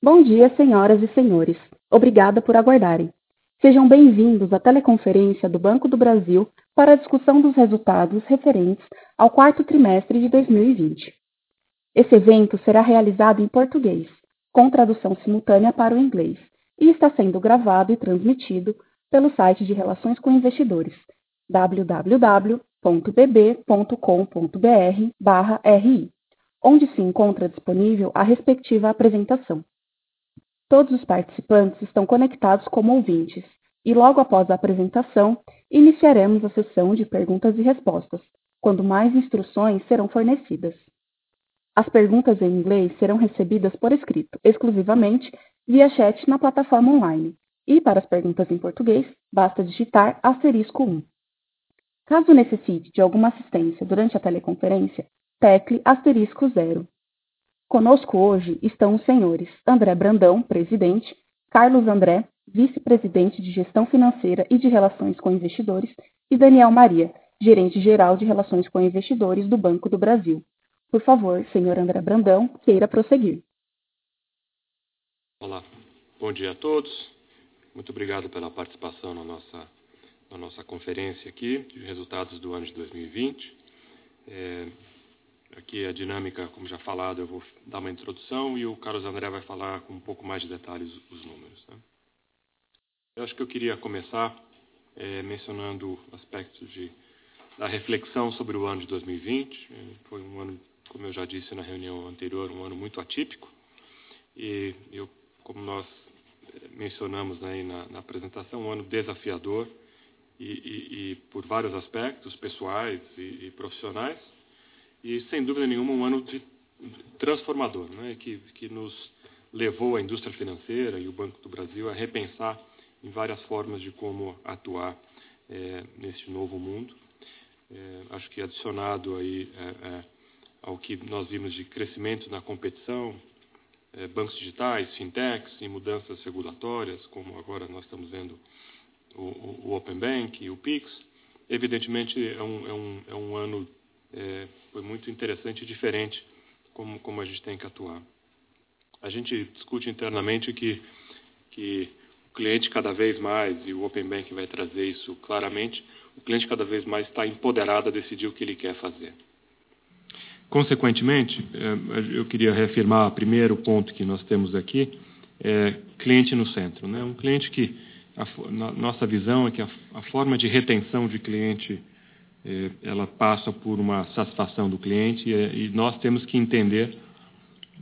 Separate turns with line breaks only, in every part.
Bom dia, senhoras e senhores. Obrigada por aguardarem. Sejam bem-vindos à teleconferência do Banco do Brasil para a discussão dos resultados referentes ao quarto trimestre de 2020. Esse evento será realizado em português, com tradução simultânea para o inglês, e está sendo gravado e transmitido pelo site de Relações com Investidores, www.bb.com.br/ri, onde se encontra disponível a respectiva apresentação. Todos os participantes estão conectados como ouvintes e logo após a apresentação, iniciaremos a sessão de perguntas e respostas, quando mais instruções serão fornecidas. As perguntas em inglês serão recebidas por escrito, exclusivamente via chat na plataforma online, e para as perguntas em português, basta digitar asterisco 1. Caso necessite de alguma assistência durante a teleconferência, tecle asterisco 0. Conosco hoje estão os senhores André Brandão, presidente, Carlos André, vice-presidente de Gestão Financeira e de Relações com Investidores, e Daniel Maria, gerente-geral de Relações com Investidores do Banco do Brasil. Por favor, senhor André Brandão, queira prosseguir.
Olá, bom dia a todos. Muito obrigado pela participação na nossa, na nossa conferência aqui de resultados do ano de 2020. É, Aqui a dinâmica, como já falado, eu vou dar uma introdução e o Carlos André vai falar com um pouco mais de detalhes os números. Né? Eu acho que eu queria começar é, mencionando aspectos de, da reflexão sobre o ano de 2020. É, foi um ano, como eu já disse na reunião anterior, um ano muito atípico. E eu, como nós é, mencionamos né, na, na, apresentação, um ano desafiador e, e, e por vários aspectos pessoais e, e profissionais e, sem dúvida nenhuma, um ano de, transformador, né, que, que nos levou a indústria financeira e o Banco do Brasil a repensar em várias formas de como atuar é, nesse novo mundo. É, acho que adicionado aí é, ao que nós vimos de crescimento na competição, bancos digitais, fintechs e mudanças regulatórias, como agora nós estamos vendo o, o Open Bank e o PIX, evidentemente é um, é um, é um ano é, foi muito interessante e diferente como, como a gente tem que atuar. A gente discute internamente que, que o cliente cada vez mais, e o Open Bank vai trazer isso claramente, o cliente cada vez mais está empoderado a decidir o que ele quer fazer. Consequentemente, é, eu queria reafirmar o primeiro ponto que nós temos aqui, é cliente no centro. Né? Um cliente que, a, nossa visão é que a, a forma de retenção de cliente ela passa por uma satisfação do cliente e, nós temos que entender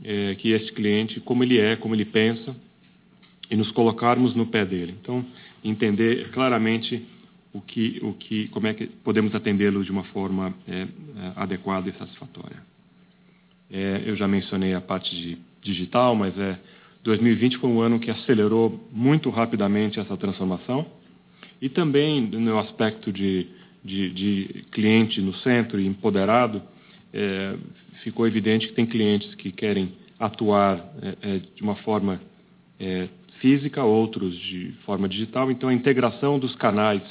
é, que esse cliente, como ele é, como ele pensa, e nos colocarmos no pé dele. Então, entender claramente o que, o que, como é que podemos atendê-lo de uma forma é, é adequada e satisfatória. É, eu já mencionei a parte de digital, mas é 2020 foi um ano que acelerou muito rapidamente essa transformação e também no aspecto de de, de cliente no centro e empoderado, é, ficou evidente que tem clientes que querem atuar é, é, de uma forma é, física, outros de forma digital. Então, a integração dos canais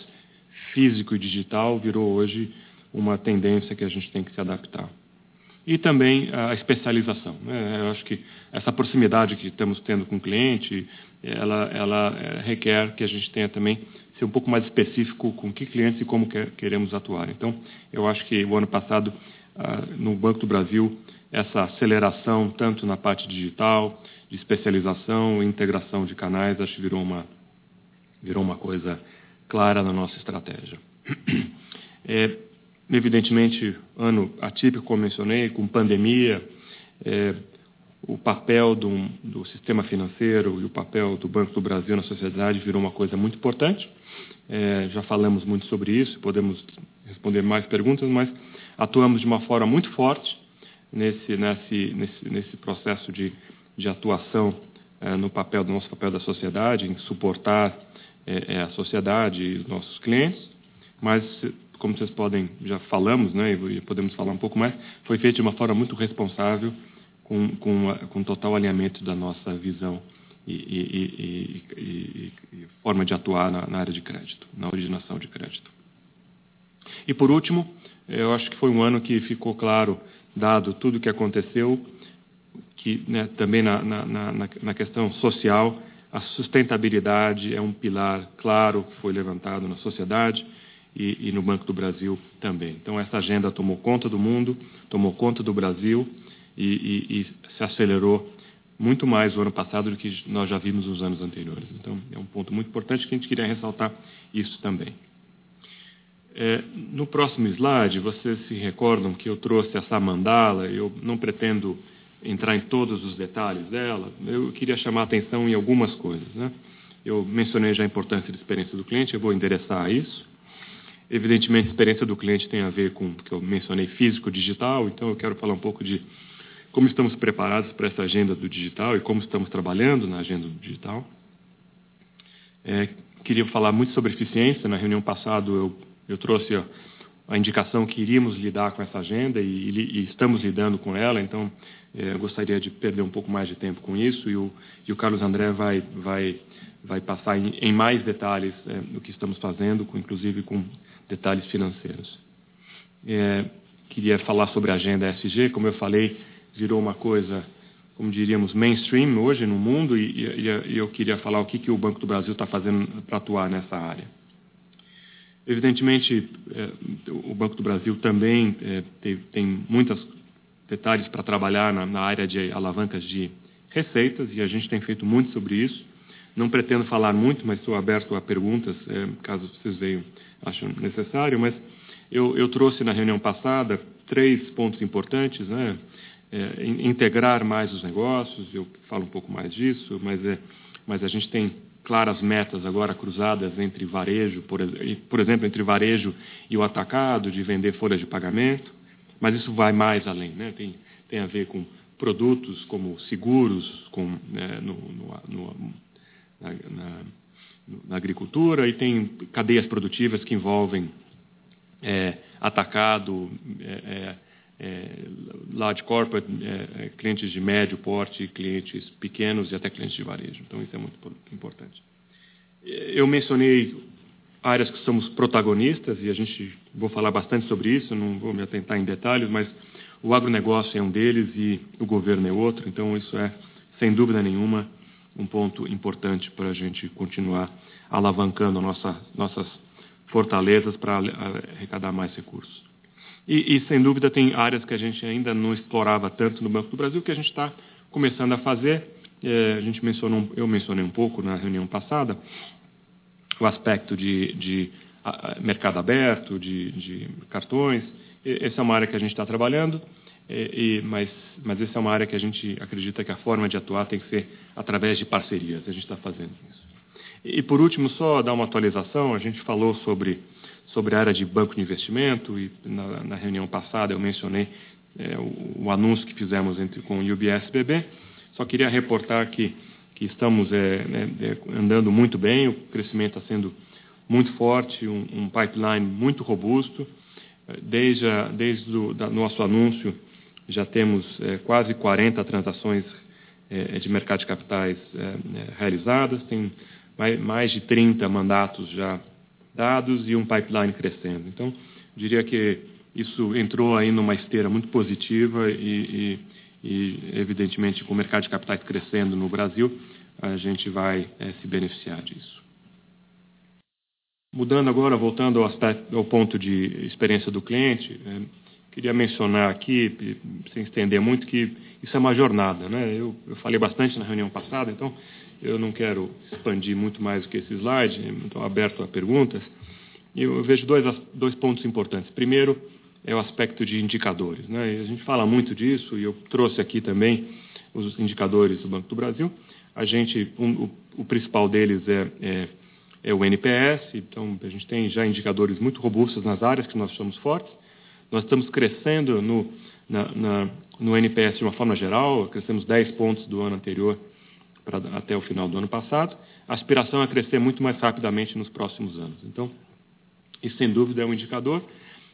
físico e digital virou hoje uma tendência que a gente tem que se adaptar. E também a especialização. Né? Eu acho que essa proximidade que estamos tendo com o cliente, ela, ela é, requer que a gente tenha também ser um pouco mais específico com que clientes e como que, queremos atuar. Então, eu acho que o ano passado, ah, no Banco do Brasil, essa aceleração, tanto na parte digital, de especialização e integração de canais, acho que virou uma, virou uma coisa clara na nossa estratégia. É, evidentemente, ano atípico, como mencionei, com pandemia, é, o papel do, do, sistema financeiro e o papel do Banco do Brasil na sociedade virou uma coisa muito importante. É, já falamos muito sobre isso, podemos responder mais perguntas, mas atuamos de uma forma muito forte nesse, nesse, nesse, nesse processo de, de atuação é, no papel do nosso papel da sociedade, em suportar é, é a sociedade e os nossos clientes, mas como vocês podem, já falamos, né, e podemos falar um pouco mais, foi feito de uma forma muito responsável com, com, com total alinhamento da nossa visão e, e, e, e forma de atuar na, na, área de crédito, na originação de crédito. E por último, eu acho que foi um ano que ficou claro, dado tudo o que aconteceu, que né, também na, na, na, na, questão social, a sustentabilidade é um pilar claro que foi levantado na sociedade e, e, no Banco do Brasil também. Então, essa agenda tomou conta do mundo, tomou conta do Brasil e, e se acelerou muito mais o ano passado do que nós já vimos nos anos anteriores. Então, é um ponto muito importante que a gente queria ressaltar isso também. É, no próximo slide, vocês se recordam que eu trouxe essa mandala, eu não pretendo entrar em todos os detalhes dela, eu queria chamar a atenção em algumas coisas. Né? Eu mencionei já a importância da experiência do cliente, eu vou endereçar isso. Evidentemente, a experiência do cliente tem a ver com o que eu mencionei físico-digital, então eu quero falar um pouco de como estamos preparados para essa agenda do digital e como estamos trabalhando na agenda do digital. É, queria falar muito sobre eficiência. Na reunião passada eu, eu trouxe a, indicação que iríamos lidar com essa agenda e, e, e estamos lidando com ela, então é, gostaria de perder um pouco mais de tempo com isso e o, e o Carlos André vai, vai, vai passar em, em mais detalhes é, do que estamos fazendo, com, inclusive com detalhes financeiros. É, queria falar sobre a agenda SG, como eu falei, virou uma coisa, como diríamos, mainstream hoje no mundo e, e, e eu queria falar o que, que o Banco do Brasil está fazendo para atuar nessa área. Evidentemente, é, o Banco do Brasil também é, tem, tem muitos detalhes para trabalhar na, na área de alavancas de receitas e a gente tem feito muito sobre isso. Não pretendo falar muito, mas estou aberto a perguntas, é, caso vocês venham, acham necessário. Mas eu, eu, trouxe na reunião passada três pontos importantes, né? É, integrar mais os negócios, eu falo um pouco mais disso, mas, é, mas a gente tem claras metas agora cruzadas entre varejo, por, por exemplo, entre varejo e o atacado, de vender folhas de pagamento, mas isso vai mais além, né? tem, tem a ver com produtos como seguros com, né, no, no, no, na, na, na, agricultura e tem cadeias produtivas que envolvem é, atacado, é, é é, large corporate, é, é, clientes de médio porte, clientes pequenos e até clientes de varejo. Então, isso é muito importante. Eu mencionei áreas que somos protagonistas e a gente vou falar bastante sobre isso, não vou me atentar em detalhes, mas o agronegócio é um deles e o governo é outro, então isso é, sem dúvida nenhuma, um ponto importante para a gente continuar alavancando nossa, nossas fortalezas para arrecadar mais recursos. E, e, sem dúvida, tem áreas que a gente ainda não explorava tanto no Banco do Brasil, que a gente está começando a fazer. É, a gente mencionou, eu mencionei um pouco na reunião passada, o aspecto de, de mercado aberto, de, de cartões. Essa é uma área que a gente está trabalhando, e, mas, mas essa é uma área que a gente acredita que a forma de atuar tem que ser através de parcerias. A gente está fazendo isso. E, por último, só dar uma atualização, a gente falou sobre sobre a área de banco de investimento e na, na reunião passada eu mencionei é, o, o, anúncio que fizemos entre, com o UBS BB. Só queria reportar que, que estamos é, né, é, andando muito bem, o crescimento está sendo muito forte, um, um pipeline muito robusto. Desde, a, desde o da, nosso anúncio já temos é, quase 40 transações é, de mercado de capitais é, realizadas, tem mais, mais de 30 mandatos já dados e um pipeline crescendo. Então, diria que isso entrou aí numa esteira muito positiva e, e, e evidentemente, com o mercado de capitais crescendo no Brasil, a gente vai é, se beneficiar disso. Mudando agora, voltando ao, aspecto, ao ponto de experiência do cliente, é, queria mencionar aqui, sem estender muito, que isso é uma jornada. Né? Eu, eu falei bastante na reunião passada, então eu não quero expandir muito mais do que esse slide, estou aberto a perguntas. Eu vejo dois, dois pontos importantes. Primeiro é o aspecto de indicadores. Né? A gente fala muito disso e eu trouxe aqui também os indicadores do Banco do Brasil. A gente, um, o, o, principal deles é, é, é, o NPS, então a gente tem já indicadores muito robustos nas áreas que nós somos fortes. Nós estamos crescendo no, na, na, no NPS de uma forma geral, crescemos 10 pontos do ano anterior pra, até o final do ano passado. A aspiração é crescer muito mais rapidamente nos próximos anos. Então, isso sem dúvida é um indicador.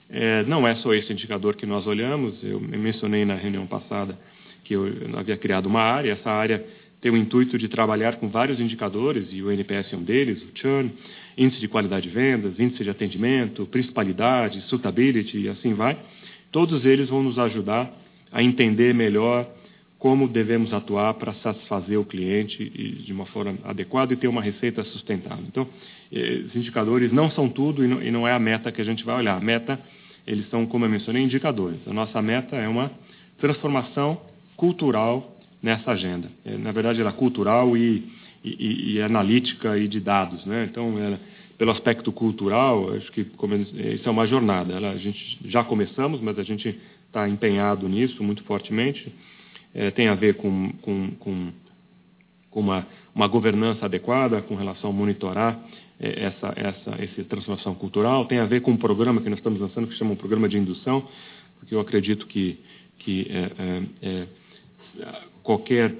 É, não é só esse indicador que nós olhamos. Eu mencionei na reunião passada que eu havia criado uma área. Essa área tem o intuito de trabalhar com vários indicadores, e o NPS é um deles, o churn, índice de qualidade de vendas, índice de atendimento, principalidade, suitability e assim vai. Todos eles vão nos ajudar a entender melhor como devemos atuar para satisfazer o cliente de uma forma adequada e ter uma receita sustentável. Então, os indicadores não são tudo e não é a meta que a gente vai olhar. A meta, eles são, como eu mencionei, indicadores. A nossa meta é uma transformação cultural nessa agenda. Na verdade, ela é cultural e, e, e analítica e de dados. Né? Então, ela, pelo aspecto cultural, acho que como, isso é uma jornada. Ela, a gente já começamos, mas a gente está empenhado nisso muito fortemente é, tem a ver com, com, com, com uma, uma, governança adequada com relação a monitorar é, essa, essa, essa transformação cultural, tem a ver com um programa que nós estamos lançando que chama um programa de indução, porque eu acredito que, que é, é qualquer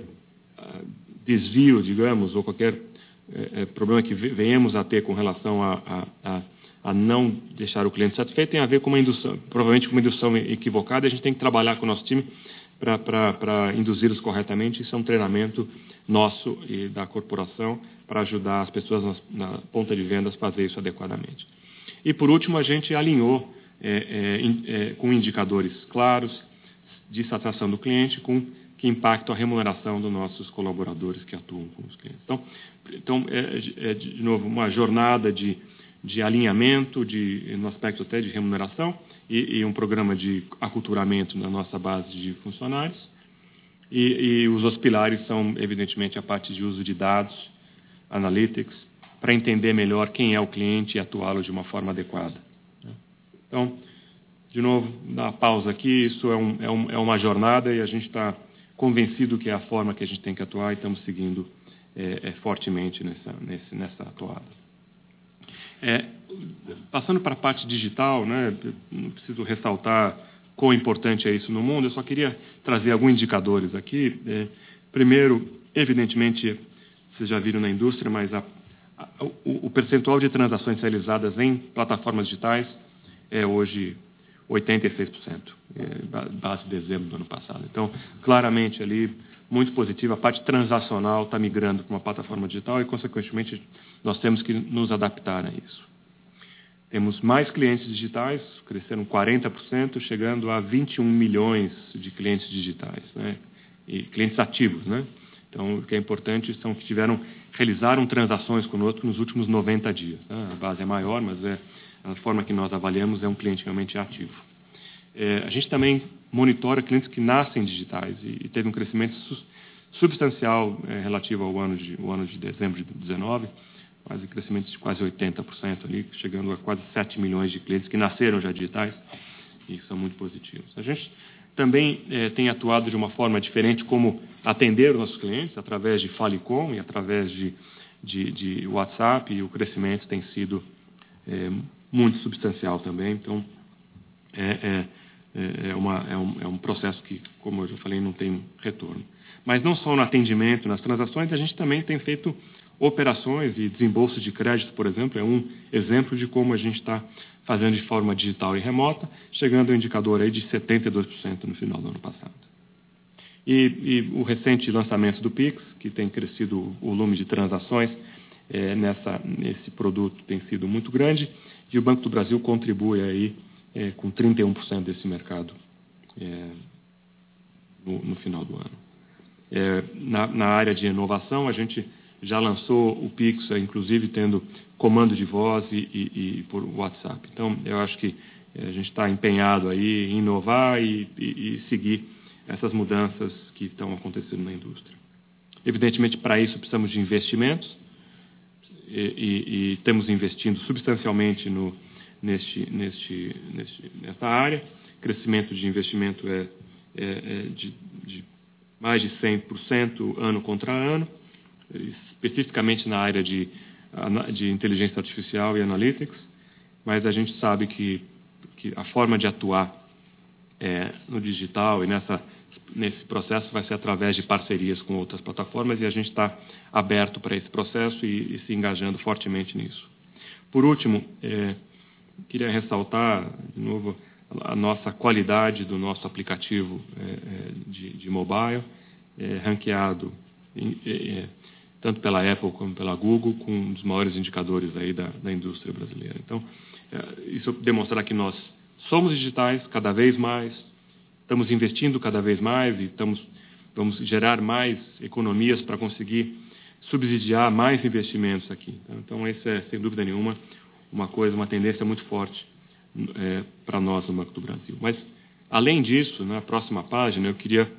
ah, desvio, digamos, ou qualquer problema que venhamos a ter com relação a, a, a a não deixar o cliente satisfeito tem a ver com uma indução, provavelmente com uma indução equivocada. A gente tem que trabalhar com o nosso time para induzi-los corretamente. Isso é um treinamento nosso e da corporação para ajudar as pessoas nas, na ponta de vendas a fazer isso adequadamente. E, por último, a gente alinhou é, é, é, com indicadores claros de satisfação do cliente com que impactam a remuneração dos nossos colaboradores que atuam com os clientes. Então, então é, é de novo, uma jornada de, de alinhamento, de, no aspecto até de remuneração, e, e um programa de aculturamento na nossa base de funcionários. E, e, os outros pilares são, evidentemente, a parte de uso de dados, analytics, para entender melhor quem é o cliente e atuá-lo de uma forma adequada. Então, de novo, dá uma pausa aqui, isso é, um, é, um, é uma jornada e a gente está convencido que é a forma que a gente tem que atuar e estamos seguindo é, é, fortemente nessa, nesse, nessa atuada. Passando para a parte digital, né, não preciso ressaltar quão importante é isso no mundo, eu só queria trazer alguns indicadores aqui. É, primeiro, evidentemente, vocês já viram na indústria, mas a, a, o, o, percentual de transações realizadas em plataformas digitais é hoje 86%, é, base de dezembro do ano passado. Então, claramente ali, muito positivo, a parte transacional está migrando para uma plataforma digital e, consequentemente, nós temos que nos adaptar a isso. Temos mais clientes digitais, cresceram 40%, chegando a 21 milhões de clientes digitais, né? e clientes ativos. Né? Então, o que é importante são que tiveram, realizaram transações conosco nos últimos 90 dias. Né? A base é maior, mas é, a forma que nós avaliamos é um cliente realmente ativo. É, a gente também monitora clientes que nascem digitais e, e teve um crescimento su substancial é, relativo ao ano de, ano de dezembro de 2019 quase crescimento de quase 80% ali, chegando a quase 7 milhões de clientes que nasceram já digitais e são muito positivos. A gente também é, tem atuado de uma forma diferente como atender os nossos clientes, através de Falecom e através de, de, de WhatsApp, e o crescimento tem sido é, muito substancial também. Então, é, é, é, uma, é, um, é um processo que, como eu já falei, não tem retorno. Mas não só no atendimento, nas transações, a gente também tem feito operações e desembolso de crédito, por exemplo, é um exemplo de como a gente está fazendo de forma digital e remota, chegando ao indicador aí de 72% no final do ano passado. E, e, o recente lançamento do Pix, que tem crescido o volume de transações é, nessa, nesse produto, tem sido muito grande, e o Banco do Brasil contribui aí é, com 31% desse mercado é, no, no, final do ano. É, na, na área de inovação, a gente já lançou o Pix, inclusive tendo comando de voz e, e, e por WhatsApp. Então, eu acho que eh, a gente está empenhado aí em inovar e, e, seguir essas mudanças que estão acontecendo na indústria. Evidentemente, para isso precisamos de investimentos e, estamos investindo substancialmente no, neste, neste, neste, nessa área. O crescimento de investimento é, é, é de, de mais de 100% ano contra ano especificamente na área de, de inteligência artificial e analytics, mas a gente sabe que, que a forma de atuar é, no digital e nessa, nesse processo vai ser através de parcerias com outras plataformas e a gente está aberto para esse processo e, e, se engajando fortemente nisso. Por último, é, queria ressaltar, de novo, a nossa qualidade do nosso aplicativo é, é de, de, mobile, é, ranqueado é, tanto pela Apple como pela Google, com um dos maiores indicadores aí da, da indústria brasileira. Então, é, isso demonstra que nós somos digitais cada vez mais, estamos investindo cada vez mais e estamos vamos gerar mais economias para conseguir subsidiar mais investimentos aqui. Então, essa é, sem dúvida nenhuma, uma coisa, uma tendência muito forte é, para nós no Banco do Brasil. Mas, além disso, na próxima página, eu queria.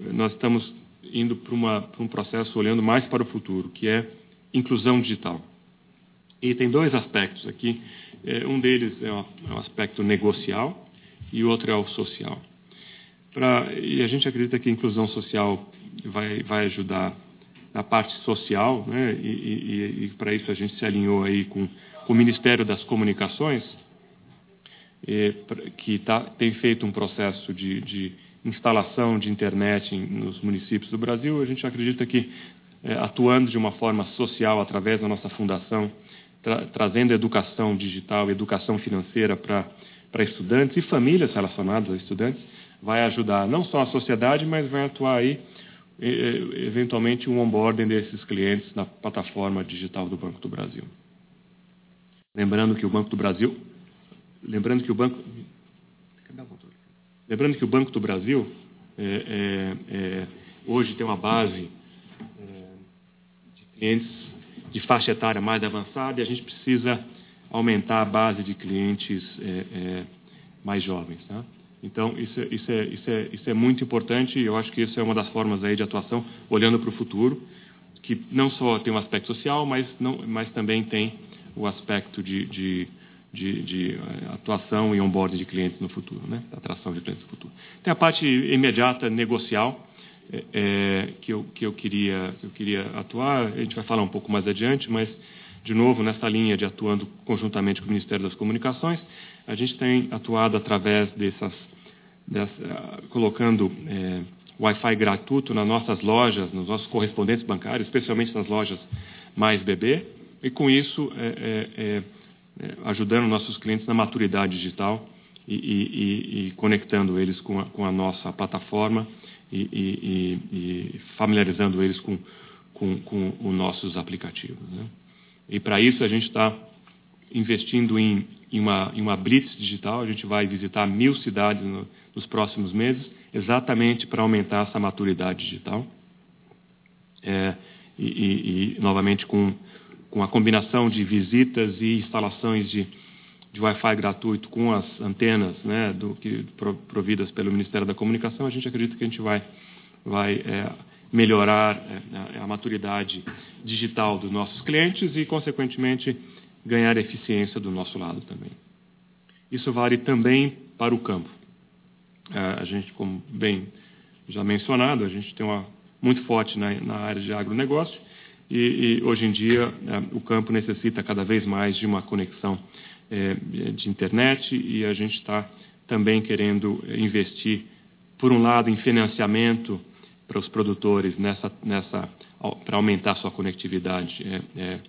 Nós estamos indo para, uma, para um processo olhando mais para o futuro, que é inclusão digital. E tem dois aspectos aqui. É, um deles é o, é aspecto negocial e o outro é o social. E a gente acredita que a inclusão social vai, vai ajudar na parte social, né? e, e, e para isso a gente se alinhou aí com, com o Ministério das Comunicações, que tá, tem feito um processo de, de instalação de internet nos municípios do Brasil. A gente acredita que, é, atuando de uma forma social através da nossa fundação, tra trazendo educação digital, educação financeira para estudantes e famílias relacionadas a estudantes, vai ajudar não só a sociedade, mas vai atuar aí eventualmente um onboarding desses clientes na plataforma digital do Banco do Brasil. Lembrando que o Banco do Brasil, lembrando que o Banco, lembrando que o Banco do Brasil é, é, é, hoje tem uma base é, de clientes de faixa etária mais avançada e a gente precisa aumentar a base de clientes é, mais jovens. Tá? Então, isso, isso, é, isso, é, isso é muito importante e eu acho que isso é uma das formas aí de atuação, olhando para o futuro, que não só tem um aspecto social, mas, não, mas também tem o aspecto de, de, de, de eh, atuação e onboarding de clientes no futuro, né? atração de clientes no futuro. Tem a parte imediata negocial, é, que, eu, que, eu queria, que eu queria atuar, a gente vai falar um pouco mais adiante, mas, de novo, nessa linha de atuando conjuntamente com o Ministério das Comunicações, a gente tem atuado através dessas dessa, colocando é, Wi-Fi gratuito nas nossas lojas, nos nossos correspondentes bancários, especialmente nas lojas mais bebê, e com isso ajudando nossos clientes na maturidade digital e, e, e conectando eles com a, com a, nossa plataforma e, e familiarizando eles com, com, com os nossos aplicativos. Né? E para isso a gente está investindo em, em, uma, em uma blitz digital, a gente vai visitar mil cidades no, nos próximos meses, exatamente para aumentar essa maturidade digital. É, e, e, e, novamente, com, com a combinação de visitas e instalações de, de Wi-Fi gratuito com as antenas né, do, que, providas pelo Ministério da Comunicação, a gente acredita que a gente vai, vai é, melhorar é, a maturidade digital dos nossos clientes e, consequentemente, ganhar eficiência do nosso lado também. Isso vale também para o campo. É, a gente, como bem já mencionado, a gente tem uma muito forte na, na área de agronegócio e, e hoje em dia é, o campo necessita cada vez mais de uma conexão é, de internet e a gente está também querendo investir, por um lado, em financiamento para os produtores nessa, nessa para aumentar sua conectividade é, é,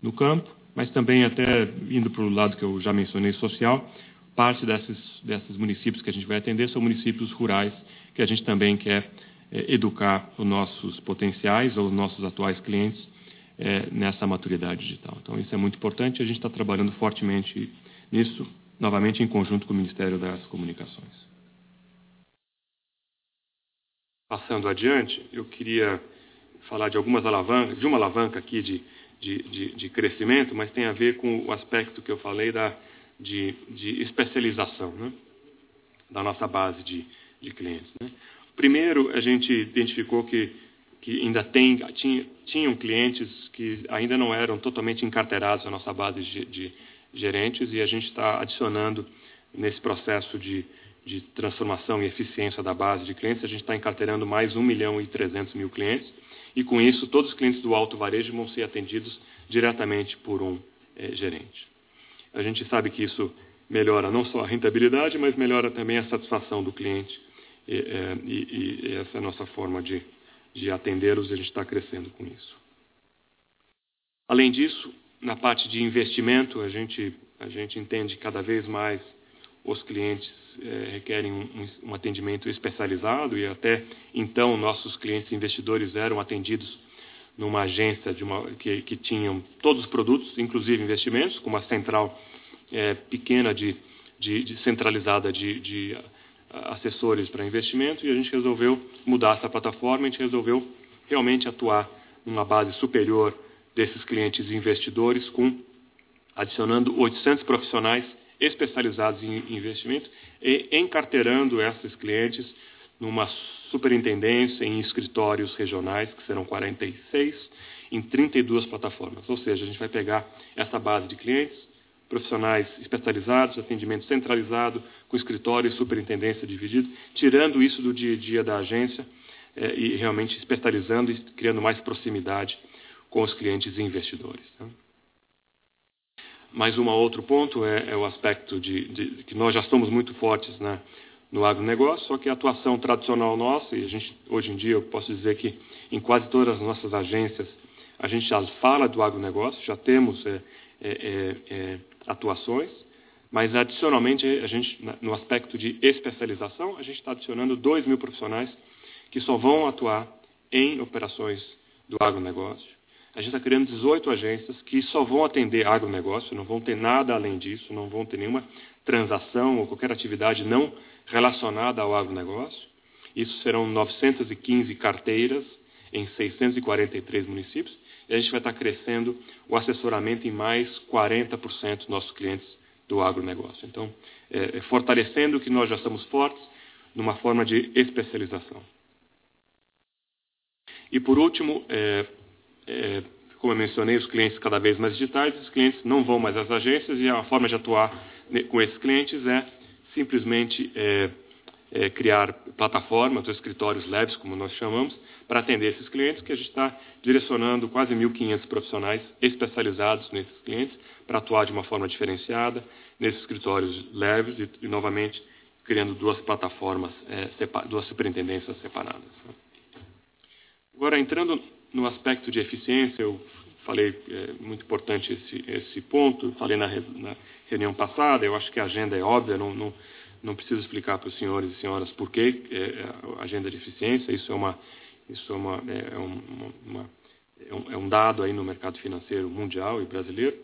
no campo, mas também até indo para o lado que eu já mencionei social, parte desses, desses municípios que a gente vai atender são municípios rurais que a gente também quer educar os nossos potenciais ou os nossos atuais clientes é, nessa maturidade digital. Então, isso é muito importante e a gente está trabalhando fortemente nisso, novamente em conjunto com o Ministério das Comunicações. Passando adiante, eu queria falar de algumas alavancas, de uma alavanca aqui de, de, de, de crescimento, mas tem a ver com o aspecto que eu falei da de, de especialização né, da nossa base de, de clientes. Né. Primeiro, a gente identificou que, que ainda tem, tinha, tinham clientes que ainda não eram totalmente encarteirados na nossa base de, de gerentes e a gente está adicionando nesse processo de, de transformação e eficiência da base de clientes, a gente está encarteirando mais 1 milhão e 300 mil clientes e com isso todos os clientes do alto varejo vão ser atendidos diretamente por um é, gerente. A gente sabe que isso melhora não só a rentabilidade, mas melhora também a satisfação do cliente. E, é, e, e essa é a nossa forma de, de atendê-los e a gente está crescendo com isso. Além disso, na parte de investimento, a gente, a gente entende cada vez mais os clientes é, requerem um, um, atendimento especializado e até então nossos clientes investidores eram atendidos numa agência uma, que, que tinham todos os produtos, inclusive investimentos, com uma central é, pequena de, de, de centralizada de, de assessores para investimento e a gente resolveu mudar essa plataforma, a gente resolveu realmente atuar numa base superior desses clientes investidores, com adicionando 800 profissionais especializados em investimento e encarteirando esses clientes numa superintendência em escritórios regionais, que serão 46, em 32 plataformas. Ou seja, a gente vai pegar essa base de clientes, profissionais especializados, atendimento centralizado, com escritório e superintendência dividido, tirando isso do dia a dia da agência é, e realmente especializando e criando mais proximidade com os clientes e investidores. Né? Mais um outro ponto é, é o aspecto de, de, que nós já somos muito fortes né, no agronegócio, só que a atuação tradicional nossa, e a gente, hoje em dia eu posso dizer que em quase todas as nossas agências a gente já fala do agronegócio, já temos é, é, é atuações, mas adicionalmente a gente, no aspecto de especialização, a gente está adicionando 2 mil profissionais que só vão atuar em operações do agronegócio. A gente está criando 18 agências que só vão atender agronegócio, não vão ter nada além disso, não vão ter nenhuma transação ou qualquer atividade não relacionada ao agronegócio. Isso serão 915 carteiras em 643 municípios a gente vai estar crescendo o assessoramento em mais 40% dos nossos clientes do agronegócio. Então, é, é, fortalecendo o que nós já estamos fortes numa forma de especialização. E por último, é, é, como eu mencionei, os clientes cada vez mais digitais, os clientes não vão mais às agências e a forma de atuar com esses clientes é simplesmente é, criar plataformas ou escritórios leves, como nós chamamos, para atender esses clientes, que a gente está direcionando quase 1.500 profissionais especializados nesses clientes para atuar de uma forma diferenciada nesses escritórios leves e, e novamente, criando duas plataformas, é, duas superintendências separadas. Agora, entrando no aspecto de eficiência, eu falei, é muito importante esse, esse ponto, falei na, na reunião passada, eu acho que a agenda é óbvia, não, não não preciso explicar para os senhores e senhoras por que é, é, a agenda de eficiência. Isso é uma, isso é uma, é, é uma, uma é, um, é um, dado aí no mercado financeiro mundial e brasileiro.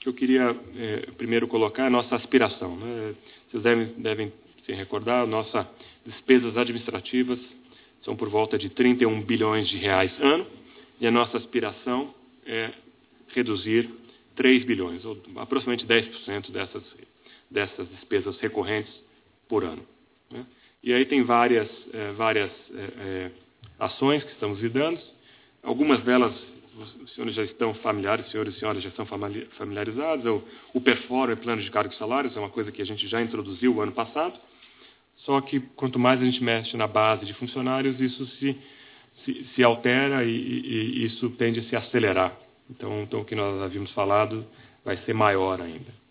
Que eu queria é, primeiro colocar a nossa aspiração. Né? Vocês devem, devem se recordar, nossas despesas administrativas são por volta de 31 bilhões de reais ano e a nossa aspiração é reduzir 3 bilhões, ou aproximadamente 10% dessas, dessas despesas recorrentes por ano. Né? E aí tem várias, é, várias é, ações que estamos lidando. Algumas delas os senhores já estão familiares, os senhores e senhoras já estão familiarizados. O, o Perform, Plano de Cargos e Salários, é uma coisa que a gente já introduziu o ano passado. Só que quanto mais a gente mexe na base de funcionários, isso se, se, se altera e, e, e, isso tende a se acelerar. Então, então, o que nós havíamos falado vai ser maior ainda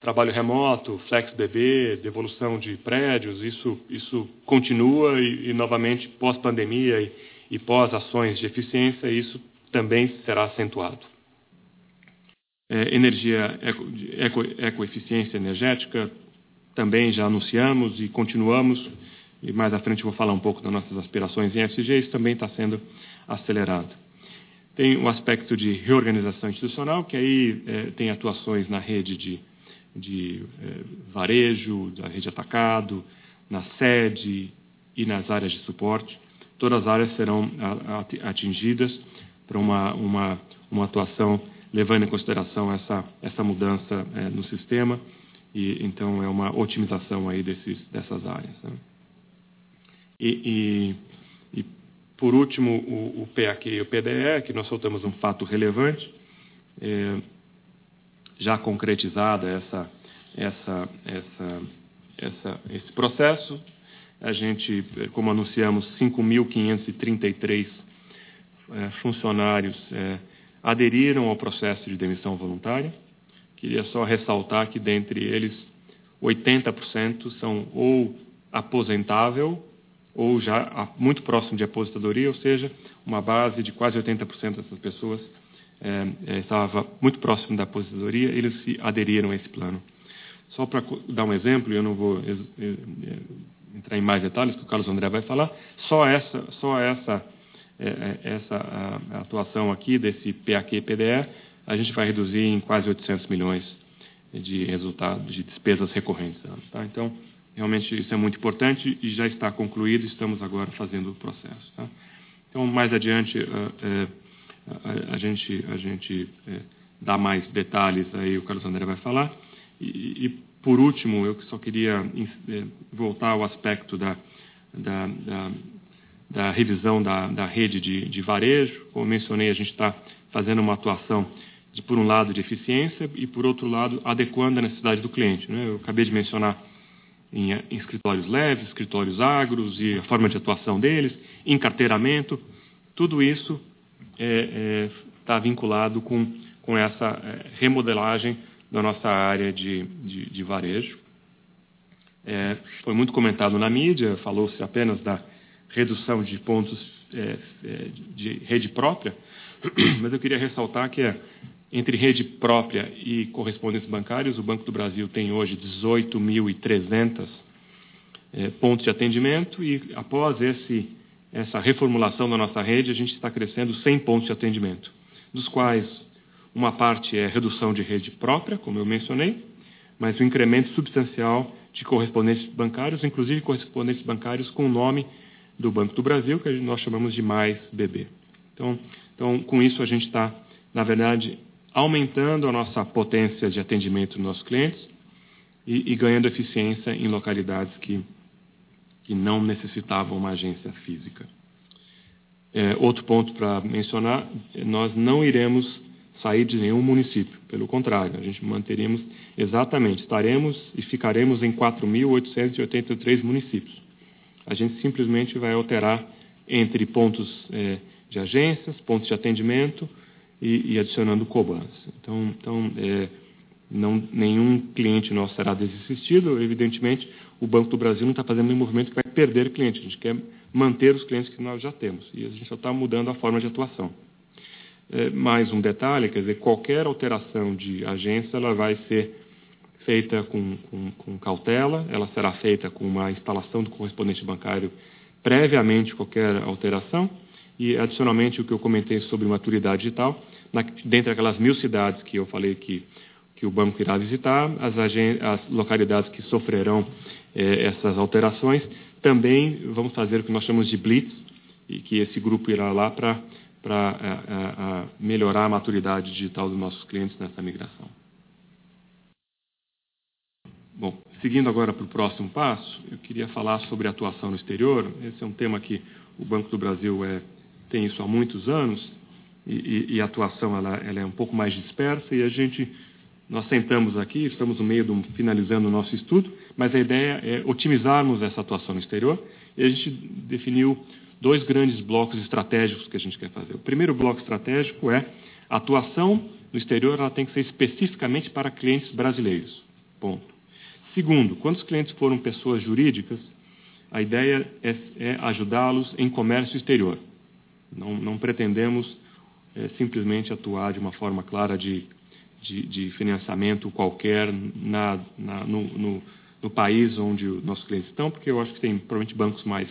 trabalho remoto, FlexBB, devolução de prédios, isso, isso continua e, e novamente, pós-pandemia e, e pós-ações de eficiência, isso também será acentuado. É, energia, eco, eco, ecoeficiência energética, também já anunciamos e continuamos, e mais à frente vou falar um pouco das nossas aspirações em ESG, isso também está sendo acelerado. Tem o aspecto de reorganização institucional, que aí é, tem atuações na rede de de eh, varejo, da rede atacado, na sede e nas áreas de suporte. Todas as áreas serão atingidas para uma, uma, uma atuação levando em consideração essa, essa mudança eh, no sistema e então é uma otimização aí desses, dessas áreas. Né? E, e, e, por último o, o PAQ e o PDE, que nós soltamos um fato relevante. É, já concretizada essa, essa, essa, essa, esse processo. A gente, como anunciamos, 5.533 é, funcionários é, aderiram ao processo de demissão voluntária. Queria só ressaltar que, dentre eles, 80% são ou aposentável ou já muito próximo de aposentadoria, ou seja, uma base de quase 80% dessas pessoas estava muito próximo da aposentadoria, eles se aderiram a esse plano. Só para dar um exemplo, eu não vou entrar em mais detalhes, que o Carlos André vai falar, só essa, só essa, é, é, essa atuação aqui desse PAQ-PDE, a gente vai reduzir em quase 800 milhões de resultados, de despesas recorrentes. Tá? Então, realmente isso é muito importante e já está concluído, estamos agora fazendo o processo. Tá? Então, mais adiante, a, a, a gente, a gente é, dá mais detalhes, aí o Carlos André vai falar. E, e por último, eu só queria é, voltar ao aspecto da, da, da, da revisão da, da rede de, de, varejo. Como mencionei, a gente está fazendo uma atuação, de, por um lado, de eficiência e, por outro lado, adequando a necessidade do cliente. Né? Eu acabei de mencionar em, em escritórios leves, escritórios agros e a forma de atuação deles, encarteiramento, tudo isso está é, é, vinculado com, com essa é, remodelagem da nossa área de, de, de varejo. É, foi muito comentado na mídia, falou-se apenas da redução de pontos é, é, de rede própria, mas eu queria ressaltar que entre rede própria e correspondentes bancários, o Banco do Brasil tem hoje 18.300 pontos de atendimento e após esse, essa reformulação da nossa rede, a gente está crescendo 100 pontos de atendimento, dos quais uma parte é redução de rede própria, como eu mencionei, mas um incremento substancial de correspondentes bancários, inclusive correspondentes bancários com o nome do Banco do Brasil, que nós chamamos de Mais BB. Então, então com isso, a gente está, na verdade, aumentando a nossa potência de atendimento dos nossos clientes e, e ganhando eficiência em localidades que, que não necessitavam uma agência física. É, outro ponto para mencionar: nós não iremos sair de nenhum município. Pelo contrário, a gente manteremos exatamente, estaremos e ficaremos em 4.883 municípios. A gente simplesmente vai alterar entre pontos é, de agências, pontos de atendimento e, e adicionando cobrança. Então, então é, não, nenhum cliente nosso será desistido. Evidentemente, o Banco do Brasil não está fazendo nenhum movimento que vai perder cliente. A gente quer manter os clientes que nós já temos. E a gente só está mudando a forma de atuação. É, mais um detalhe, quer dizer, qualquer alteração de agência ela vai ser feita com, com, com, cautela, ela será feita com uma instalação do correspondente bancário previamente qualquer alteração e, adicionalmente, o que eu comentei sobre maturidade digital, na, dentre aquelas mil cidades que eu falei que, que o banco irá visitar, as, as localidades que sofrerão essas alterações, também vamos fazer o que nós chamamos de blitz, e que esse grupo irá lá para é, é, é, melhorar a maturidade digital dos nossos clientes nessa migração. Bom, seguindo agora para o próximo passo, eu queria falar sobre atuação no exterior. Esse é um tema que o Banco do Brasil é, tem isso há muitos anos e, e, e a atuação ela, ela, é um pouco mais dispersa e a gente nós sentamos aqui, estamos no meio um, finalizando o nosso estudo, mas a ideia é otimizarmos essa atuação no exterior e a gente definiu dois grandes blocos estratégicos que a gente quer fazer. O primeiro bloco estratégico é a atuação no exterior ela tem que ser especificamente para clientes brasileiros. Ponto. Segundo, quando os clientes foram pessoas jurídicas, a ideia é, é ajudá-los em comércio exterior. Não, não pretendemos é, simplesmente atuar de uma forma clara de, de, de financiamento qualquer na, na, no, no, no, país onde os nossos clientes estão, porque eu acho que tem provavelmente bancos mais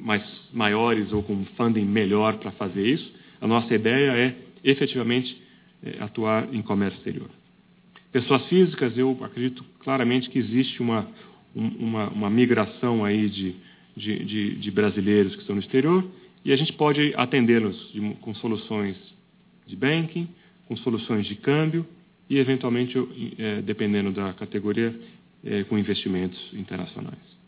mais maiores ou com funding melhor para fazer isso. A nossa ideia é efetivamente é, atuar em comércio exterior. Pessoas físicas, eu acredito claramente que existe uma, uma, uma migração aí de, de, de, de, brasileiros que estão no exterior e a gente pode atendê-los com soluções de banking, com soluções de câmbio e, eventualmente, é, dependendo da categoria, é, com investimentos internacionais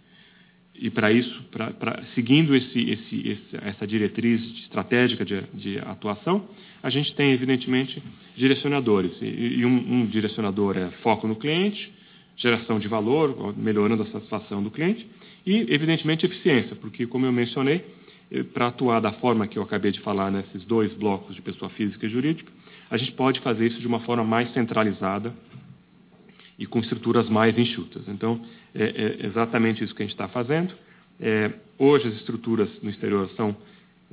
e para isso, pra, pra, seguindo esse, esse, esse, essa diretriz estratégica de, de, atuação, a gente tem, evidentemente, direcionadores. E, e um, um, direcionador é foco no cliente, geração de valor, melhorando a satisfação do cliente, e, evidentemente, eficiência, porque, como eu mencionei, eh, para atuar da forma que eu acabei de falar nesses dois blocos de pessoa física e jurídica, a gente pode fazer isso de uma forma mais centralizada e com estruturas mais enxutas. Então, é, é exatamente isso que a gente está fazendo. É, hoje, as estruturas no exterior são,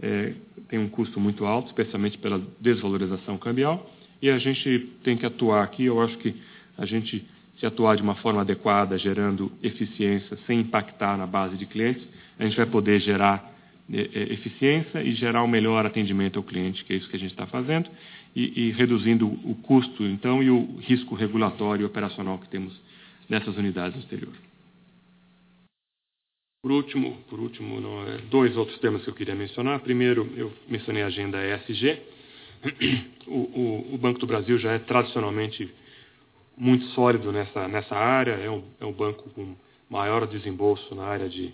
é, têm um custo muito alto, especialmente pela desvalorização cambial, e a gente tem que atuar aqui. Eu acho que a gente, se atuar de uma forma adequada, gerando eficiência, sem impactar na base de clientes, a gente vai poder gerar é, é, eficiência e gerar um melhor atendimento ao cliente, que é isso que a gente está fazendo e, e reduzindo o custo, então, e o risco regulatório e operacional que temos nessas unidades no exterior. Por último, por último é, dois outros temas que eu queria mencionar. Primeiro, eu mencionei a agenda ESG. O, o, o Banco do Brasil já é tradicionalmente muito sólido nessa, nessa área, é um, é um banco com maior desembolso na área de,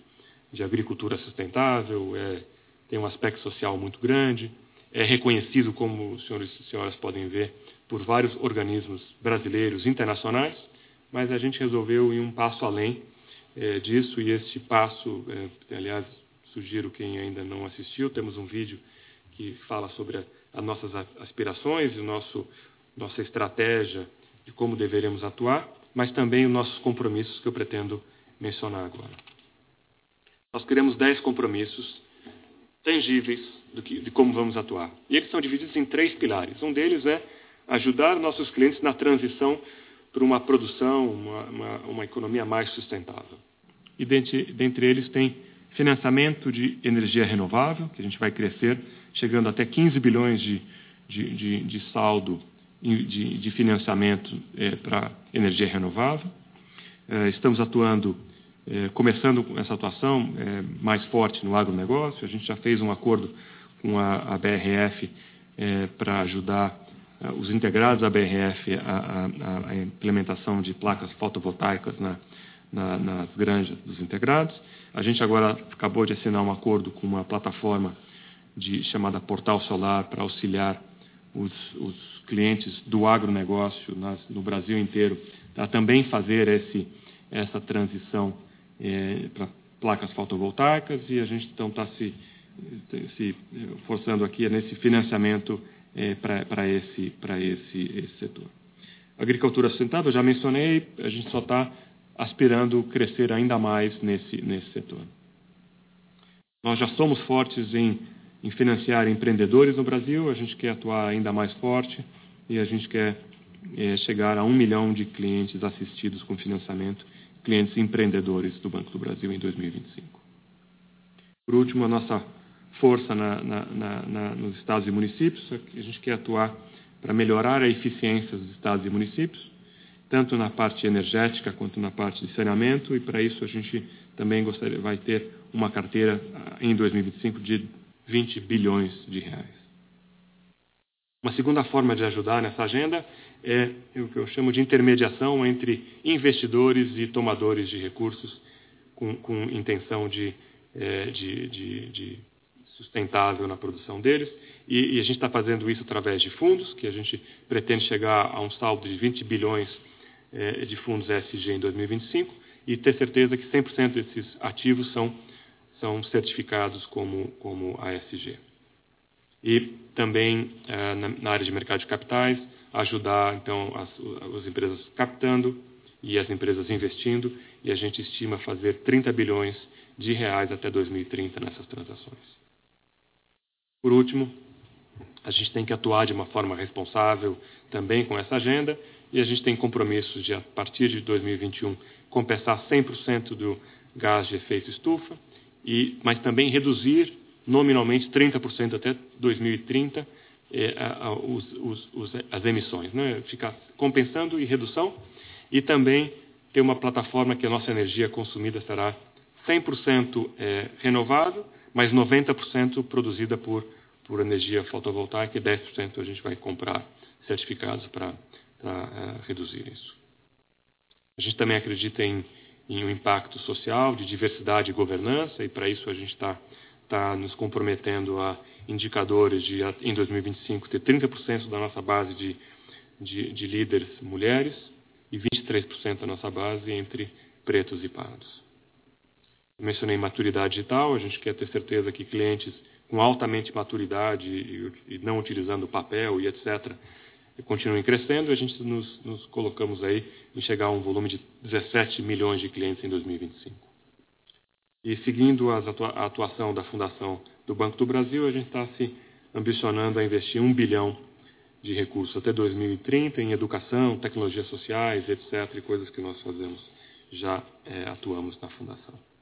de agricultura sustentável, é, tem um aspecto social muito grande, é reconhecido, como os senhores e senhoras podem ver, por vários organismos brasileiros internacionais, mas a gente resolveu ir um passo além é, disso e este passo, é, aliás, sugiro quem ainda não assistiu, temos um vídeo que fala sobre as nossas aspirações e nosso, nossa estratégia de como deveremos atuar, mas também os nossos compromissos que eu pretendo mencionar agora. Nós queremos 10 compromissos tangíveis que, de como vamos atuar. E eles são divididos em três pilares. Um deles é ajudar nossos clientes na transição para uma produção, uma, uma, uma economia mais sustentável. E dentre, dentre eles tem financiamento de energia renovável, que a gente vai crescer, chegando até 15 bilhões de, de, de, de saldo de, de financiamento é, para energia renovável. É, estamos atuando, é, começando essa atuação é, mais forte no agronegócio. A gente já fez um acordo com a, a BRF é, para ajudar é, os integrados da BRF a, a, a, implementação de placas fotovoltaicas na, na, nas granjas dos integrados. A gente agora acabou de assinar um acordo com uma plataforma de, chamada Portal Solar para auxiliar os, os, clientes do agronegócio nas, no Brasil inteiro a também fazer esse, essa transição é, para placas fotovoltaicas e a gente então está se, se forçando aqui nesse financiamento é, para esse, esse, esse setor. Agricultura sustentável, já mencionei, a gente só está aspirando crescer ainda mais nesse, nesse setor. Nós já somos fortes em, em financiar empreendedores no Brasil, a gente quer atuar ainda mais forte e a gente quer é, chegar a um milhão de clientes assistidos com financiamento, clientes empreendedores do Banco do Brasil em 2025. Por último, a nossa força na, na, na, nos estados e municípios, a gente quer atuar para melhorar a eficiência dos estados e municípios, tanto na parte energética quanto na parte de saneamento, e para isso a gente também gostaria, vai ter uma carteira ah, em 2025 de 20 bilhões de reais. Uma segunda forma de ajudar nessa agenda é o que eu chamo de intermediação entre investidores e tomadores de recursos com, com intenção de, é, de, de, de, sustentável na produção deles. E, e a gente está fazendo isso através de fundos, que a gente pretende chegar a um saldo de 20 bilhões é, de fundos ESG em 2025 e ter certeza que 100% desses ativos são, são certificados como, como ASG. E também é, na, na, área de mercado de capitais, ajudar então as, as empresas captando e as empresas investindo, e a gente estima fazer 30 bilhões de reais até 2030 nessas transações. Por último, a gente tem que atuar de uma forma responsável também com essa agenda e a gente tem compromissos de, a partir de 2021, compensar 100% do gás de efeito estufa, e, mas também reduzir nominalmente 30% até 2030 eh, a, a, os, os, as emissões. Né? Ficar compensando e redução, e também ter uma plataforma que a nossa energia consumida será 100% eh, renovável, mas 90% produzida por, por energia fotovoltaica e 10% a gente vai comprar certificados para uh, reduzir isso. A gente também acredita em, em um impacto social, de diversidade e governança, e para isso a gente está tá nos comprometendo a indicadores de, em 2025, ter 30% da nossa base de, de, de líderes mulheres e 23% da nossa base entre pretos e pardos. Eu mencionei maturidade digital, a gente quer ter certeza que clientes com altamente maturidade e, e não utilizando papel e etc., continuem crescendo, a gente nos, nos, colocamos aí em chegar a um volume de 17 milhões de clientes em 2025. E seguindo atua a atuação da Fundação do Banco do Brasil, a gente está se ambicionando a investir um bilhão de recursos até 2030 em educação, tecnologias sociais, etc., e coisas que nós fazemos, já é, atuamos na Fundação.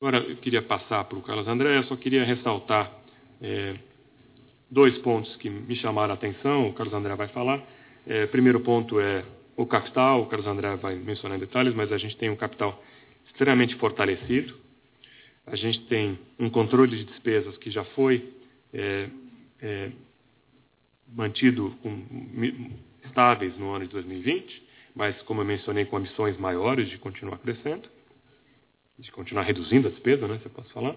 Agora, eu queria passar para o Carlos André, eu só queria ressaltar é, dois pontos que me chamaram a atenção, o Carlos André vai falar. É, primeiro ponto é o capital, o Carlos André vai mencionar em detalhes, mas a gente tem um capital extremamente fortalecido. A gente tem um controle de despesas que já foi é, é, mantido com, estáveis no ano de 2020, mas, como eu mencionei, com ambições maiores de continuar crescendo, de continuar reduzindo a despesa, né, se eu posso falar.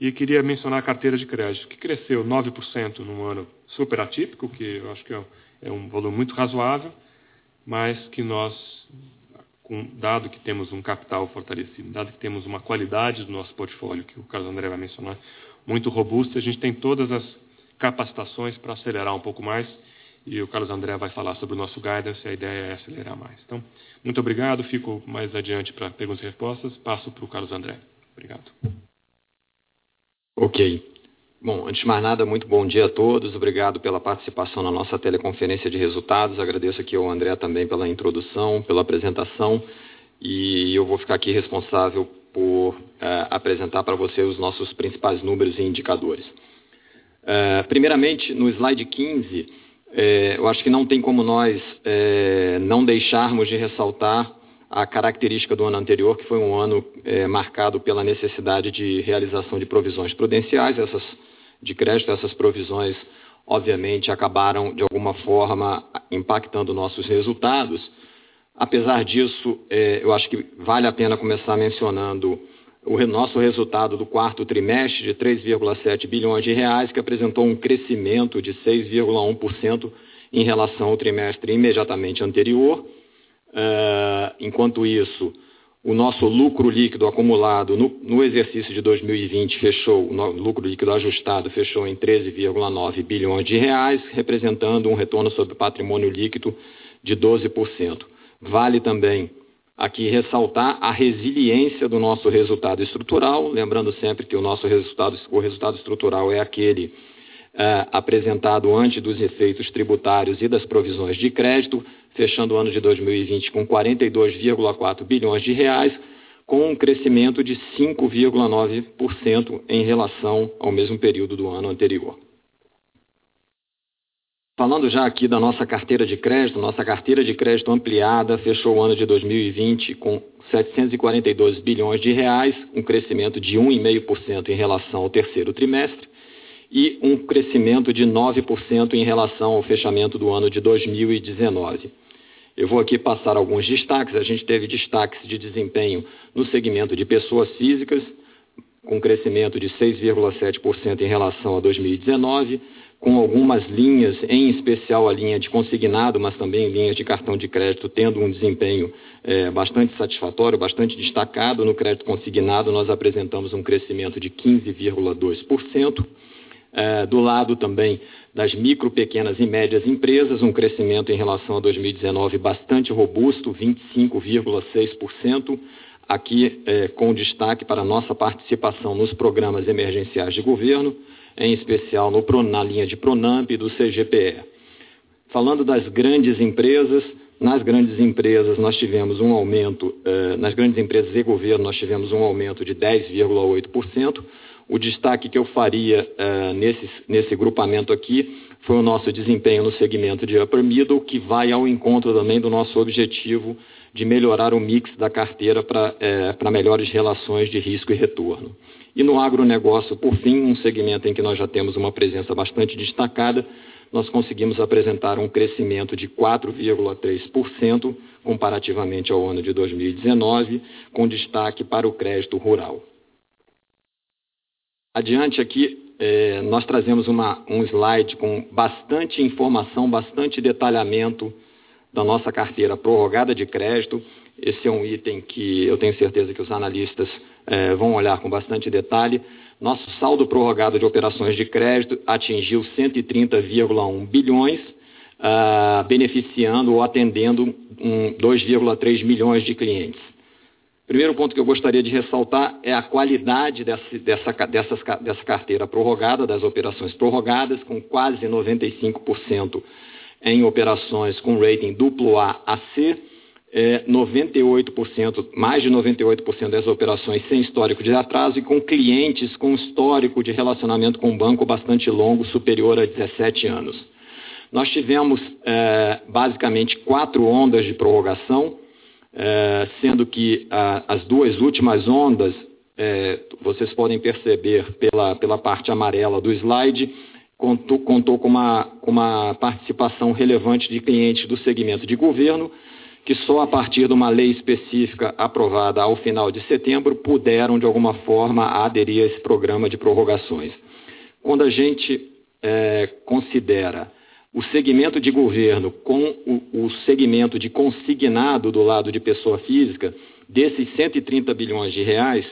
E queria mencionar a carteira de crédito, que cresceu 9% num ano super atípico, que eu acho que é um volume muito razoável, mas que nós, dado que temos um capital fortalecido, dado que temos uma qualidade do nosso portfólio, que o Carlos André vai mencionar, muito robusta, a gente tem todas as capacitações para acelerar um pouco mais, e o Carlos André vai falar sobre o nosso guidance, a ideia é acelerar mais. Então, muito obrigado, fico mais adiante para perguntas e respostas, passo para o Carlos André. Obrigado.
Ok. Bom, antes de mais nada, muito bom dia a todos. Obrigado pela participação na nossa teleconferência de resultados. Agradeço aqui ao André também pela introdução, pela apresentação. E eu vou ficar aqui responsável por uh, apresentar para você os nossos principais números e indicadores. Uh, primeiramente, no slide 15, eh, eu acho que não tem como nós não deixarmos de ressaltar a característica do ano anterior, que foi um ano é, marcado pela necessidade de realização de provisões prudenciais, essas de crédito, essas provisões, obviamente, acabaram de alguma forma impactando nossos resultados. Apesar disso, é, eu acho que vale a pena começar mencionando o nosso resultado do quarto trimestre de 3,7 bilhões de reais, que apresentou um crescimento de 6,1% em relação ao trimestre imediatamente anterior. Uh, enquanto isso, o nosso lucro líquido acumulado no, exercício de 2020 fechou, o lucro líquido ajustado fechou em 13,9 bilhões de reais, representando um retorno sobre patrimônio líquido de 12%. Vale também aqui ressaltar a resiliência do nosso resultado estrutural, lembrando sempre que o nosso resultado, o resultado estrutural é aquele uh, apresentado antes dos efeitos tributários e das provisões de crédito, fechando o ano de 2020 com 42,4 bilhões de reais, com um crescimento de 5,9% em relação ao mesmo período do ano anterior. Falando já aqui da nossa carteira de crédito, nossa carteira de crédito ampliada fechou o ano de 2020 com 742 bilhões de reais, um crescimento de 1,5% em relação ao terceiro trimestre e um crescimento de 9% em relação ao fechamento do ano de 2019. Eu vou aqui passar alguns destaques. A gente teve destaques de desempenho no segmento de pessoas físicas, com crescimento de 6,7% em relação a 2019, com algumas linhas, em especial a linha de consignado, mas também linhas de cartão de crédito, tendo um desempenho é, bastante satisfatório, bastante destacado. No crédito consignado, nós apresentamos um crescimento de 15,2%. É, do lado também das micro, pequenas e médias empresas, um crescimento em relação a 2019 bastante robusto, 25,6%, aqui é, com destaque para nossa participação nos programas emergenciais de governo, em especial no, na linha de Pronamp e do CGPE. Falando das grandes empresas, nas grandes empresas nós tivemos um aumento, eh, nas grandes empresas e governo nós tivemos um aumento de 10,8%, o destaque que eu faria uh, nesse, nesse grupamento aqui foi o nosso desempenho no segmento de upper middle, que vai ao encontro também do nosso objetivo de melhorar o mix da carteira para é, melhores relações de risco e retorno. E no agronegócio, por fim, um segmento em que nós já temos uma presença bastante destacada, nós conseguimos apresentar um crescimento de 4,3% comparativamente ao ano de 2019, com destaque para o crédito rural. Adiante aqui, é, nós trazemos uma, um slide com bastante informação, bastante detalhamento da nossa carteira prorrogada de crédito. Esse é um item que eu tenho certeza que os analistas é, vão olhar com bastante detalhe. Nosso saldo prorrogado de operações de crédito atingiu 130,1 bilhões, ah, beneficiando ou atendendo um, 2,3 milhões de clientes. Primeiro ponto que eu gostaria de ressaltar é a qualidade dessa, dessa, dessas, dessa carteira prorrogada, das operações prorrogadas, com quase 95% em operações com rating duplo A a C, é, 98%, mais de 98% das operações sem histórico de atraso e com clientes com histórico de relacionamento com o banco bastante longo, superior a 17 anos. Nós tivemos é, basicamente quatro ondas de prorrogação é, sendo que a, as duas últimas ondas, é, vocês podem perceber pela, pela parte amarela do slide, contou, contou com, uma, com uma participação relevante de clientes do segmento de governo, que só a partir de uma lei específica aprovada ao final de setembro puderam, de alguma forma, aderir a esse programa de prorrogações. Quando a gente é, considera o segmento de governo com o, o, segmento de consignado do lado de pessoa física, desses 130 bilhões de reais,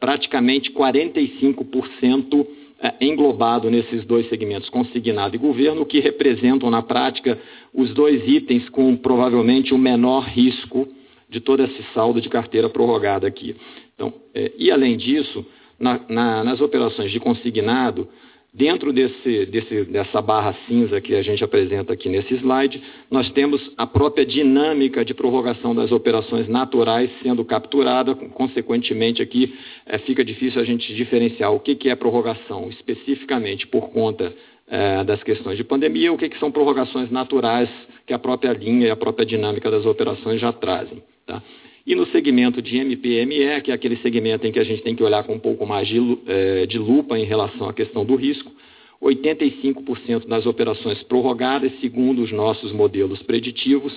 praticamente 45% é englobado nesses dois segmentos, consignado e governo, que representam na prática os dois itens com provavelmente o menor risco de todo esse saldo de carteira prorrogada aqui. Então, é, e além disso, na, na, nas operações de consignado, Dentro desse, desse, dessa barra cinza que a gente apresenta aqui nesse slide, nós temos a própria dinâmica de prorrogação das operações naturais sendo capturada, consequentemente aqui é, fica difícil a gente diferenciar o que, que é prorrogação especificamente por conta é, das questões de pandemia, o que, que são prorrogações naturais que a própria linha e a própria dinâmica das operações já trazem. Tá? E no segmento de MPME, que é aquele segmento em que a gente tem que olhar com um pouco mais de, é, de lupa em relação à questão do risco, 85% das operações prorrogadas, segundo os nossos modelos preditivos,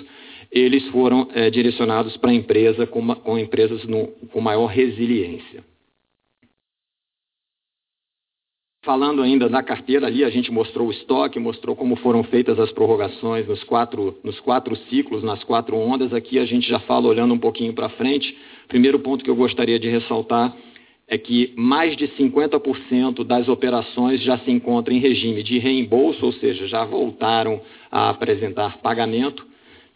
eles foram é, direcionados para empresa com, com empresas no, com maior resiliência. Falando ainda da carteira ali, a gente mostrou o estoque, mostrou como foram feitas as prorrogações nos quatro, nos quatro ciclos, nas quatro ondas. Aqui a gente já fala olhando um pouquinho para frente. Primeiro ponto que eu gostaria de ressaltar é que mais de 50% das operações já se encontram em regime de reembolso, ou seja, já voltaram a apresentar pagamento.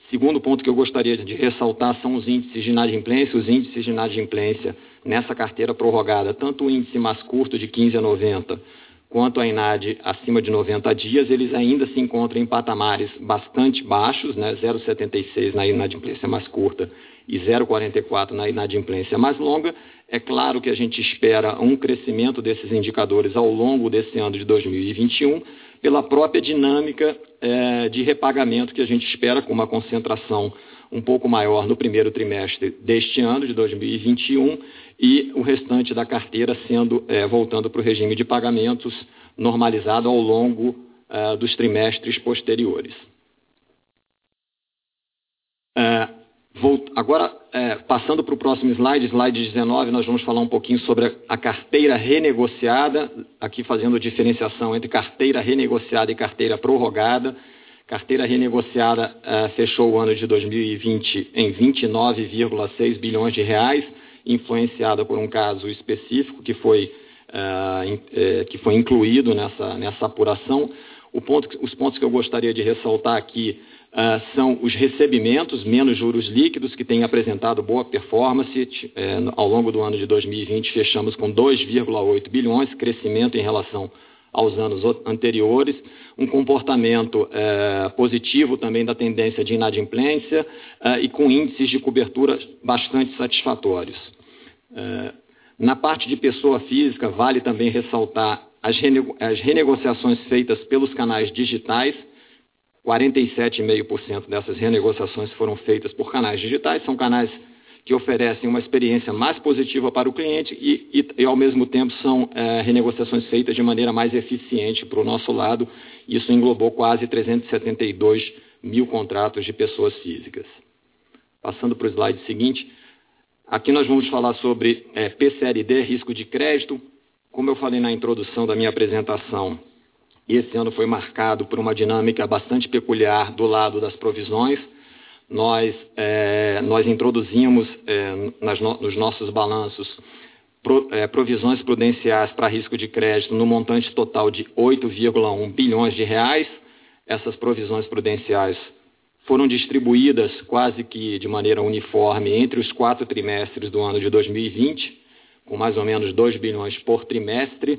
Segundo ponto que eu gostaria de ressaltar são os índices de inadimplência. Os índices de inadimplência nessa carteira prorrogada, tanto o índice mais curto de 15 a 90, quanto a INAD acima de 90 dias, eles ainda se encontram em patamares bastante baixos, né? 0,76 na inadimplência mais curta e 0,44 na inadimplência mais longa. É claro que a gente espera um crescimento desses indicadores ao longo desse ano de 2021, pela própria dinâmica é, de repagamento que a gente espera, com uma concentração um pouco maior no primeiro trimestre deste ano, de 2021, e o restante da carteira sendo é, voltando para o regime de pagamentos normalizado ao longo é, dos trimestres posteriores. É, agora, é, passando para o próximo slide, slide 19, nós vamos falar um pouquinho sobre a carteira renegociada, aqui fazendo diferenciação entre carteira renegociada e carteira prorrogada. Carteira renegociada é, fechou o ano de 2020 em 29,6 bilhões de reais, influenciada por um caso específico que foi, é, que foi incluído nessa, nessa apuração. Ponto, os pontos que eu gostaria de ressaltar aqui Uh, são os recebimentos menos juros líquidos, que têm apresentado boa performance. É, ao longo do ano de 2020, fechamos com 2,8 bilhões, crescimento em relação aos anos anteriores, um comportamento é, positivo também da tendência de inadimplência é, e com índices de cobertura bastante satisfatórios. É, na parte de pessoa física, vale também ressaltar as, renego as renegociações feitas pelos canais digitais, 47,5% dessas renegociações foram feitas por canais digitais, são canais que oferecem uma experiência mais positiva para o cliente e, e, e ao mesmo tempo, são é, renegociações feitas de maneira mais eficiente para o nosso lado. Isso englobou quase 372 mil contratos de pessoas físicas. Passando para o slide seguinte, aqui nós vamos falar sobre é, PCLD, risco de crédito. Como eu falei na introdução da minha apresentação, esse ano foi marcado por uma dinâmica bastante peculiar do lado das provisões. Nós, é, nós introduzimos é, nas, nos nossos balanços pro, é, provisões prudenciais para risco de crédito no montante total de 8,1 bilhões de reais. Essas provisões prudenciais foram distribuídas quase que de maneira uniforme entre os quatro trimestres do ano de 2020, com mais ou menos 2 bilhões por trimestre.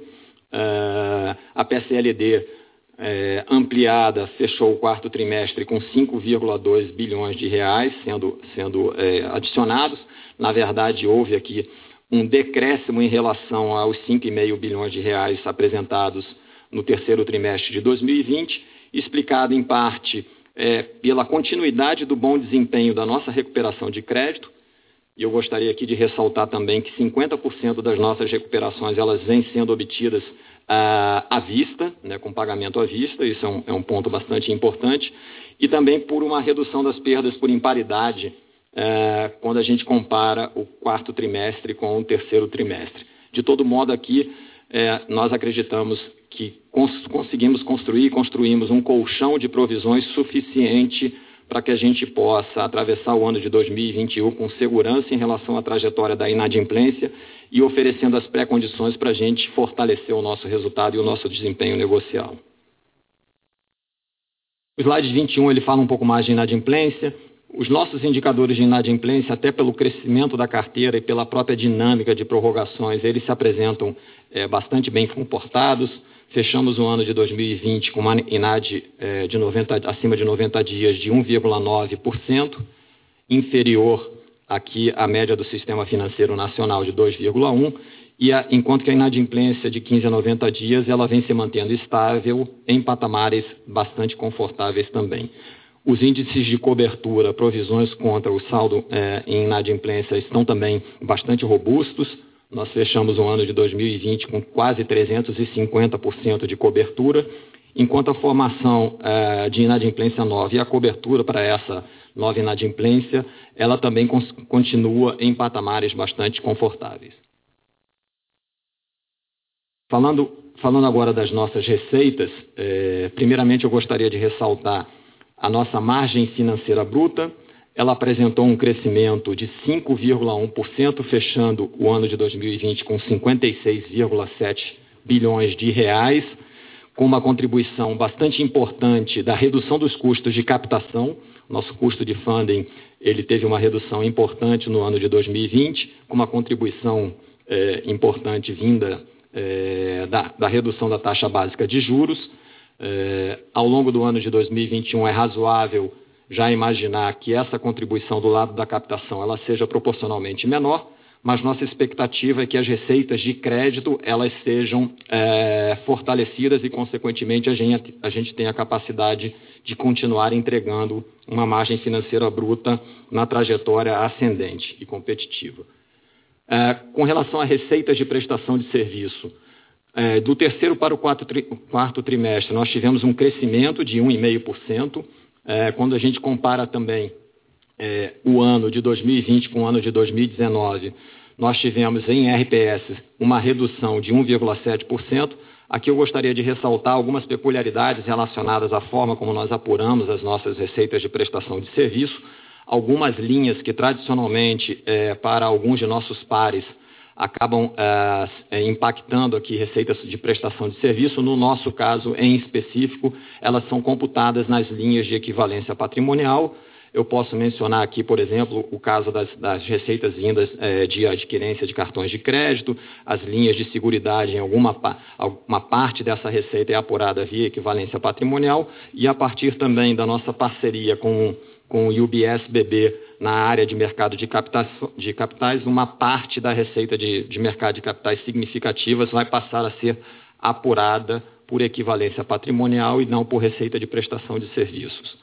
Uh, a PCLD eh, ampliada fechou o quarto trimestre com 5,2 bilhões de reais sendo, sendo uh, adicionados. Na verdade, houve aqui um decréscimo em relação aos 5,5 bilhões de reais apresentados no terceiro trimestre de 2020, explicado em parte é, pela continuidade do bom desempenho da nossa recuperação de crédito, e eu gostaria aqui de ressaltar também que 50% das nossas recuperações elas vêm sendo obtidas à vista, né, com pagamento à vista, isso é um, é um, ponto bastante importante, e também por uma redução das perdas por imparidade ah, quando a gente compara o quarto trimestre com o terceiro trimestre. De todo modo, aqui eh, nós acreditamos que cons conseguimos construir, construímos um colchão de provisões suficiente para que a gente possa atravessar o ano de 2021 com segurança em relação à trajetória da inadimplência e oferecendo as pré-condições para a gente fortalecer o nosso resultado e o nosso desempenho negocial. O slide 21 ele fala um pouco mais de inadimplência. Os nossos indicadores de inadimplência, até pelo crescimento da carteira e pela própria dinâmica de prorrogações, eles se apresentam é, bastante bem comportados. Fechamos o ano de 2020 com uma INAD é, de 90, acima de 90 dias de 1,9%, inferior aqui à média do Sistema Financeiro Nacional de 2,1%, e a, enquanto que a inadimplência de 15 a 90 dias ela vem se mantendo estável em patamares bastante confortáveis também. Os índices de cobertura, provisões contra o saldo é, em inadimplência estão também bastante robustos, nós fechamos o ano de 2020 com quase 350% de cobertura, enquanto a formação eh, de inadimplência nova e a cobertura para essa nova inadimplência, ela também continua em patamares bastante confortáveis. Falando, falando agora das nossas receitas, eh, primeiramente eu gostaria de ressaltar a nossa margem financeira bruta, ela apresentou um crescimento de 5,1%, fechando o ano de 2020 com 56,7 bilhões de reais, com uma contribuição bastante importante da redução dos custos de captação. Nosso custo de funding ele teve uma redução importante no ano de 2020, com uma contribuição é, importante vinda é, da, da, redução da taxa básica de juros. É, ao longo do ano de 2021 é razoável já imaginar que essa contribuição do lado da captação ela seja proporcionalmente menor, mas nossa expectativa é que as receitas de crédito elas sejam é, fortalecidas e, consequentemente, a gente, a gente tenha a capacidade de continuar entregando uma margem financeira bruta na trajetória ascendente e competitiva. É, com relação a receitas de prestação de serviço, é, do terceiro para o quarto, tri, quarto trimestre, nós tivemos um crescimento de 1,5%. É, quando a gente compara também é, o ano de 2020 com o ano de 2019, nós tivemos em RPS uma redução de 1,7%. Aqui eu gostaria de ressaltar algumas peculiaridades relacionadas à forma como nós apuramos as nossas receitas de prestação de serviço. Algumas linhas que tradicionalmente, é, para alguns de nossos pares, acabam é, impactando aqui receitas de prestação de serviço. No nosso caso, em específico, elas são computadas nas linhas de equivalência patrimonial. Eu posso mencionar aqui, por exemplo, o caso das, das receitas vindas é, de adquirência de cartões de crédito, as linhas de seguridade, em alguma uma parte dessa receita é apurada via equivalência patrimonial, e a partir também da nossa parceria com, com o UBS BB na área de mercado de capitais, de capitais uma parte da receita de, de mercado de capitais significativas vai passar a ser apurada por equivalência patrimonial e não por receita de prestação de serviços.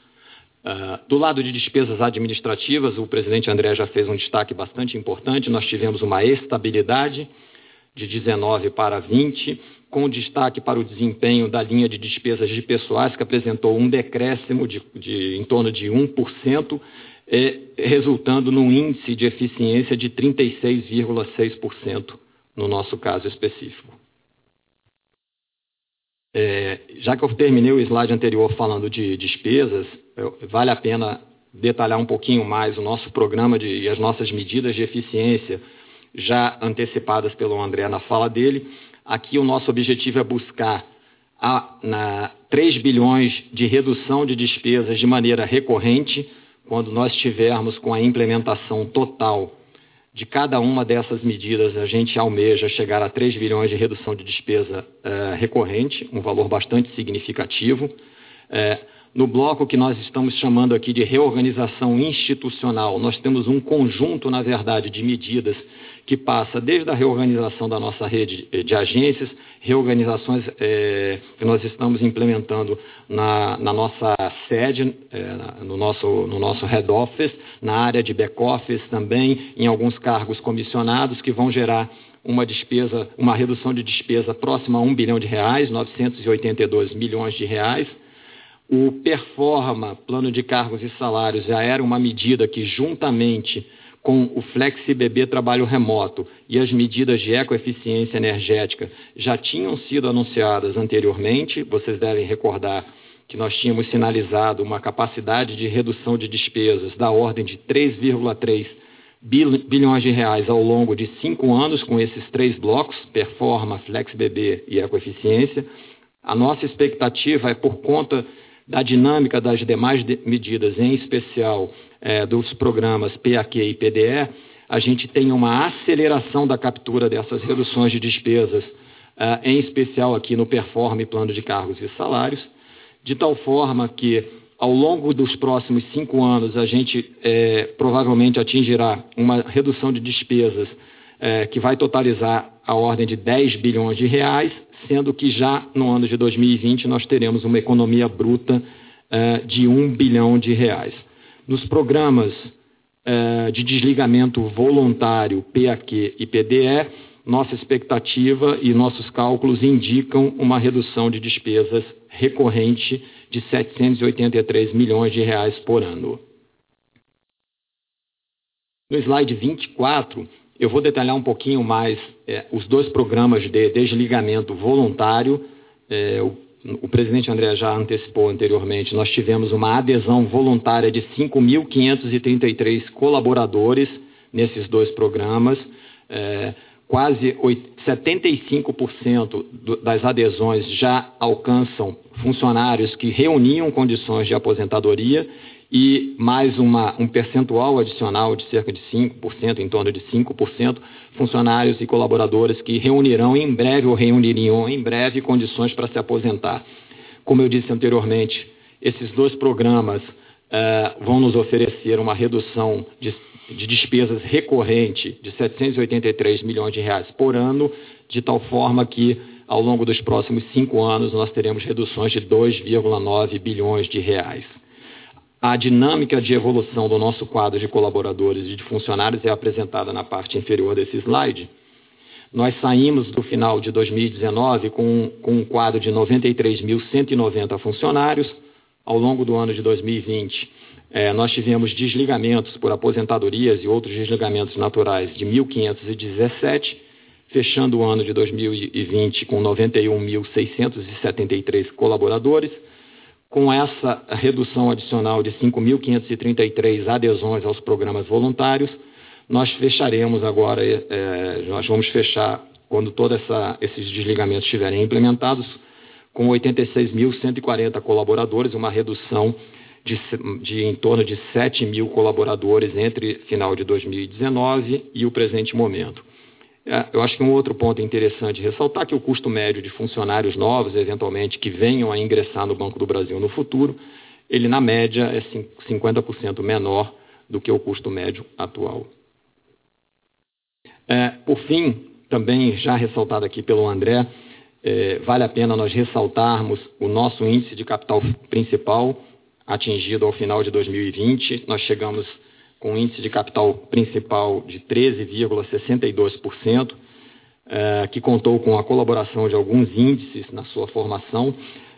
Uh, do lado de despesas administrativas, o presidente André já fez um destaque bastante importante. Nós tivemos uma estabilidade de 19 para 20, com destaque para o desempenho da linha de despesas de pessoais, que apresentou um decréscimo de, de em torno de 1%, é, resultando num índice de eficiência de 36,6% no nosso caso específico. É, já que eu terminei o slide anterior falando de despesas, vale a pena detalhar um pouquinho mais o nosso programa de, e as nossas medidas de eficiência já antecipadas pelo André na fala dele. Aqui o nosso objetivo é buscar a, na, 3 bilhões de redução de despesas de maneira recorrente, quando nós estivermos com a implementação total de cada uma dessas medidas, a gente almeja chegar a 3 bilhões de redução de despesa é, recorrente, um valor bastante significativo. É, no bloco que nós estamos chamando aqui de reorganização institucional, nós temos um conjunto, na verdade, de medidas que passa desde a reorganização da nossa rede de agências, reorganizações é, que nós estamos implementando na, na nossa sede, é, no, nosso, no nosso head office, na área de back office também, em alguns cargos comissionados que vão gerar uma despesa, uma redução de despesa próxima a 1 bilhão de reais, 982 milhões de reais. O Performa, Plano de Cargos e Salários, já era uma medida que, juntamente com o FlexiBB Trabalho Remoto e as medidas de ecoeficiência energética, já tinham sido anunciadas anteriormente. Vocês devem recordar que nós tínhamos sinalizado uma capacidade de redução de despesas da ordem de 3,3 bilhões de reais ao longo de cinco anos com esses três blocos, Performa, FlexBB e Ecoeficiência. A nossa expectativa é por conta da dinâmica das demais de medidas, em especial é, dos programas PAQ e PDE, a gente tem uma aceleração da captura dessas reduções de despesas, é, em especial aqui no Performe Plano de Cargos e Salários, de tal forma que, ao longo dos próximos cinco anos, a gente é, provavelmente atingirá uma redução de despesas é, que vai totalizar a ordem de 10 bilhões de reais, sendo que já no ano de 2020 nós teremos uma economia bruta uh, de 1 bilhão de reais. Nos programas uh, de desligamento voluntário PAQ e PDE, nossa expectativa e nossos cálculos indicam uma redução de despesas recorrente de 783 milhões de reais por ano. No slide 24, eu vou detalhar um pouquinho mais é, os dois programas de desligamento voluntário. É, o, o, presidente André já antecipou anteriormente, nós tivemos uma adesão voluntária de 5.533 colaboradores nesses dois programas. É, quase 75% das adesões já alcançam funcionários que reuniam condições de aposentadoria e mais uma, um percentual adicional de cerca de 5%, em torno de 5%, funcionários e colaboradores que reunirão em breve ou reuniriam em breve condições para se aposentar. Como eu disse anteriormente, esses dois programas uh, vão nos oferecer uma redução de, de despesas recorrente de 783 milhões de reais por ano, de tal forma que ao longo dos próximos cinco anos nós teremos reduções de 2,9 bilhões de reais. A dinâmica de evolução do nosso quadro de colaboradores e de funcionários é apresentada na parte inferior desse slide. Nós saímos do final de 2019 com, com um quadro de 93.190 funcionários. Ao longo do ano de 2020, eh, nós tivemos desligamentos por aposentadorias e outros desligamentos naturais de 1.517, fechando o ano de 2020 com 91.673 colaboradores com essa redução adicional de 5.533 adesões aos programas voluntários, nós fecharemos agora, é, nós vamos fechar, quando todos esses desligamentos estiverem implementados, com 86.140 colaboradores, uma redução de, de, em torno de 7 mil colaboradores entre final de 2019 e o presente momento. É, eu acho que um outro ponto interessante ressaltar que o custo médio de funcionários novos, eventualmente, que venham a ingressar no Banco do Brasil no futuro, ele na média é 50% menor do que o custo médio atual. É, por fim, também já ressaltado aqui pelo André, é, vale a pena nós ressaltarmos o nosso índice de capital principal atingido ao final de 2020. Nós chegamos com índice de capital principal de 13,62%, eh, que contou com a colaboração de alguns índices na sua formação,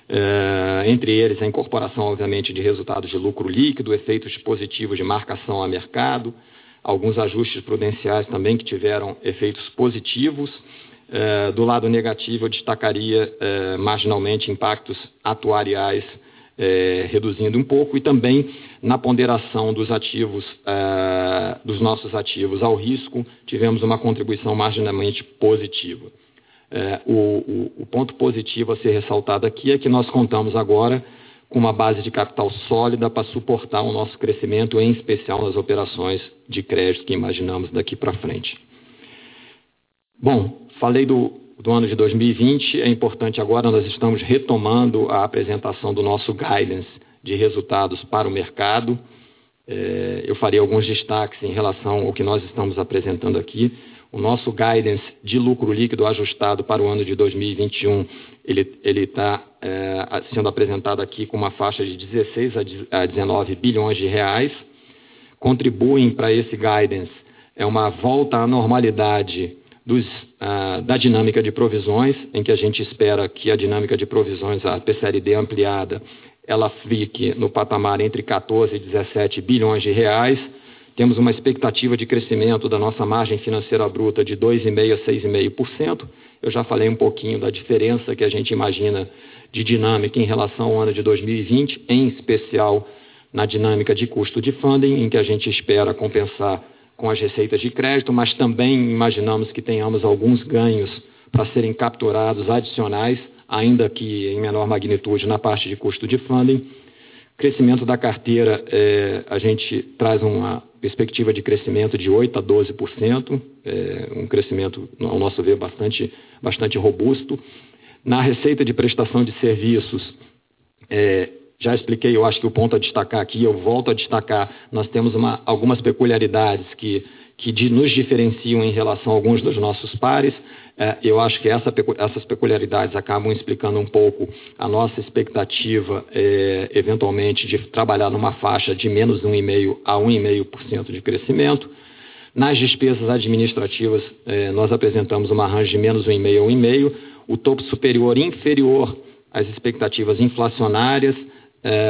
eh, entre eles a incorporação, obviamente, de resultados de lucro líquido, efeitos positivos de marcação a mercado, alguns ajustes prudenciais também que tiveram efeitos positivos. Eh, do lado negativo, eu destacaria marginalmente impactos atuariais é, reduzindo um pouco, e também na ponderação dos ativos, é, dos nossos ativos ao risco, tivemos uma contribuição marginalmente positiva. É, o, o, o ponto positivo a ser ressaltado aqui é que nós contamos agora com uma base de capital sólida para suportar o nosso crescimento, em especial nas operações de crédito que imaginamos daqui para frente. Bom, falei do, do ano de 2020. É importante agora, nós estamos retomando a apresentação do nosso guidance de resultados para o mercado. Eu farei alguns destaques em relação ao que nós estamos apresentando aqui. O nosso guidance de lucro líquido ajustado para o ano de 2021, ele tá sendo apresentado aqui com uma faixa de 16 billion-19 billion reais. Contribuem pra esse guidance uma volta à normalidade da dinâmica de provisões, em que a gente espera que a dinâmica de provisões, a PCLD ampliada, ela fique no patamar entre 14 billion-17 billion reais. Temos uma expectativa de crescimento da nossa margem financeira bruta de 2.5%-6.5%. Eu já falei um pouquinho da diferença que a gente imagina de dinâmica em relação ao ano de 2020, em especial na dinâmica de custo de funding, em que a gente espera compensar com as receitas de crédito, mas também imaginamos que tenhamos alguns ganhos pra serem capturados adicionais, ainda que em menor magnitude na parte de custo de funding. Crescimento da carteira, a gente traz uma perspectiva de crescimento de 8%-12%, um crescimento, ao nosso ver, bastante robusto. Na receita de prestação de serviços, já expliquei, eu acho que o ponto a destacar aqui, eu volto a destacar, nós temos algumas peculiaridades que nos diferenciam em relação a alguns dos nossos pares. Eu acho que essas peculiaridades acabam explicando um pouco a nossa expectativa, eventualmente, de trabalhar numa faixa de -1.5% a 1.5% de crescimento. Nas despesas administrativas, nós apresentamos uma range de -1.5% a 1.5%. O topo superior inferior às expectativas inflacionárias.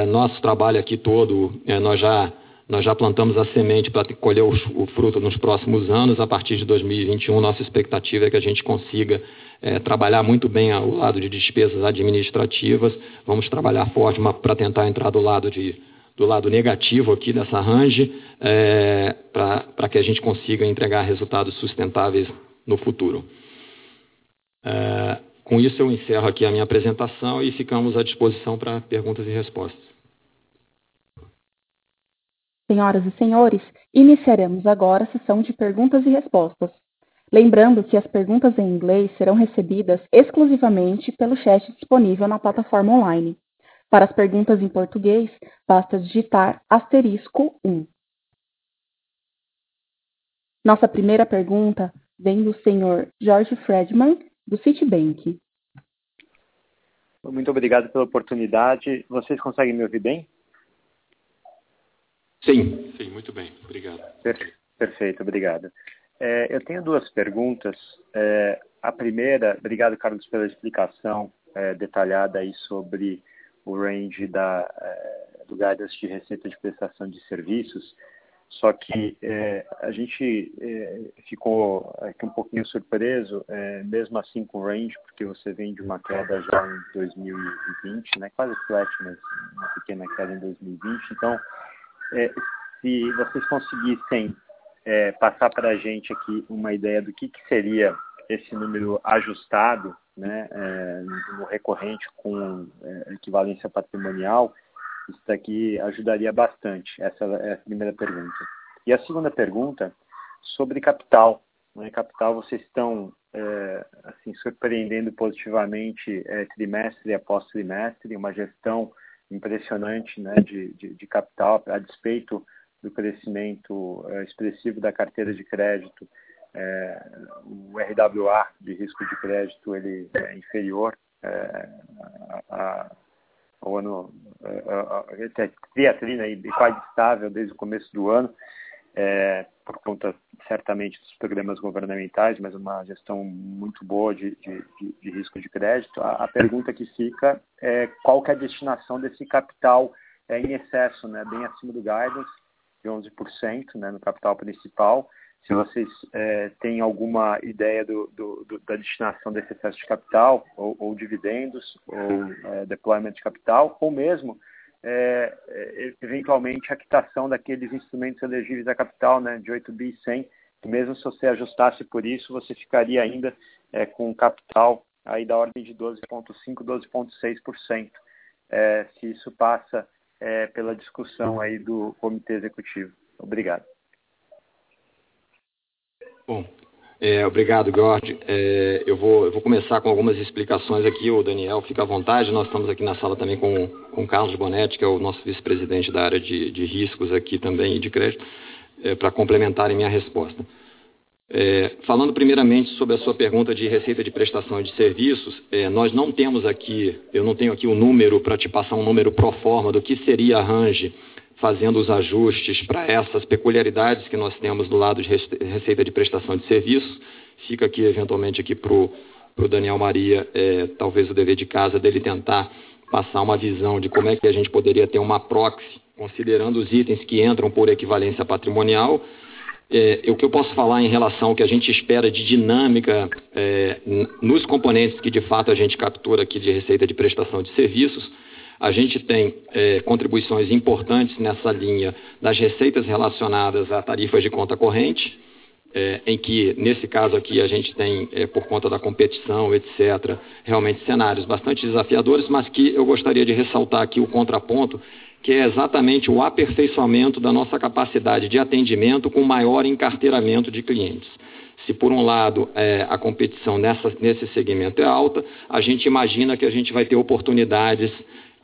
Nosso trabalho aqui todo, nós já plantamos a semente pra colher o fruto nos próximos anos. A partir de 2021, nossa expectativa é que a gente consiga trabalhar muito bem ao lado de despesas administrativas. Vamos trabalhar forte pra tentar entrar do lado negativo aqui dessa range, pra que a gente consiga entregar resultados sustentáveis no futuro. Com isso, eu encerro aqui a minha apresentação e ficamos à disposição pra perguntas e respostas.
Senhoras e senhores, iniciaremos agora a sessão de perguntas e respostas. Lembrando que as perguntas em inglês serão recebidas exclusivamente pelo chat disponível na plataforma online. Para as perguntas em português, basta digitar asterisco um. Nossa primeira pergunta vem do senhor Jorge Friedman, do Citibank.
Muito obrigado pela oportunidade. Vocês conseguem me ouvir bem?
Sim.
Sim, muito bem. Obrigado.
Perfeito, obrigado. Eu tenho duas perguntas. A primeira, obrigado, Carlos, pela explicação detalhada aí sobre o range do guidance de receita de prestação de serviços. Só que a gente ficou aqui um pouquinho surpreso, mesmo assim com o range, porque você vem de uma queda já em 2020, né, quase flat, mas uma pequena queda em 2020. Então, se vocês conseguissem passar pra gente aqui uma ideia do que seria esse número ajustado, né, no recorrente com equivalência patrimonial, isso daqui ajudaria bastante. Essa é a primeira pergunta. A segunda pergunta, sobre capital, né. Capital, vocês estão assim surpreendendo positivamente, trimestre após trimestre, uma gestão impressionante, né, de capital, a despeito do crescimento expressivo da carteira de crédito. O RWA de risco de crédito, ele é inferior ao ano, tri-a-tri, quase estável desde o começo do ano, por conta certamente dos programas governamentais, mas uma gestão muito boa de risco de crédito. A pergunta que fica é qual que é a destinação desse capital em excesso, né, bem acima do guidance de 11%, né, no capital principal. Se vocês têm alguma ideia da destinação desse excesso de capital ou dividendos ou deployment de capital, ou mesmo eventualmente a quitação daqueles instrumentos elegíveis a capital, né, de 8.1 billion, que mesmo se você ajustasse por isso, você ficaria ainda com capital aí da ordem de 12.5%-12.6%. Se isso passa pela discussão aí do comitê executivo. Obrigado.
Bom, É, obrigado, George. É, eu, vou, eu, vou, começar com algumas explicações aqui. O Daniel fica à vontade. Nós estamos aqui na sala também com, com o Carlos Bonetti, que é o nosso vice-presidente da área de, de, riscos aqui também e de crédito, é, para complementarem minha resposta. É, falando primeiramente sobre a sua pergunta de receita de prestação de serviços, é, nós não temos aqui, eu não tenho aqui o um número para te passar um número pro forma do que seria a range fazendo os ajustes para essas peculiaridades que nós temos do lado de receita de prestação de serviços. Fica aqui, eventualmente, aqui para o Daniel Maria, é, talvez o dever de casa dele tentar passar uma visão de como é que a gente poderia ter uma proxy, considerando os itens que entram por equivalência patrimonial. É, o que eu posso falar em relação ao que a gente espera de dinâmica é, nos componentes que de fato a gente captura aqui de receita de prestação de serviços, a gente tem é, contribuições importantes nessa linha das receitas relacionadas a tarifas de conta corrente, é, em que, nesse caso aqui, a gente tem, é, por conta da competição, etc., realmente cenários bastante desafiadores, mas que eu gostaria de ressaltar aqui o contraponto, que é exatamente o aperfeiçoamento da nossa capacidade de atendimento com maior encarteiramento de clientes. Se, por um lado, é, a competição nessa, nesse segmento é alta, a gente imagina que a gente vai ter oportunidades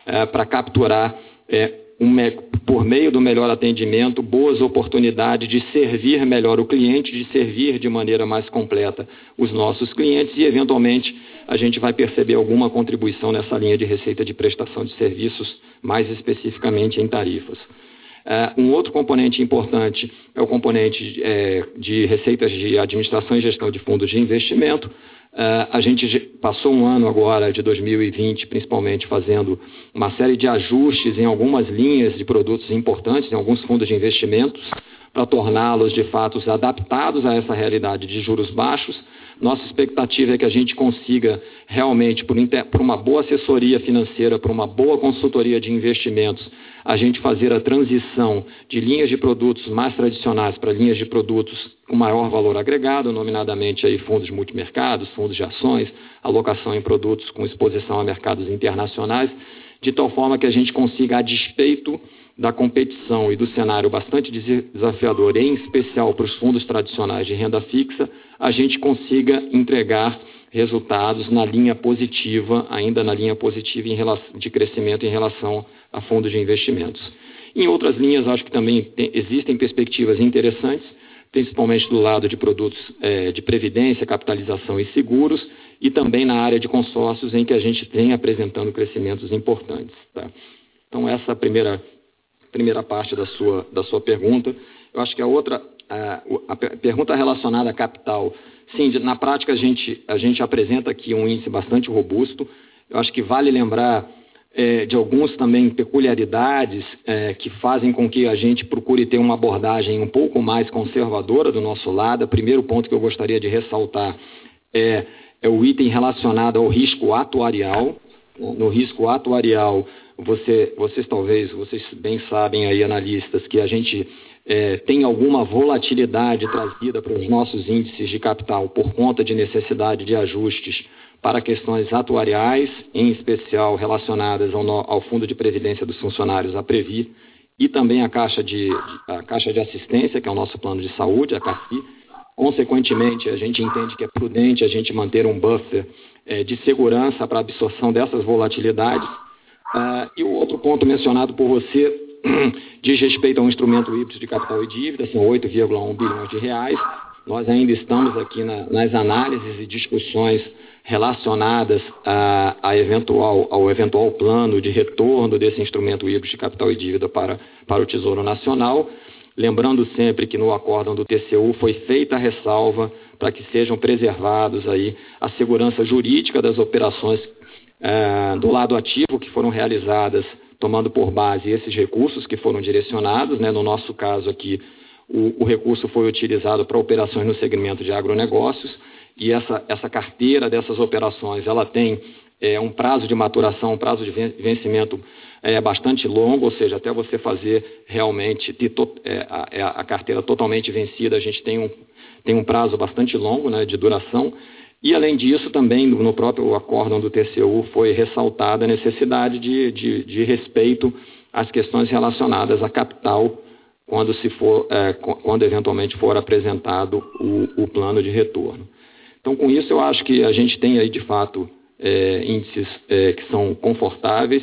é, para capturar, é, um, por meio do melhor atendimento, boas oportunidades de servir melhor o cliente, de servir de maneira mais completa os nossos clientes e, eventualmente, a gente vai perceber alguma contribuição nessa linha de receita de prestação de serviços, mais especificamente em tarifas. Uh, um outro componente importante é o componente é, de receitas de administração e gestão de fundos de investimento, Uh, a gente passou um ano agora, de 2020, principalmente, fazendo uma série de ajustes em algumas linhas de produtos importantes, em alguns fundos de investimentos, para torná-los, de fato, adaptados a essa realidade de juros baixos. Nossa expectativa é que a gente consiga realmente, por, por uma boa assessoria financeira, por uma boa consultoria de investimentos, a gente fazer a transição de linhas de produtos mais tradicionais para linhas de produtos com maior valor agregado, nominadamente aí fundos multimercados, fundos de ações, alocação em produtos com exposição a mercados internacionais, de tal forma que a gente consiga, a despeito da competição e do cenário bastante desafiador, em especial para os fundos tradicionais de renda fixa, a gente consiga entregar resultados na linha positiva, ainda na linha positiva relação, de crescimento em relação a fundos de investimentos. Em outras linhas, acho que também tem, existem perspectivas interessantes, principalmente do lado de produtos é, de previdência, capitalização e seguros, e também na área de consórcios, em que a gente vem apresentando crescimentos importantes. Tá? Então, essa é a primeira, primeira parte da sua, da sua pergunta. Eu acho que a outra, a, a pergunta relacionada a capital, sim, na prática a gente, a gente apresenta aqui um índice bastante robusto. Eu acho que vale lembrar é, de algumas também peculiaridades é, que fazem com que a gente procure ter uma abordagem um pouco mais conservadora do nosso lado. O primeiro ponto que eu gostaria de ressaltar é, é o item relacionado ao risco atuarial. No risco atuarial, você, vocês talvez, vocês bem sabem aí, analistas, que a gente é, tem alguma volatilidade trazida para os nossos índices de capital por conta de necessidade de ajustes para questões atuariais, em especial relacionadas ao, ao Fundo de Previdência dos Funcionários, a Previ, e também a Caixa de, a Caixa de Assistência, que é o nosso plano de saúde, a CAFI. Consequentemente, a gente entende que é prudente a gente manter um buffer é, de segurança para a absorção dessas volatilidades. Ah, e o outro ponto mencionado por você diz respeito a um instrumento híbrido de capital e dívida, são 8,1 bilhões de reais. Nós ainda estamos aqui na, nas análises e discussões relacionadas a, a eventual, ao eventual plano de retorno desse instrumento híbrido de capital e dívida para, para o Tesouro Nacional. Lembrando sempre que no acórdão do TCU foi feita a ressalva para que sejam preservados aí a segurança jurídica das operações é, do lado ativo que foram realizadas, tomando por base esses recursos que foram direcionados. Né? No nosso caso aqui, o, o recurso foi utilizado para operações no segmento de agronegócios e essa, essa carteira dessas operações ela tem é, um prazo de maturação, um prazo de vencimento é, bastante longo, ou seja, até você fazer realmente to, é, a, é, a, carteira totalmente vencida, a gente tem um, tem um prazo bastante longo né, de duração. E, além disso, também no próprio acórdão do TCU foi ressaltada a necessidade de, de, de respeito às questões relacionadas a capital quando, se for, é, quando eventualmente for apresentado o, o, plano de retorno. Então, com isso, eu acho que a gente tem aí, de fato, é, índices é, que são confortáveis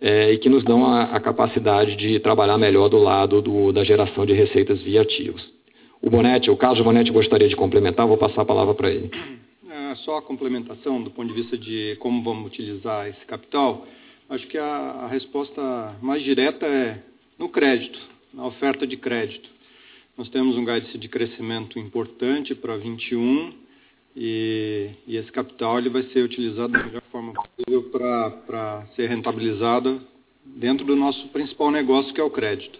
é, e que nos dão a, a, capacidade de trabalhar melhor do lado do, da geração de receitas via ativos. O Bonetti, o Carlos Bonetti gostaria de complementar, vou passar a palavra para ele.
É, só a complementação do ponto de vista de como vamos utilizar esse capital, acho que a, a resposta mais direta é no crédito, na oferta de crédito. Nós temos um guidance de crescimento importante para 21 e, e, esse capital ele vai ser utilizado da melhor forma possível para ser rentabilizado dentro do nosso principal negócio, que é o crédito.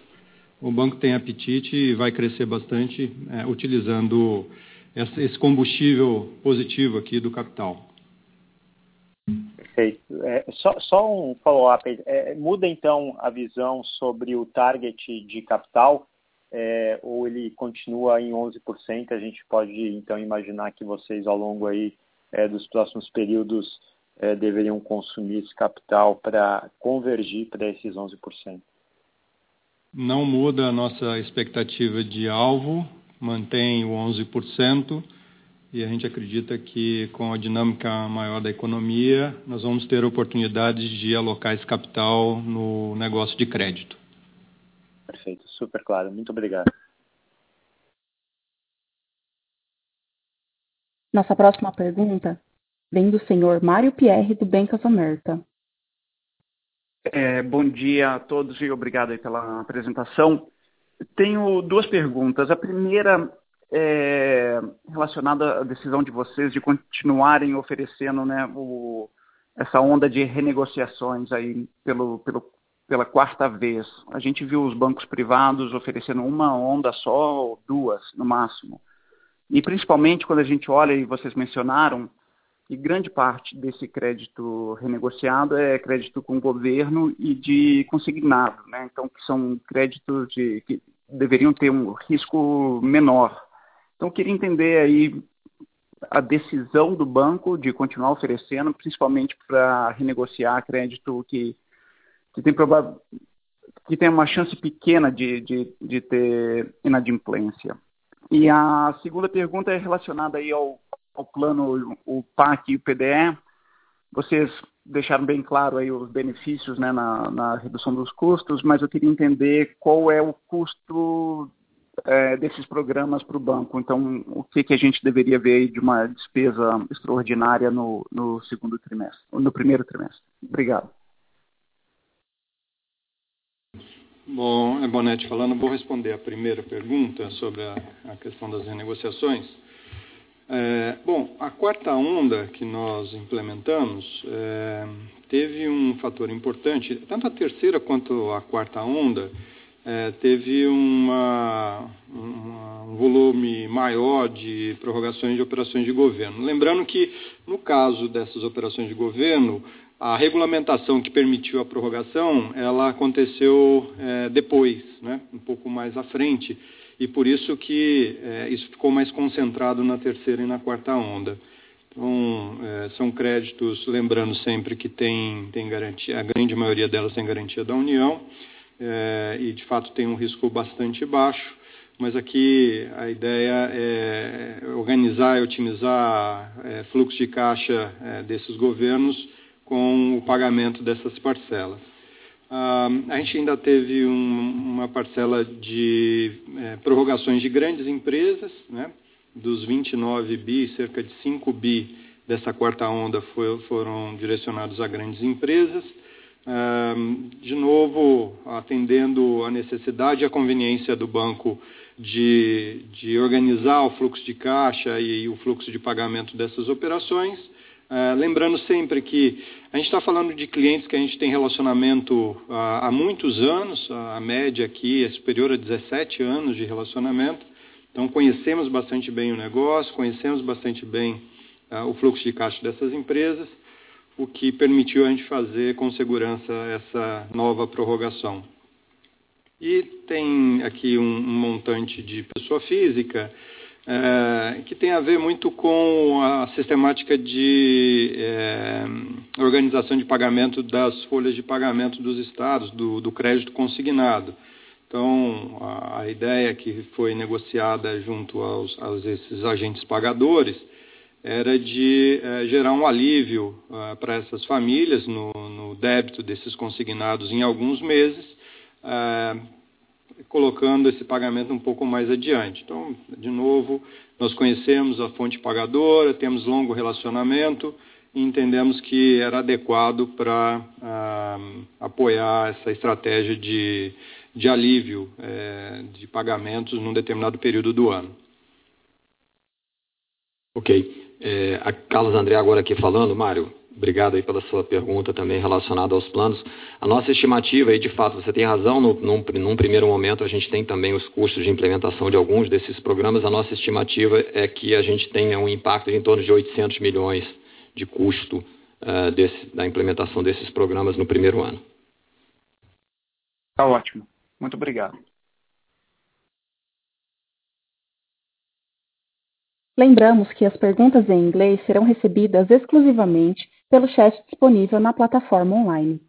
O banco tem apetite e vai crescer bastante é, utilizando esse combustível positivo aqui do capital.
Perfeito. É, só, só, um follow-up. É, muda então a visão sobre o target de capital é, ou ele continua em 11%? A gente pode então imaginar que vocês ao longo aí é, dos próximos períodos é, deveriam consumir esse capital para convergir para esses 11%.
Não muda a nossa expectativa de alvo, mantém o 11% e a gente acredita que com a dinâmica maior da economia, nós vamos ter oportunidades de alocar esse capital no negócio de crédito.
Perfeito, super claro. Muito obrigado.
Nossa próxima pergunta vem do senhor Mário Pierre, do Bank of America.
É, bom dia a todos e obrigado pela apresentação. Tenho duas perguntas. A primeira é, relacionada à decisão de vocês de continuarem oferecendo né, o, essa onda de renegociações aí pelo, pelo, pela quarta vez. A gente viu os bancos privados oferecendo uma onda só ou duas no máximo. E principalmente quando a gente olha, e vocês mencionaram, que grande parte desse crédito renegociado é crédito com o governo e de consignado, né? então que são créditos de, que deveriam ter um risco menor. Então, eu queria entender aí a decisão do banco de continuar oferecendo, principalmente para renegociar crédito que, que, tem que tem uma chance pequena de, de, de ter inadimplência. E a segunda pergunta é relacionada aí ao, ao plano, o PAC e o PDE. Vocês deixaram bem claro aí os benefícios né, na, na redução dos custos, mas eu queria entender qual é o custo é, desses programas para o banco. Então, o que, que a gente deveria ver de uma despesa extraordinária no, no segundo trimestre, no primeiro trimestre? Obrigado.
Bom, é Bonetti falando, vou responder a primeira pergunta sobre a, a questão das renegociações. É, bom, a quarta onda que nós implementamos é, teve um fator importante, tanto a terceira quanto a quarta onda é, teve uma, uma, um volume maior de prorrogações de operações de governo. Lembrando que, no caso dessas operações de governo, a regulamentação que permitiu a prorrogação, ela aconteceu é, depois, né, um pouco mais à frente, e por isso que é, isso ficou mais concentrado na terceira e na quarta onda. Então, é, são créditos, lembrando sempre que tem, tem garantia, a grande maioria delas tem garantia da União, é, e de fato tem um risco bastante baixo, mas aqui a ideia é organizar e otimizar é, fluxo de caixa é, desses governos com o pagamento dessas parcelas. Ah, a gente ainda teve um, uma parcela de é, prorrogações de grandes empresas, né? dos 29 bi, cerca de 5 bi dessa quarta onda foi, foram direcionados a grandes empresas de novo, atendendo a necessidade e a conveniência do banco de, de organizar o fluxo de caixa e o fluxo de pagamento dessas operações. Uh, lembrando sempre que a gente está falando de clientes que a gente tem relacionamento há, há muitos anos, a, a, média aqui é superior a 17 anos de relacionamento, então conhecemos bastante bem o negócio, conhecemos bastante bem uh, o fluxo de caixa dessas empresas o que permitiu a gente fazer com segurança essa nova prorrogação. E tem aqui um, um montante de pessoa física é, que tem a ver muito com a sistemática de é, organização de pagamento das folhas de pagamento dos estados, do, do crédito consignado. Então, a ideia que foi negociada junto aos, aos esses agentes pagadores era de é, gerar um alívio é, para essas famílias no, no, débito desses consignados em alguns meses, é, colocando esse pagamento um pouco mais adiante. Então, de novo, nós conhecemos a fonte pagadora, temos longo relacionamento e entendemos que era adequado para ah, apoiar essa estratégia de, de alívio de pagamentos num determinado período do ano.
Ok. É, a Carlos André agora aqui falando, Mário, obrigado aí pela sua pergunta também relacionada aos planos. A nossa estimativa, e de fato você tem razão, no, num, num, primeiro momento a gente tem também os custos de implementação de alguns desses programas. A nossa estimativa é que a gente tenha um impacto de em torno de 800 milhões de custo uh, desse, da implementação desses programas no primeiro ano.
Está ótimo. Muito obrigado.
Lembramos que as perguntas em inglês serão recebidas exclusivamente pelo chat disponível na plataforma online.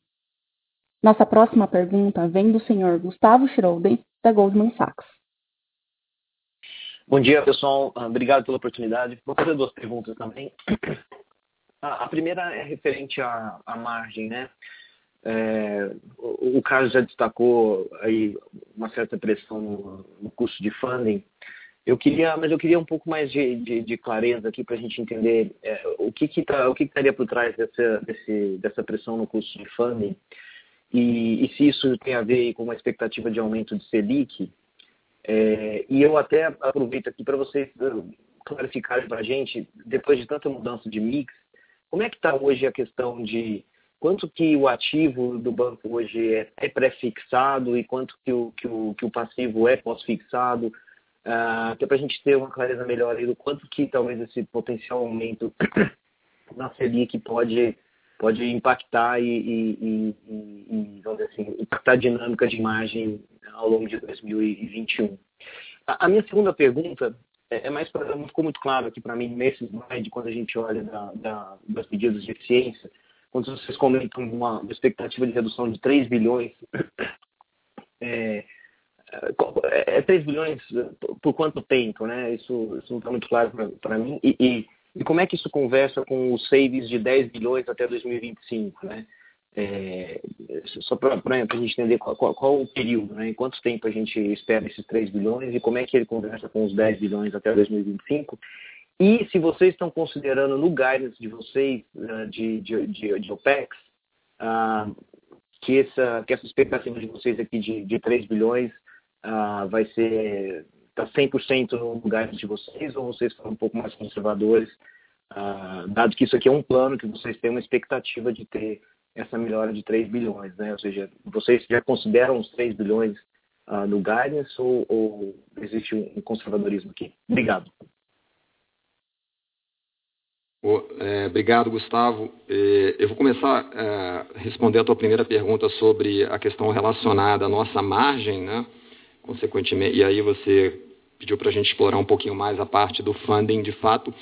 Nossa próxima pergunta vem do Sr. Gustavo Schroden, da Goldman Sachs.
Bom dia, pessoal. Obrigado pela oportunidade. Vou fazer duas perguntas também. A primeira é referente à, à margem, né? É, o, o Carlos já destacou aí uma certa pressão no, no custo de funding. Eu queria, mas eu queria um pouco mais de, de, de clareza aqui para a gente entender é, o que que tá, o que, estaria por trás dessa, desse, dessa pressão no custo de funding e, e, se isso tem a ver com uma expectativa de aumento de Selic. É, e eu até aproveito aqui para vocês uh, clarificarem para a gente, depois de tanta mudança de mix, como é que está hoje a questão de quanto que o ativo do banco hoje é, é pré-fixado e quanto que o, que o, que o passivo é pós-fixado? Até para a gente ter uma clareza melhor aí do quanto que talvez esse potencial aumento na Selic pode, pode impactar e, e, e, e, vamos dizer assim, impactar a dinâmica de margem ao longo de 2021. A, a minha segunda pergunta é, é mais para não ficou muito claro aqui para mim nesse slide quando a gente olha da, da, das medidas de eficiência, quando vocês comentam uma, uma expectativa de redução de 3 bilhões é, é 3 bilhões por quanto tempo, né? Isso, isso não está muito claro para mim. E, e, e, como é que isso conversa com os savings de 10 bilhões até 2025, né? É, só para a gente entender qual, qual, qual, o período, né? Em quanto tempo a gente espera esses 3 bilhões e como é que ele conversa com os 10 bilhões até 2025. E se vocês estão considerando no guidance de vocês uh, de, de, de, de OPEX, uh, que, essa, que essa expectativa de vocês aqui de, de 3 bilhões ah, vai ser está 100% no lugar de vocês ou vocês são um pouco mais conservadores, ah, dado que isso aqui é um plano que vocês têm uma expectativa de ter essa melhora de 3 bilhões, né? Ou seja, vocês já consideram os 3 bilhões ah, no guidance ou, ou existe um conservadorismo aqui? Obrigado.
É, obrigado, Gustavo. É, eu vou começar a é, responder a tua primeira pergunta sobre a questão relacionada à nossa margem, né? Consequentemente, e aí você pediu para a gente explorar um pouquinho mais a parte do funding, de fato,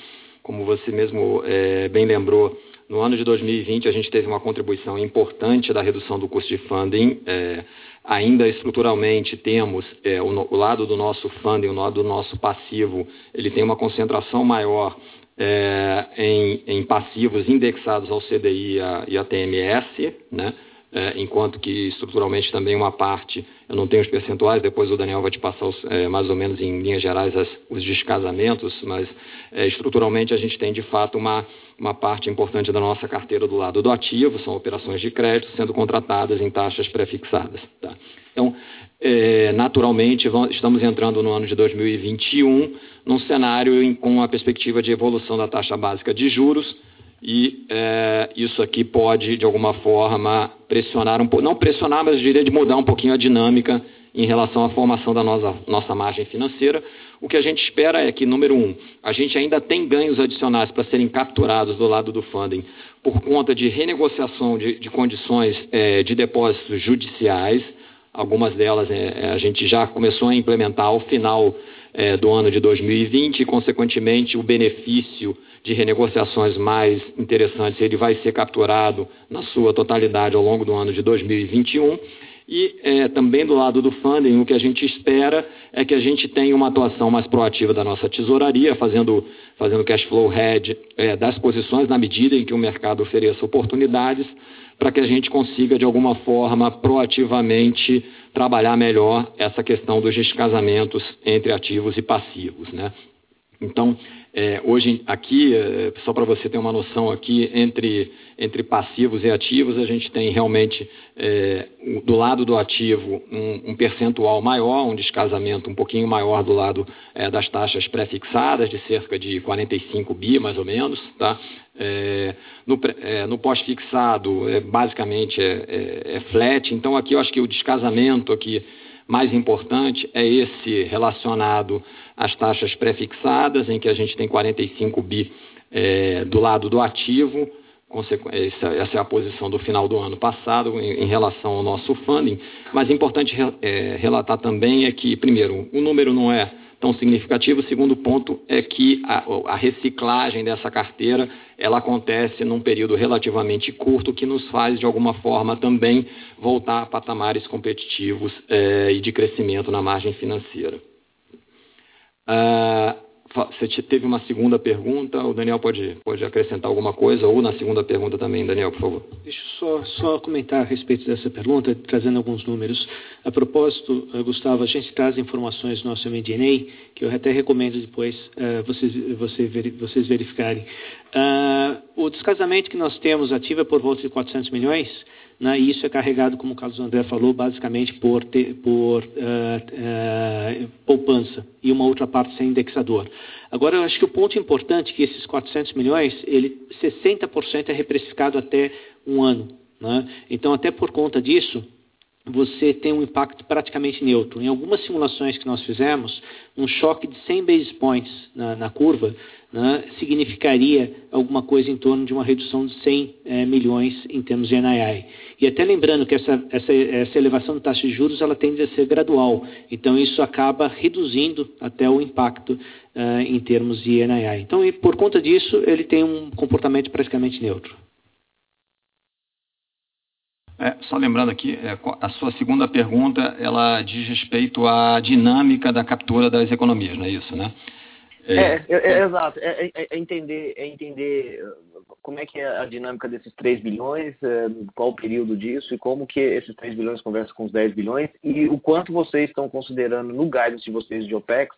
como você mesmo é, bem lembrou, no ano de 2020 a gente teve uma contribuição importante da redução do custo de funding, é, ainda estruturalmente temos é, o, o, lado do nosso funding, o lado do nosso passivo, ele tem uma concentração maior é, em, em, passivos indexados ao CDI e, a, e a TMS, né? É, enquanto que estruturalmente também uma parte, eu não tenho os percentuais, depois o Daniel vai te passar os, é, mais ou menos em linhas gerais as, os descasamentos, mas é, estruturalmente a gente tem de fato uma, uma parte importante da nossa carteira do lado do ativo, são operações de crédito sendo contratadas em taxas pré-fixadas. Tá? Então, é, naturalmente, vamos, estamos entrando no ano de 2021 num cenário em, com a perspectiva de evolução da taxa básica de juros, e é, isso aqui pode, de alguma forma, pressionar um pouco, não pressionar, mas eu diria de mudar um pouquinho a dinâmica em relação à formação da nossa, nossa margem financeira. O que a gente espera é que, número um, a gente ainda tem ganhos adicionais para serem capturados do lado do funding por conta de renegociação de, de condições é, de depósitos judiciais. Algumas delas é, a gente já começou a implementar ao final é, do ano de 2020 e, consequentemente, o benefício de renegociações mais interessantes ele vai ser capturado na sua totalidade ao longo do ano de 2021. E é, também do lado do funding, o que a gente espera é que a gente tenha uma atuação mais proativa da nossa tesouraria, fazendo, fazendo cash flow hedge é, das posições na medida em que o mercado ofereça oportunidades, para que a gente consiga, de alguma forma, proativamente trabalhar melhor essa questão dos descasamentos entre ativos e passivos. Né? Então, é, hoje aqui, é, só para você ter uma noção aqui, entre, entre passivos e ativos, a gente tem realmente é, do lado do ativo um, um, percentual maior, um descasamento um pouquinho maior do lado é, das taxas pré-fixadas, de cerca de 45 bi mais ou menos. Tá? É, no, é, no pós-fixado, basicamente é, flat, então aqui eu acho que o descasamento aqui mais importante é esse relacionado às taxas pré-fixadas, em que a gente tem 45 bi é, do lado do ativo, essa, é a posição do final do ano passado em, relação ao nosso funding, mas importante é, relatar também é que, primeiro, o número não é tão significativo. O segundo ponto é que a, a, reciclagem dessa carteira ela acontece num período relativamente curto, que nos faz, de alguma forma, também voltar a patamares competitivos é, e de crescimento na margem financeira. Ah, você teve uma segunda pergunta, o Daniel pode, pode acrescentar alguma coisa, ou na segunda pergunta também, Daniel, por favor.
Deixa eu só, só comentar a respeito dessa pergunta, trazendo alguns números. A propósito, eh, Gustavo, a gente traz informações no nosso MD&A, que eu até recomendo depois uh, vocês, você, vocês verificarem. Uh, o descasamento que nós temos ativo é por volta de 400 milhões, né, e isso é carregado, como o Carlos André falou, basicamente por, ter, por uh, uh, poupança e uma outra parte sem indexador. Agora, eu acho que o ponto importante é que esses 400 milhões, ele, 60% é reprecificado até um ano. Né? Então, até por conta disso, você tem um impacto praticamente neutro. Em algumas simulações que nós fizemos, um choque de 100 basis points na, na curva né, significaria alguma coisa em torno de uma redução de 100 é, milhões em termos de NII. E até lembrando que essa, essa, essa elevação de taxa de juros ela tende a ser gradual, então isso acaba reduzindo até o impacto uh, em termos de NII. Então, por conta disso, ele tem um comportamento praticamente neutro.
É, só lembrando aqui, é, a sua segunda pergunta, ela diz respeito à dinâmica da captura das economias, não é isso, né?
É, é, é, exato. É, é, é, entender, é entender uh, como é que é a dinâmica desses 3 bilhões, uh, qual o período disso e como que esses 3 bilhões conversam com os 10 bilhões e o quanto vocês estão considerando no guidance de vocês de OPEX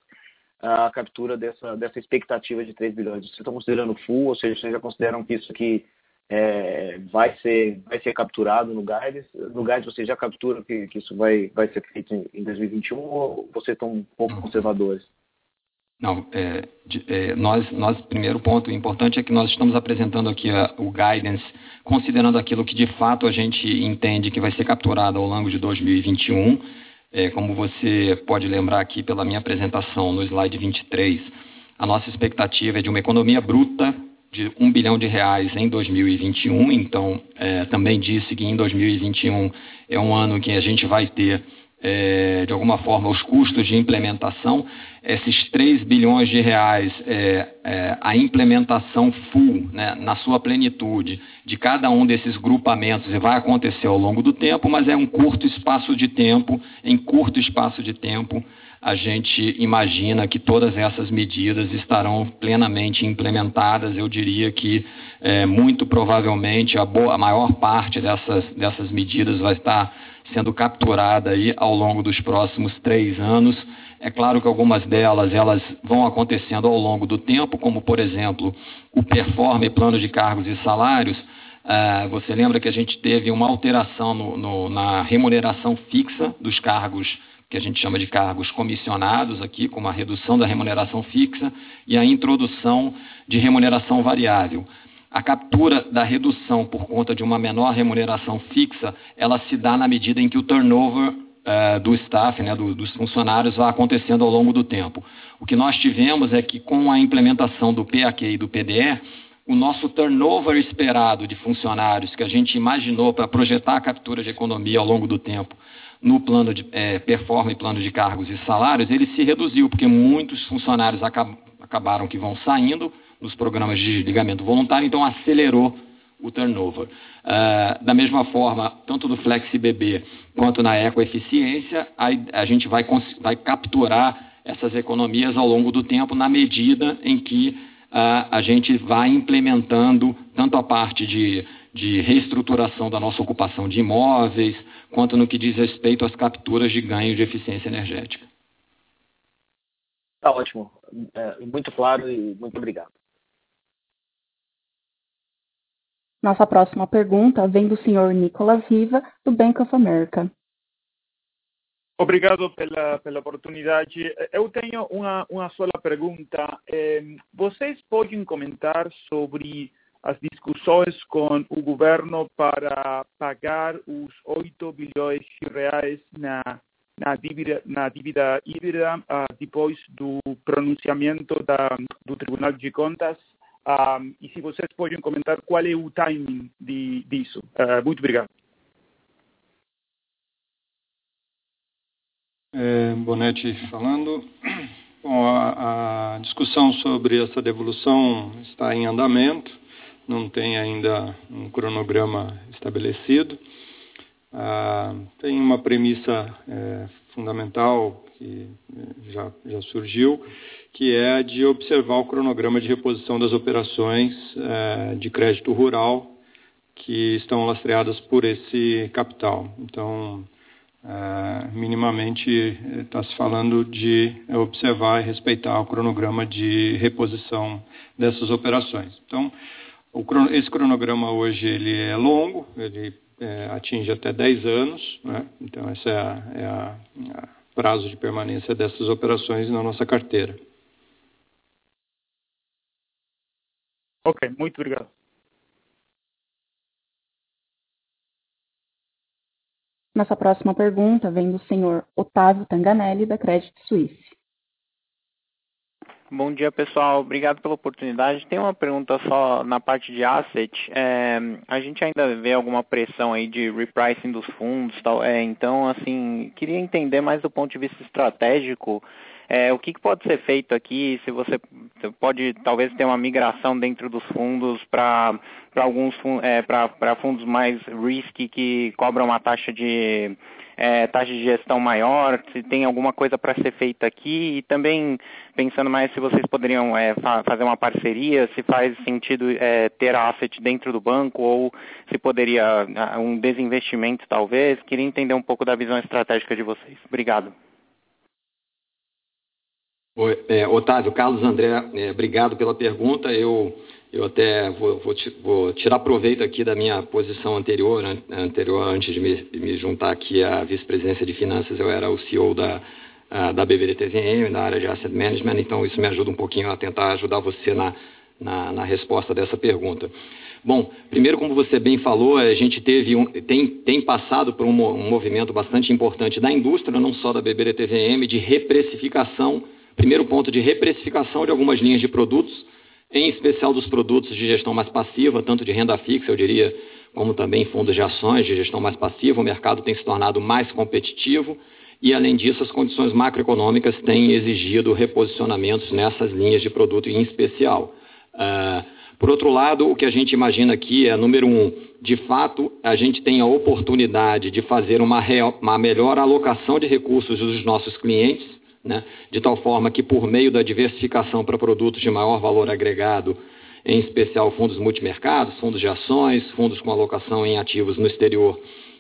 a captura dessa, dessa expectativa de 3 bilhões. Vocês estão considerando full, ou seja, vocês já consideram que isso aqui é, vai, ser, vai ser capturado no guidance? No guidance vocês já capturam que, que isso vai, vai ser feito em 2021 ou vocês estão um pouco conservadores?
Não, é, é, nós, nós, primeiro ponto importante é que nós estamos apresentando aqui a, o guidance, considerando aquilo que de fato a gente entende que vai ser capturado ao longo de 2021. É, como você pode lembrar aqui pela minha apresentação no slide 23, a nossa expectativa é de uma economia bruta de 1 bilhão de reais em 2021. Então, é, também disse que em 2021 é um ano que a gente vai ter é, de alguma forma, os custos de implementação, esses 3 bilhões de reais, é, é, a implementação full, né, na sua plenitude, de cada um desses grupamentos, e vai acontecer ao longo do tempo, mas é um curto espaço de tempo, em curto espaço de tempo, a gente imagina que todas essas medidas estarão plenamente implementadas. Eu diria que, é, muito provavelmente, a, boa, a maior parte dessas, dessas medidas vai estar sendo capturada aí ao longo dos próximos três anos. É claro que algumas delas elas vão acontecendo ao longo do tempo, como por exemplo o performe plano de cargos e salários. Uh, você lembra que a gente teve uma alteração no, no, na remuneração fixa dos cargos que a gente chama de cargos comissionados aqui, com uma redução da remuneração fixa e a introdução de remuneração variável. A captura da redução por conta de uma menor remuneração fixa, ela se dá na medida em que o turnover uh, do staff, né, do, dos funcionários, vai acontecendo ao longo do tempo. O que nós tivemos é que com a implementação do PAQ e do PDE, o nosso turnover esperado de funcionários que a gente imaginou para projetar a captura de economia ao longo do tempo no plano de é, plano de cargos e salários, ele se reduziu, porque muitos funcionários acab acabaram que vão saindo nos programas de desligamento voluntário, então acelerou o turnover. Uh, da mesma forma, tanto no FlexiBB quanto na ecoeficiência, a, a gente vai, vai capturar essas economias ao longo do tempo na medida em que uh, a gente vai implementando tanto a parte de, de reestruturação da nossa ocupação de imóveis, quanto no que diz respeito às capturas de ganho de eficiência energética.
Está ótimo. É, muito claro e muito obrigado.
Nossa próxima pergunta vem do senhor Nicolas Riva, do Bank of America.
Obrigado pela, pela oportunidade. Eu tenho uma, uma sola pergunta. vocês podem comentar sobre as discussões com o governo para pagar os 8 bilhões de reais na, na, dívida, na dívida híbrida uh, depois do pronunciamento da, do Tribunal de Contas? Um, e se vocês podem comentar qual é o timing de, disso. Uh, muito obrigado.
É, Bonetti falando. Bom, a, a, discussão sobre essa devolução está em andamento, não tem ainda um cronograma estabelecido. Ah, tem uma premissa é, fundamental que é, já, já surgiu, que é a de observar o cronograma de reposição das operações é, de crédito rural que estão lastreadas por esse capital. Então, é, minimamente está se falando de observar e respeitar o cronograma de reposição dessas operações. Então, o, esse cronograma hoje ele é longo, ele é, atinge até 10 anos, né? então esse é, a, é a, a prazo de permanência dessas operações na nossa carteira.
Ok, muito obrigado.
Nossa próxima pergunta vem do senhor Otávio Tanganelli, da Credit Suisse.
Bom dia, pessoal. Obrigado pela oportunidade. Tem uma pergunta só na parte de asset. É, a gente ainda vê alguma pressão aí de repricing dos fundos, tal. É, então, assim, queria entender mais do ponto de vista estratégico é, o que, que, pode ser feito aqui? Se você pode talvez ter uma migração dentro dos fundos para alguns é, para fundos mais risky que cobram uma taxa de é, taxa de gestão maior, se tem alguma coisa para ser feita aqui e também pensando mais se vocês poderiam é, fa fazer uma parceria, se faz sentido é, ter asset dentro do banco ou se poderia um desinvestimento talvez. Queria entender um pouco da visão estratégica de vocês. Obrigado.
Oi, é, Otávio, Carlos André, é, obrigado pela pergunta. Eu, eu até vou, vou, vou, tirar proveito aqui da minha posição anterior, anterior antes de me, me juntar aqui à vice-presidência de finanças, eu era o CEO da, da BBDTVM, na área de Asset Management, então isso me ajuda um pouquinho a tentar ajudar você na, na, na resposta dessa pergunta. Bom, primeiro, como você bem falou, a gente teve um, tem, tem passado por um, um movimento bastante importante da indústria, não só da BBDTVM, de reprecificação Primeiro ponto de reprecificação de algumas linhas de produtos, em especial dos produtos de gestão mais passiva, tanto de renda fixa, eu diria, como também fundos de ações de gestão mais passiva. O mercado tem se tornado mais competitivo e, além disso, as condições macroeconômicas têm exigido reposicionamentos nessas linhas de produto em especial. Uh, por outro lado, o que a gente imagina aqui é, número um, de fato, a gente tem a oportunidade de fazer uma, real, uma melhor alocação de recursos dos nossos clientes, né? de tal forma que, por meio da diversificação para produtos de maior valor agregado, em especial fundos multimercados, fundos de ações, fundos com alocação em ativos no exterior,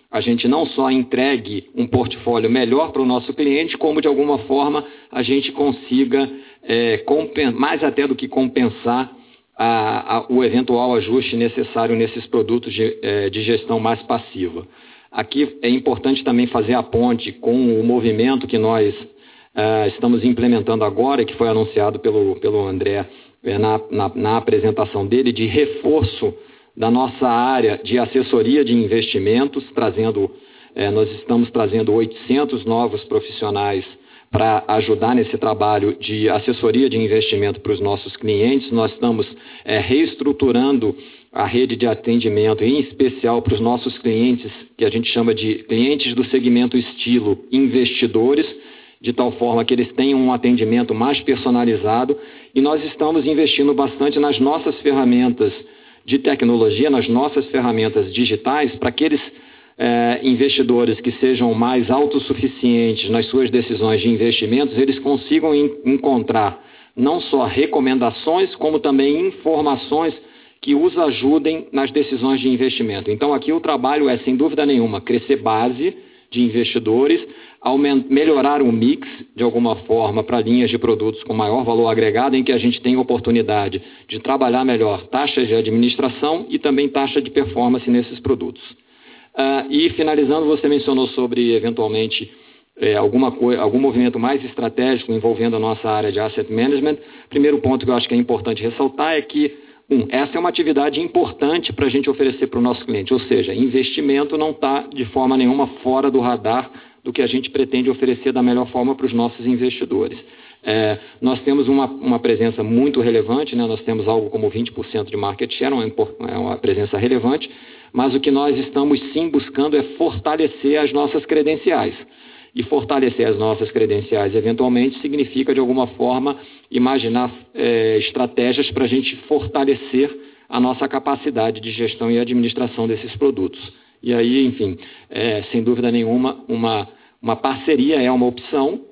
a gente não só entregue um portfólio melhor para o nosso cliente, como de alguma forma a gente consiga, é, mais até do que compensar a, a, o eventual ajuste necessário nesses produtos de, é, de gestão mais passiva. Aqui é importante também fazer a ponte com o movimento que nós uh, estamos implementando agora, que foi anunciado pelo, pelo André é, na, na, na apresentação dele, de reforço da nossa área de assessoria de investimentos, trazendo, é, nós estamos trazendo 800 novos profissionais para ajudar nesse trabalho de assessoria de investimento para os nossos clientes. Nós estamos é, reestruturando a rede de atendimento, em especial para os nossos clientes, que a gente chama de clientes do segmento estilo investidores, de tal forma que eles tenham um atendimento mais personalizado e nós estamos investindo bastante nas nossas ferramentas de tecnologia nas nossas ferramentas digitais para aqueles é, investidores que sejam mais autossuficientes nas suas decisões de investimentos, eles consigam encontrar não só recomendações, como também informações que os ajudem nas decisões de investimento. Então, aqui o trabalho é, sem dúvida nenhuma, crescer base de investidores, melhorar o mix de alguma forma para linhas de produtos com maior valor agregado, em que a gente tem oportunidade de trabalhar melhor taxas de administração e também taxa de performance nesses produtos. Uh, e finalizando, você mencionou sobre eventualmente é, alguma algum movimento mais estratégico envolvendo a nossa área de asset management. Primeiro ponto que eu acho que é importante ressaltar é que, um, essa é uma atividade importante para a gente oferecer para o nosso cliente, ou seja, investimento não está de forma nenhuma fora do radar do que a gente pretende oferecer da melhor forma para os nossos investidores. É, nós temos uma, uma, presença muito relevante, né? nós temos algo como 20% de market share, uma, é uma presença relevante, mas o que nós estamos sim buscando é fortalecer as nossas credenciais. E fortalecer as nossas credenciais, eventualmente, significa, de alguma forma, imaginar é, estratégias para a gente fortalecer a nossa capacidade de gestão e administração desses produtos. E aí, enfim, é, sem dúvida nenhuma, uma, uma parceria é uma opção.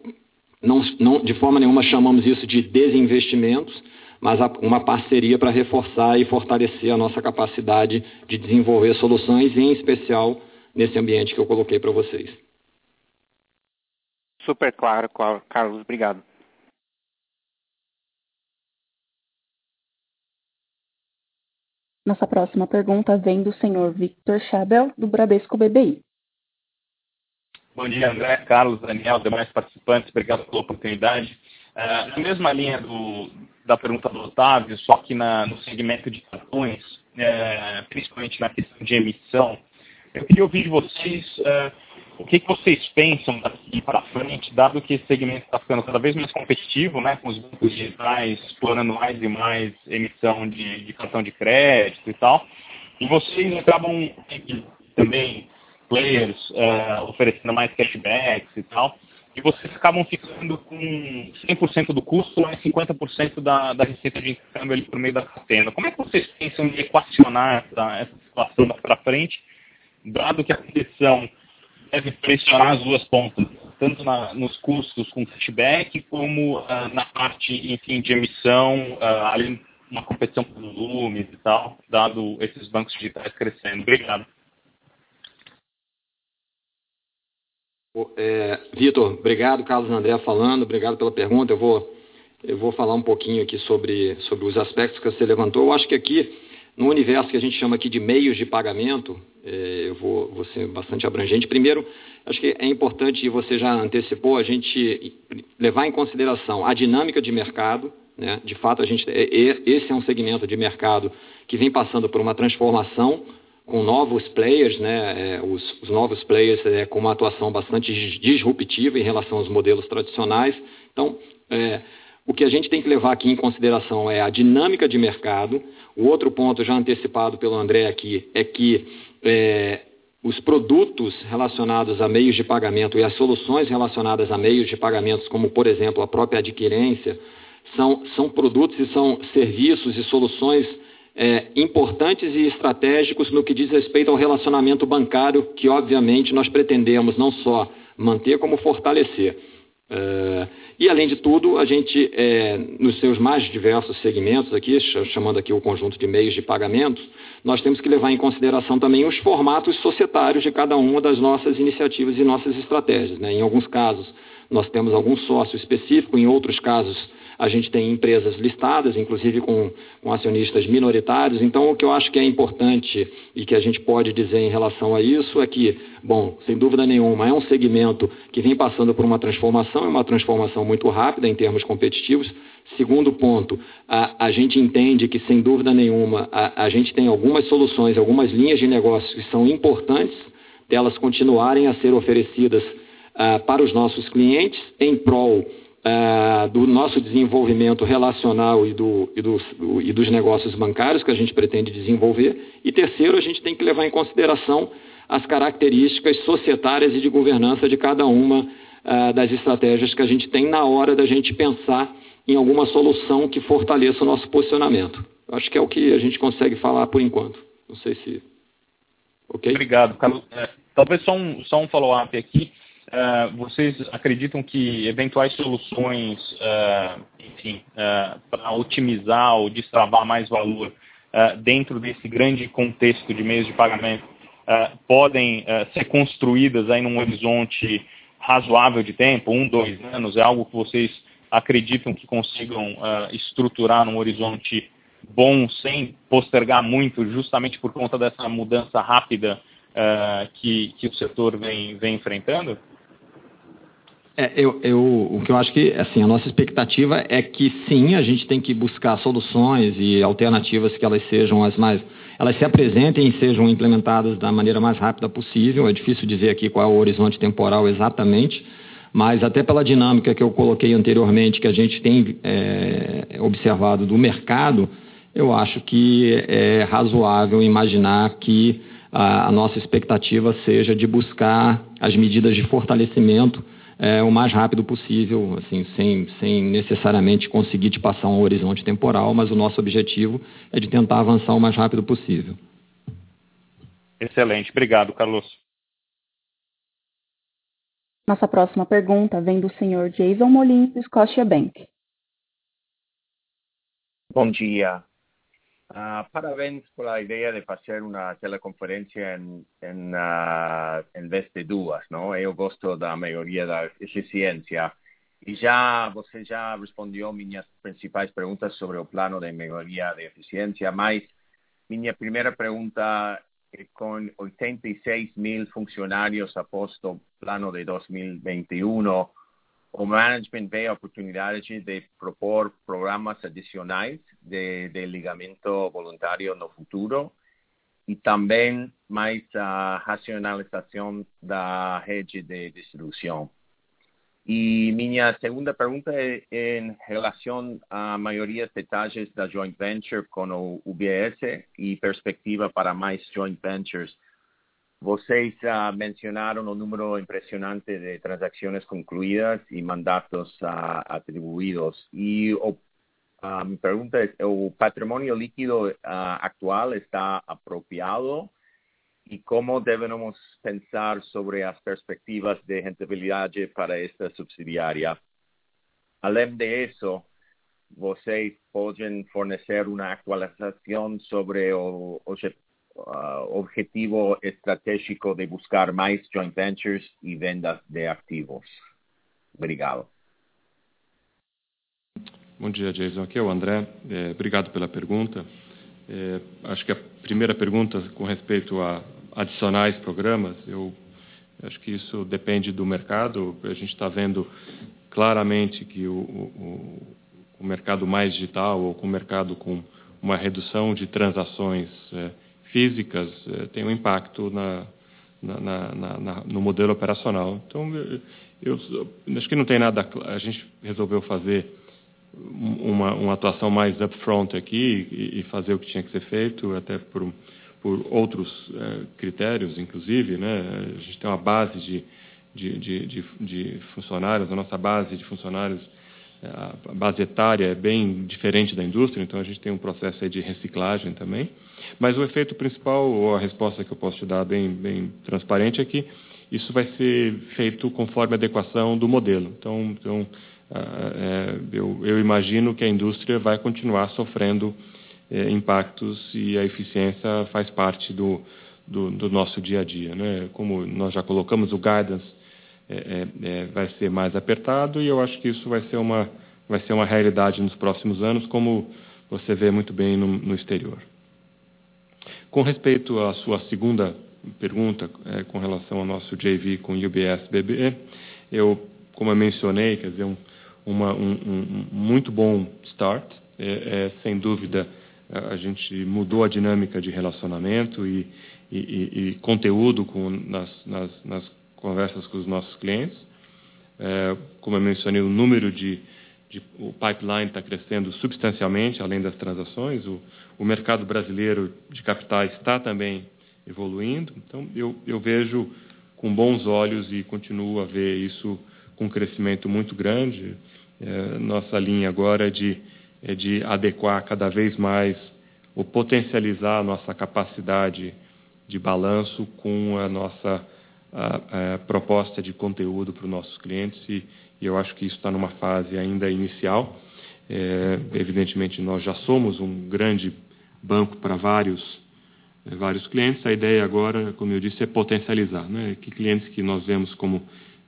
Não, não, de forma nenhuma chamamos isso de desinvestimentos, mas uma parceria para reforçar e fortalecer a nossa capacidade de desenvolver soluções, em especial nesse ambiente que eu coloquei para vocês.
Super claro, Carlos. Obrigado.
Nossa próxima pergunta vem do senhor Victor Chabel, do Bradesco BBI.
Bom dia, André, Carlos, Daniel, demais participantes. Obrigado pela oportunidade. Uh, na mesma linha do, da pergunta do Otávio, só que na, no segmento de cartões, é, principalmente na questão de emissão, eu queria ouvir de vocês é, o que, que, vocês pensam daqui para frente, dado que esse segmento está ficando cada vez mais competitivo, né, com os bancos digitais explorando mais e mais emissão de, de cartão de crédito e tal, e vocês acabam também players é, oferecendo mais cashbacks e tal e vocês acabam ficando com 100% do custo e 50% da, da receita de intercâmbio ali por meio da catena. Como é que vocês pensam em equacionar essa, essa situação para frente, dado que a competição deve pressionar as duas pontas, tanto na, nos custos com cashback, como uh, na parte, enfim, de emissão, uh, uma competição por volumes e tal, dado esses bancos digitais crescendo. Obrigado.
É, Vitor, obrigado, Carlos André falando, obrigado pela pergunta. Eu vou, eu vou falar um pouquinho aqui sobre, sobre os aspectos que você levantou. Eu acho que aqui, no universo que a gente chama aqui de meios de pagamento, é, eu vou, vou ser bastante abrangente. Primeiro, acho que é importante, e você já antecipou, a gente levar em consideração a dinâmica de mercado. Né? De fato, a gente, é, esse é um segmento de mercado que vem passando por uma transformação com novos players, né, é, os, os, novos players é, com uma atuação bastante disruptiva em relação aos modelos tradicionais. Então, é, o que a gente tem que levar aqui em consideração é a dinâmica de mercado. O outro ponto, já antecipado pelo André aqui, é que é, os produtos relacionados a meios de pagamento e as soluções relacionadas a meios de pagamentos, como por exemplo a própria adquirência, são, são produtos e são serviços e soluções é, importantes e estratégicos no que diz respeito ao relacionamento bancário, que obviamente nós pretendemos não só manter, como fortalecer. É, e além de tudo, a gente, é, nos seus mais diversos segmentos aqui, chamando aqui o conjunto de meios de pagamentos, nós temos que levar em consideração também os formatos societários de cada uma das nossas iniciativas e nossas estratégias. Né? Em alguns casos, nós temos algum sócio específico, em outros casos, a gente tem empresas listadas, inclusive com, com, acionistas minoritários. Então, o que eu acho que é importante e que a gente pode dizer em relação a isso é que, bom, sem dúvida nenhuma, é um segmento que vem passando por uma transformação, é uma transformação muito rápida em termos competitivos. Segundo ponto, a, a gente entende que, sem dúvida nenhuma, a, a gente tem algumas soluções, algumas linhas de negócio que são importantes delas continuarem a ser oferecidas uh, para os nossos clientes em prol uh, do nosso desenvolvimento relacional e, do, e, do, e dos negócios bancários que a gente pretende desenvolver. E terceiro, a gente tem que levar em consideração as características societárias e de governança de cada uma uh, das estratégias que a gente tem na hora da gente pensar em alguma solução que fortaleça o nosso posicionamento. Acho que é o que a gente consegue falar por enquanto. Não sei se. Ok?
Obrigado, Carlos. É, talvez só um, só um follow-up aqui. Uh, vocês acreditam que eventuais soluções, uh, enfim, uh, para otimizar ou destravar mais valor dentro desse grande contexto de meios de pagamento podem ser construídas aí num horizonte razoável de tempo, um, dois anos? É algo que vocês acreditam que consigam estruturar num horizonte bom sem postergar muito, justamente por conta dessa mudança rápida que, que o setor vem, vem enfrentando?
É, eu, eu, o que eu acho que, assim, a nossa expectativa é que sim, a gente tem que buscar soluções e alternativas que elas sejam as mais, elas se apresentem e sejam implementadas da maneira mais rápida possível. É difícil dizer aqui qual é o horizonte temporal exatamente, mas até pela dinâmica que eu coloquei anteriormente, que a gente tem é, observado do mercado, eu acho que é razoável imaginar que a, a nossa expectativa seja de buscar as medidas de fortalecimento é, o mais rápido possível, assim, sem, sem necessariamente conseguir te passar um horizonte temporal, mas o nosso objetivo é de tentar avançar o mais rápido possível.
Excelente, obrigado, Carlos.
Nossa próxima pergunta vem do senhor Jason Molins, do Scotiabank.
Bom dia. Uh, parabéns por la idea de fazer uma teleconferência em, em, uh, em vez de duas, não? Eu gosto da maioria da eficiência. E já você já respondeu minhas principais perguntas sobre o plano de melhoria de eficiência, mas minha primeira pergunta é com 86 mil funcionários após o plano de 2021, o management ve oportunidades de propor programas adicionais de, de ligamento voluntário no futuro e também mais a racionalização da rede de distribuição. E minha segunda pergunta é em relação à maioria de taxas da joint venture com o UBS e perspectiva para mais joint ventures vocês uh, mencionaram o número impressionante de transações concluídas e mandatos uh, atribuídos. E o, uh, minha pergunta é: o patrimônio líquido atual está apropriado? E como devemos pensar sobre as perspectivas de rentabilidade para esta subsidiária? Além disso, vocês podem fornecer uma atualização sobre o, o uh, objetivo estratégico de buscar mais joint ventures e vendas de ativos. Obrigado.
Bom dia, Jason. Aqui é o André. É, obrigado pela pergunta. É, acho que a primeira pergunta com respeito a adicionais programas, eu acho que isso depende do mercado. A gente está vendo claramente que o, o, o, mercado mais digital ou o mercado com uma redução de transações é, físicas eh, têm um impacto na, na, na, no modelo operacional. Então, eu, eu, acho que não tem nada. A gente resolveu fazer uma, uma atuação mais upfront aqui e, e, fazer o que tinha que ser feito, até por, por outros eh, critérios, inclusive. Né? A gente tem uma base de, de, de, de, de funcionários, a nossa base de funcionários a base etária é bem diferente da indústria, então a gente tem um processo de reciclagem também. Mas o efeito principal, ou a resposta que eu posso te dar bem, bem transparente, é que isso vai ser feito conforme a adequação do modelo. Então, então é, eu, eu, imagino que a indústria vai continuar sofrendo é, impactos e a eficiência faz parte do, do, do, nosso dia a dia. Né? Como nós já colocamos, o guidance é, é, é, vai ser mais apertado e eu acho que isso vai ser uma, vai ser uma realidade nos próximos anos, como você vê muito bem no, no exterior. Com respeito à sua segunda pergunta, é, com relação ao nosso JV com UBS BBE, eu, como eu mencionei, quer dizer, um, uma, um, um muito bom start. É, é, sem dúvida, a gente mudou a dinâmica de relacionamento e, e, e, e conteúdo com, nas, nas, nas, conversas com os nossos clientes. É, como eu mencionei, o número de, de o pipeline está crescendo substancialmente, além das transações. O, o mercado brasileiro de capitais está também evoluindo. Então, eu, eu vejo com bons olhos e continuo a ver isso com um crescimento muito grande. É, nossa linha agora é de, é de adequar cada vez mais ou potencializar a nossa capacidade de balanço com a nossa a, a proposta de conteúdo para os nossos clientes e, e eu acho que isso está numa fase ainda inicial. É, evidentemente, nós já somos um grande banco para vários, é, vários clientes. A ideia agora, como eu disse, é potencializar. Né? Que clientes que nós vemos como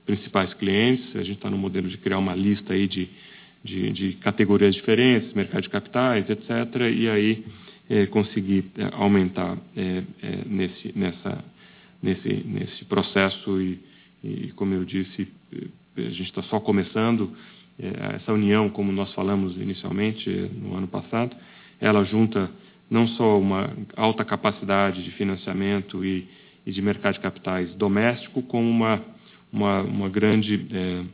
principais clientes, a gente está no modelo de criar uma lista aí de, de, de categorias diferentes, mercado de capitais, etc. E aí é, conseguir é, aumentar é, é, nesse, nessa, nesse, nesse processo e, e, como eu disse, a gente está só começando é, essa união, como nós falamos inicialmente no ano passado, ela junta não só uma alta capacidade de financiamento e, e de mercado de capitais doméstico, como uma, uma, uma grande é,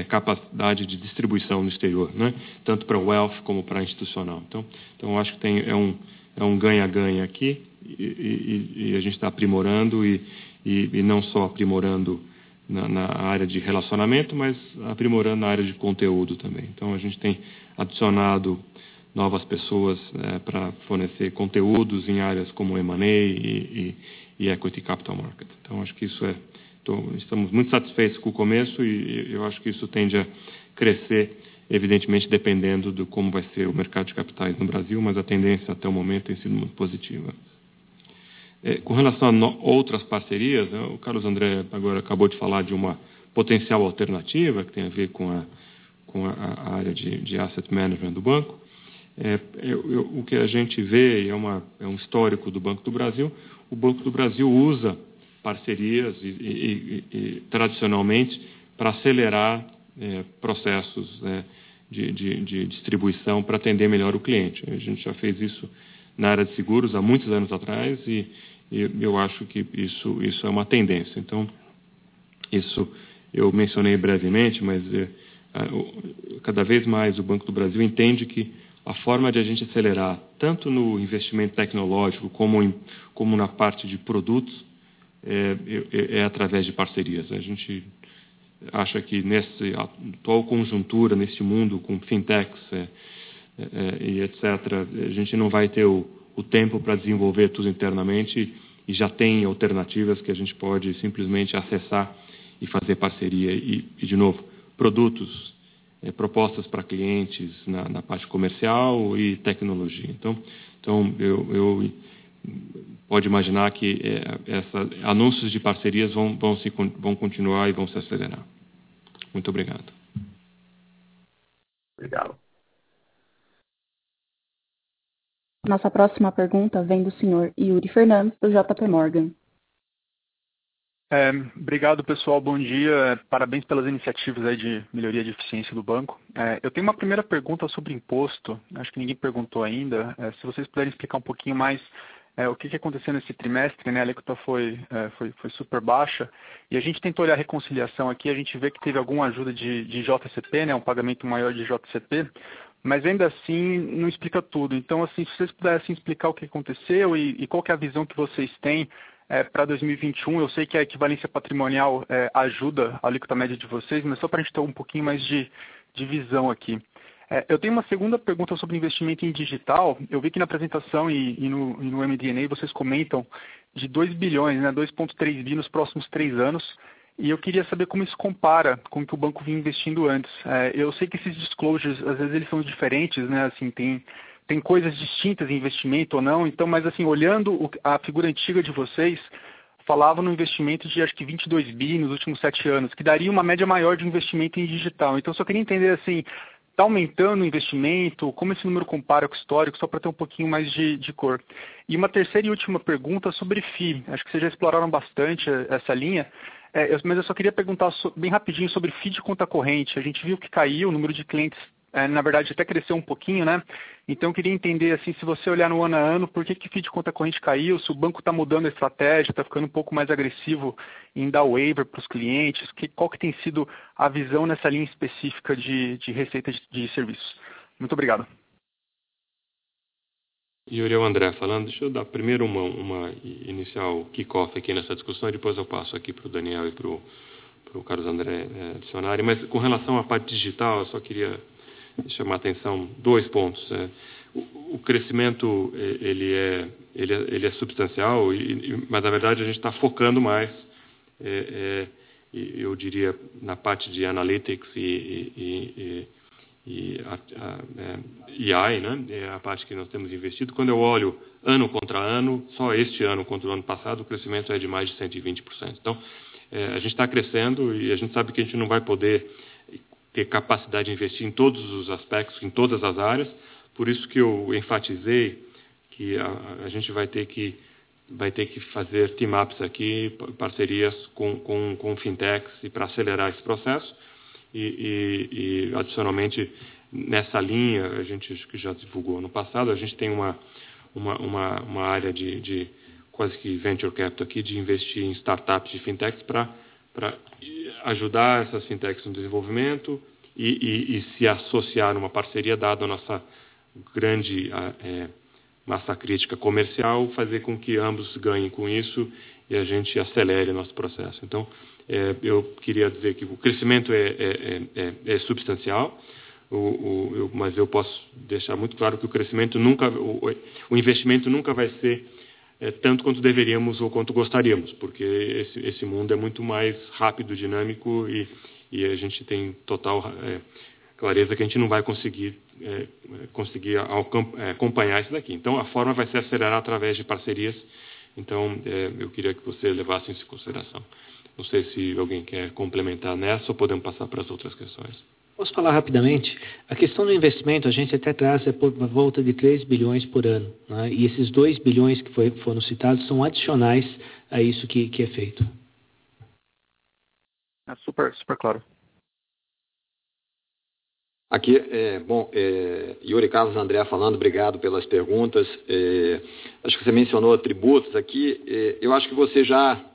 é, capacidade de distribuição no exterior, né? tanto para o wealth como para institucional. Então, então acho que tem, é um é um ganha-ganha aqui e, e, e, a gente está aprimorando e, e, não só aprimorando na, na, área de relacionamento, mas aprimorando na área de conteúdo também. Então a gente tem adicionado novas pessoas é, para fornecer conteúdos em áreas como M&A e, e, Equity Capital Market. Então acho que isso é, tô, estamos muito satisfeitos com o começo e eu acho que isso tende a crescer evidentemente dependendo de como vai ser o mercado de capitais no Brasil, mas a tendência até o momento tem sido muito positiva. É, com relação a no, outras parcerias, né, o Carlos André agora acabou de falar de uma potencial alternativa que tem a ver com a, com a, a área de, de, asset management do banco. É, eu, eu, o que a gente vê, e é, uma, é um histórico do Banco do Brasil, o Banco do Brasil usa parcerias e, e, e tradicionalmente para acelerar é, processos é, de, de, de distribuição para atender melhor o cliente. A gente já fez isso na área de seguros há muitos anos atrás e, e eu acho que isso, isso é uma tendência. Então, isso eu mencionei brevemente, mas é, cada vez mais o Banco do Brasil entende que a forma de a gente acelerar, tanto no investimento tecnológico como, em, como na parte de produtos, é, é, é, através de parcerias. A gente acha que nessa atual conjuntura, nesse mundo com fintechs é, é, e etc., a gente não vai ter o, o tempo para desenvolver tudo internamente e já tem alternativas que a gente pode simplesmente acessar e fazer parceria. E, e de novo, produtos, é, propostas para clientes na, na, parte comercial e tecnologia. Então, então eu, eu pode imaginar que é, essa, anúncios de parcerias vão, vão, se, vão continuar e vão se acelerar. Muito obrigado.
Obrigado.
Nossa próxima pergunta vem do senhor Yuri Fernandes, do JP Morgan.
É, obrigado, pessoal. Bom dia. Parabéns pelas iniciativas aí de melhoria de eficiência do banco. É, eu tenho uma primeira pergunta sobre imposto. Acho que ninguém perguntou ainda. É, se vocês puderem explicar um pouquinho mais é, o que, que aconteceu nesse trimestre, né? A alíquota foi, é, foi, foi, super baixa e a gente tentou olhar a reconciliação aqui, a gente vê que teve alguma ajuda de, de JCP, né? Um pagamento maior de JCP, mas ainda assim não explica tudo. Então, assim, se vocês pudessem explicar o que aconteceu e, e qual é a visão que vocês têm é, para 2021, eu sei que a equivalência patrimonial é, ajuda a alíquota média de vocês, mas só para a gente ter um pouquinho mais de, de visão aqui. É, eu tenho uma segunda pergunta sobre investimento em digital. Eu vi que na apresentação e, e no, e no MD&A vocês comentam de 2 bilhões, né, 2,3 bi nos próximos três anos. E eu queria saber como isso compara com o que o banco vinha investindo antes. É, eu sei que esses disclosures, às vezes eles são diferentes, né? Assim, tem, tem coisas distintas em investimento ou não. Então, mas assim, olhando o, a figura antiga de vocês, falava no investimento de acho que 22 bi nos últimos sete anos, que daria uma média maior de investimento em digital. Então, só queria entender assim, Está aumentando o investimento? Como esse número compara com o histórico? Só para ter um pouquinho mais de, de, cor. E uma terceira e última pergunta sobre FII. Acho que vocês já exploraram bastante essa linha. É, mas eu só queria perguntar bem rapidinho sobre de conta corrente. A gente viu que caiu o número de clientes é, na verdade até cresceu um pouquinho, né? Então eu queria entender assim, se você olhar no ano a ano, por que que de conta corrente caiu, se o banco está mudando a estratégia, está ficando um pouco mais agressivo em dar waiver para os clientes, que, qual que tem sido a visão nessa linha específica de, de receita de, de serviços? Muito obrigado.
Yuri, é o André falando. Deixa eu dar primeiro uma, uma inicial kickoff aqui nessa discussão e depois eu passo aqui para o Daniel e para o Carlos André é, adicionarem. Mas com relação à parte digital, eu só queria chamar a atenção dois pontos. É, o, o crescimento ele é, ele é, ele é substancial, e, mas na verdade a gente está focando mais, é, eu diria, na parte de analytics e, e, e a, a, EI, né? é a parte que nós temos investido. Quando eu olho ano contra ano, só este ano contra o ano passado, o crescimento é de mais de 120%. Então, é, a gente está crescendo e a gente sabe que a gente não vai poder ter capacidade de investir em todos os aspectos, em todas as áreas. Por isso que eu enfatizei que a, a gente vai ter que vai ter que fazer team-ups aqui, parcerias com, com, com fintechs e para acelerar esse processo. E, e, e, adicionalmente, nessa linha, a gente que já divulgou no passado, a gente tem uma, uma, uma, uma área de, de quase que venture capital aqui, de investir em startups de fintechs para ajudar essas fintechs no desenvolvimento e, e, e, se associar numa parceria, dada a nossa grande é, massa crítica comercial, fazer com que ambos ganhem com isso e a gente acelere nosso processo. Então, é, eu queria dizer que o crescimento é, é, é, é substancial, o, o, eu, mas eu posso deixar muito claro que o crescimento nunca, o, o investimento nunca vai ser é, tanto quanto deveríamos ou quanto gostaríamos, porque esse, esse mundo é muito mais rápido, dinâmico e, e a gente tem total é, clareza que a gente não vai conseguir, é, conseguir é, acompanhar isso daqui. Então, a forma vai ser acelerar através de parcerias. Então, é, eu queria que você levasse isso em consideração. Não sei se alguém quer complementar nessa ou podemos passar para as outras questões.
Posso falar rapidamente? A questão do investimento, a gente até traz é por volta de 3 bilhões por ano. Né? E esses 2 bilhões que foi, foram citados são adicionais a isso que, que é feito.
É super, super claro.
Aqui, é, bom, é, Yuri Carlos André falando, obrigado pelas perguntas. É, acho que você mencionou tributos aqui. É, eu acho que você já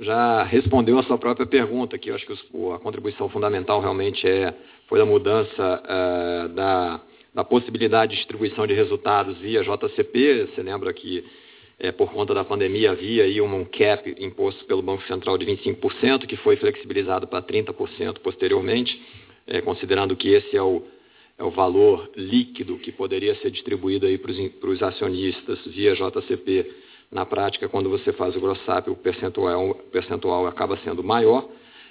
já respondeu a sua própria pergunta, que eu acho que a contribuição fundamental realmente é, foi a mudança é, da, da possibilidade de distribuição de resultados via JCP. Você lembra que é, por conta da pandemia havia aí um cap imposto pelo Banco Central de 25%, que foi flexibilizado para 30% posteriormente, é, considerando que esse é o, é o valor líquido que poderia ser distribuído para os acionistas via JCP na prática, quando você faz o gross up, o percentual, percentual acaba sendo maior.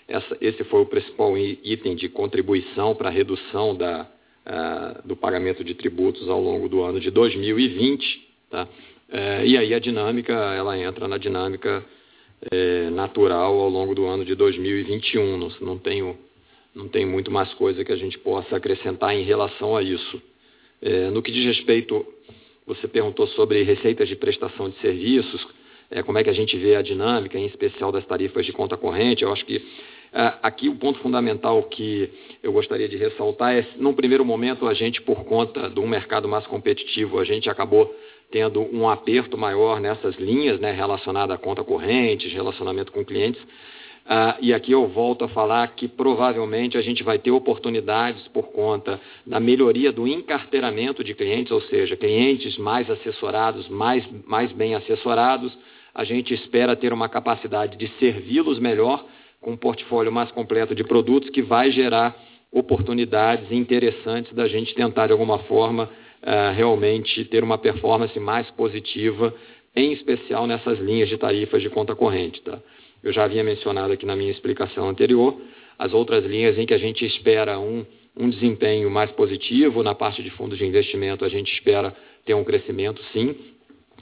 Essa, esse foi o principal item de contribuição para a redução da, uh, do pagamento de tributos ao longo do ano de 2020. Tá? Uh, e aí a dinâmica, ela entra na dinâmica uh, natural ao longo do ano de 2021. Não, não, tenho, não tem muito mais coisa que a gente possa acrescentar em relação a isso. É, no que diz respeito você perguntou sobre receitas de prestação de serviços, é, como é que a gente vê a dinâmica, em especial das tarifas de conta corrente. Eu acho que é, aqui o ponto fundamental que eu gostaria de ressaltar é, num primeiro momento, a gente, por conta de um mercado mais competitivo, a gente acabou tendo um aperto maior nessas linhas né, relacionadas à conta corrente, relacionamento com clientes. Ah, e aqui eu volto a falar que provavelmente a gente vai ter oportunidades por conta da melhoria do encarteiramento de clientes, ou seja, clientes mais assessorados, mais, mais bem assessorados. A gente espera ter uma capacidade de servi-los melhor com um portfólio mais completo de produtos que vai gerar oportunidades interessantes da gente tentar de alguma forma ah, realmente ter uma performance mais positiva, em especial nessas linhas de tarifas de conta corrente. Tá? Eu já havia mencionado aqui na minha explicação anterior, as outras linhas em que a gente espera um, um desempenho mais positivo, na parte de fundos de investimento a gente espera ter um crescimento sim,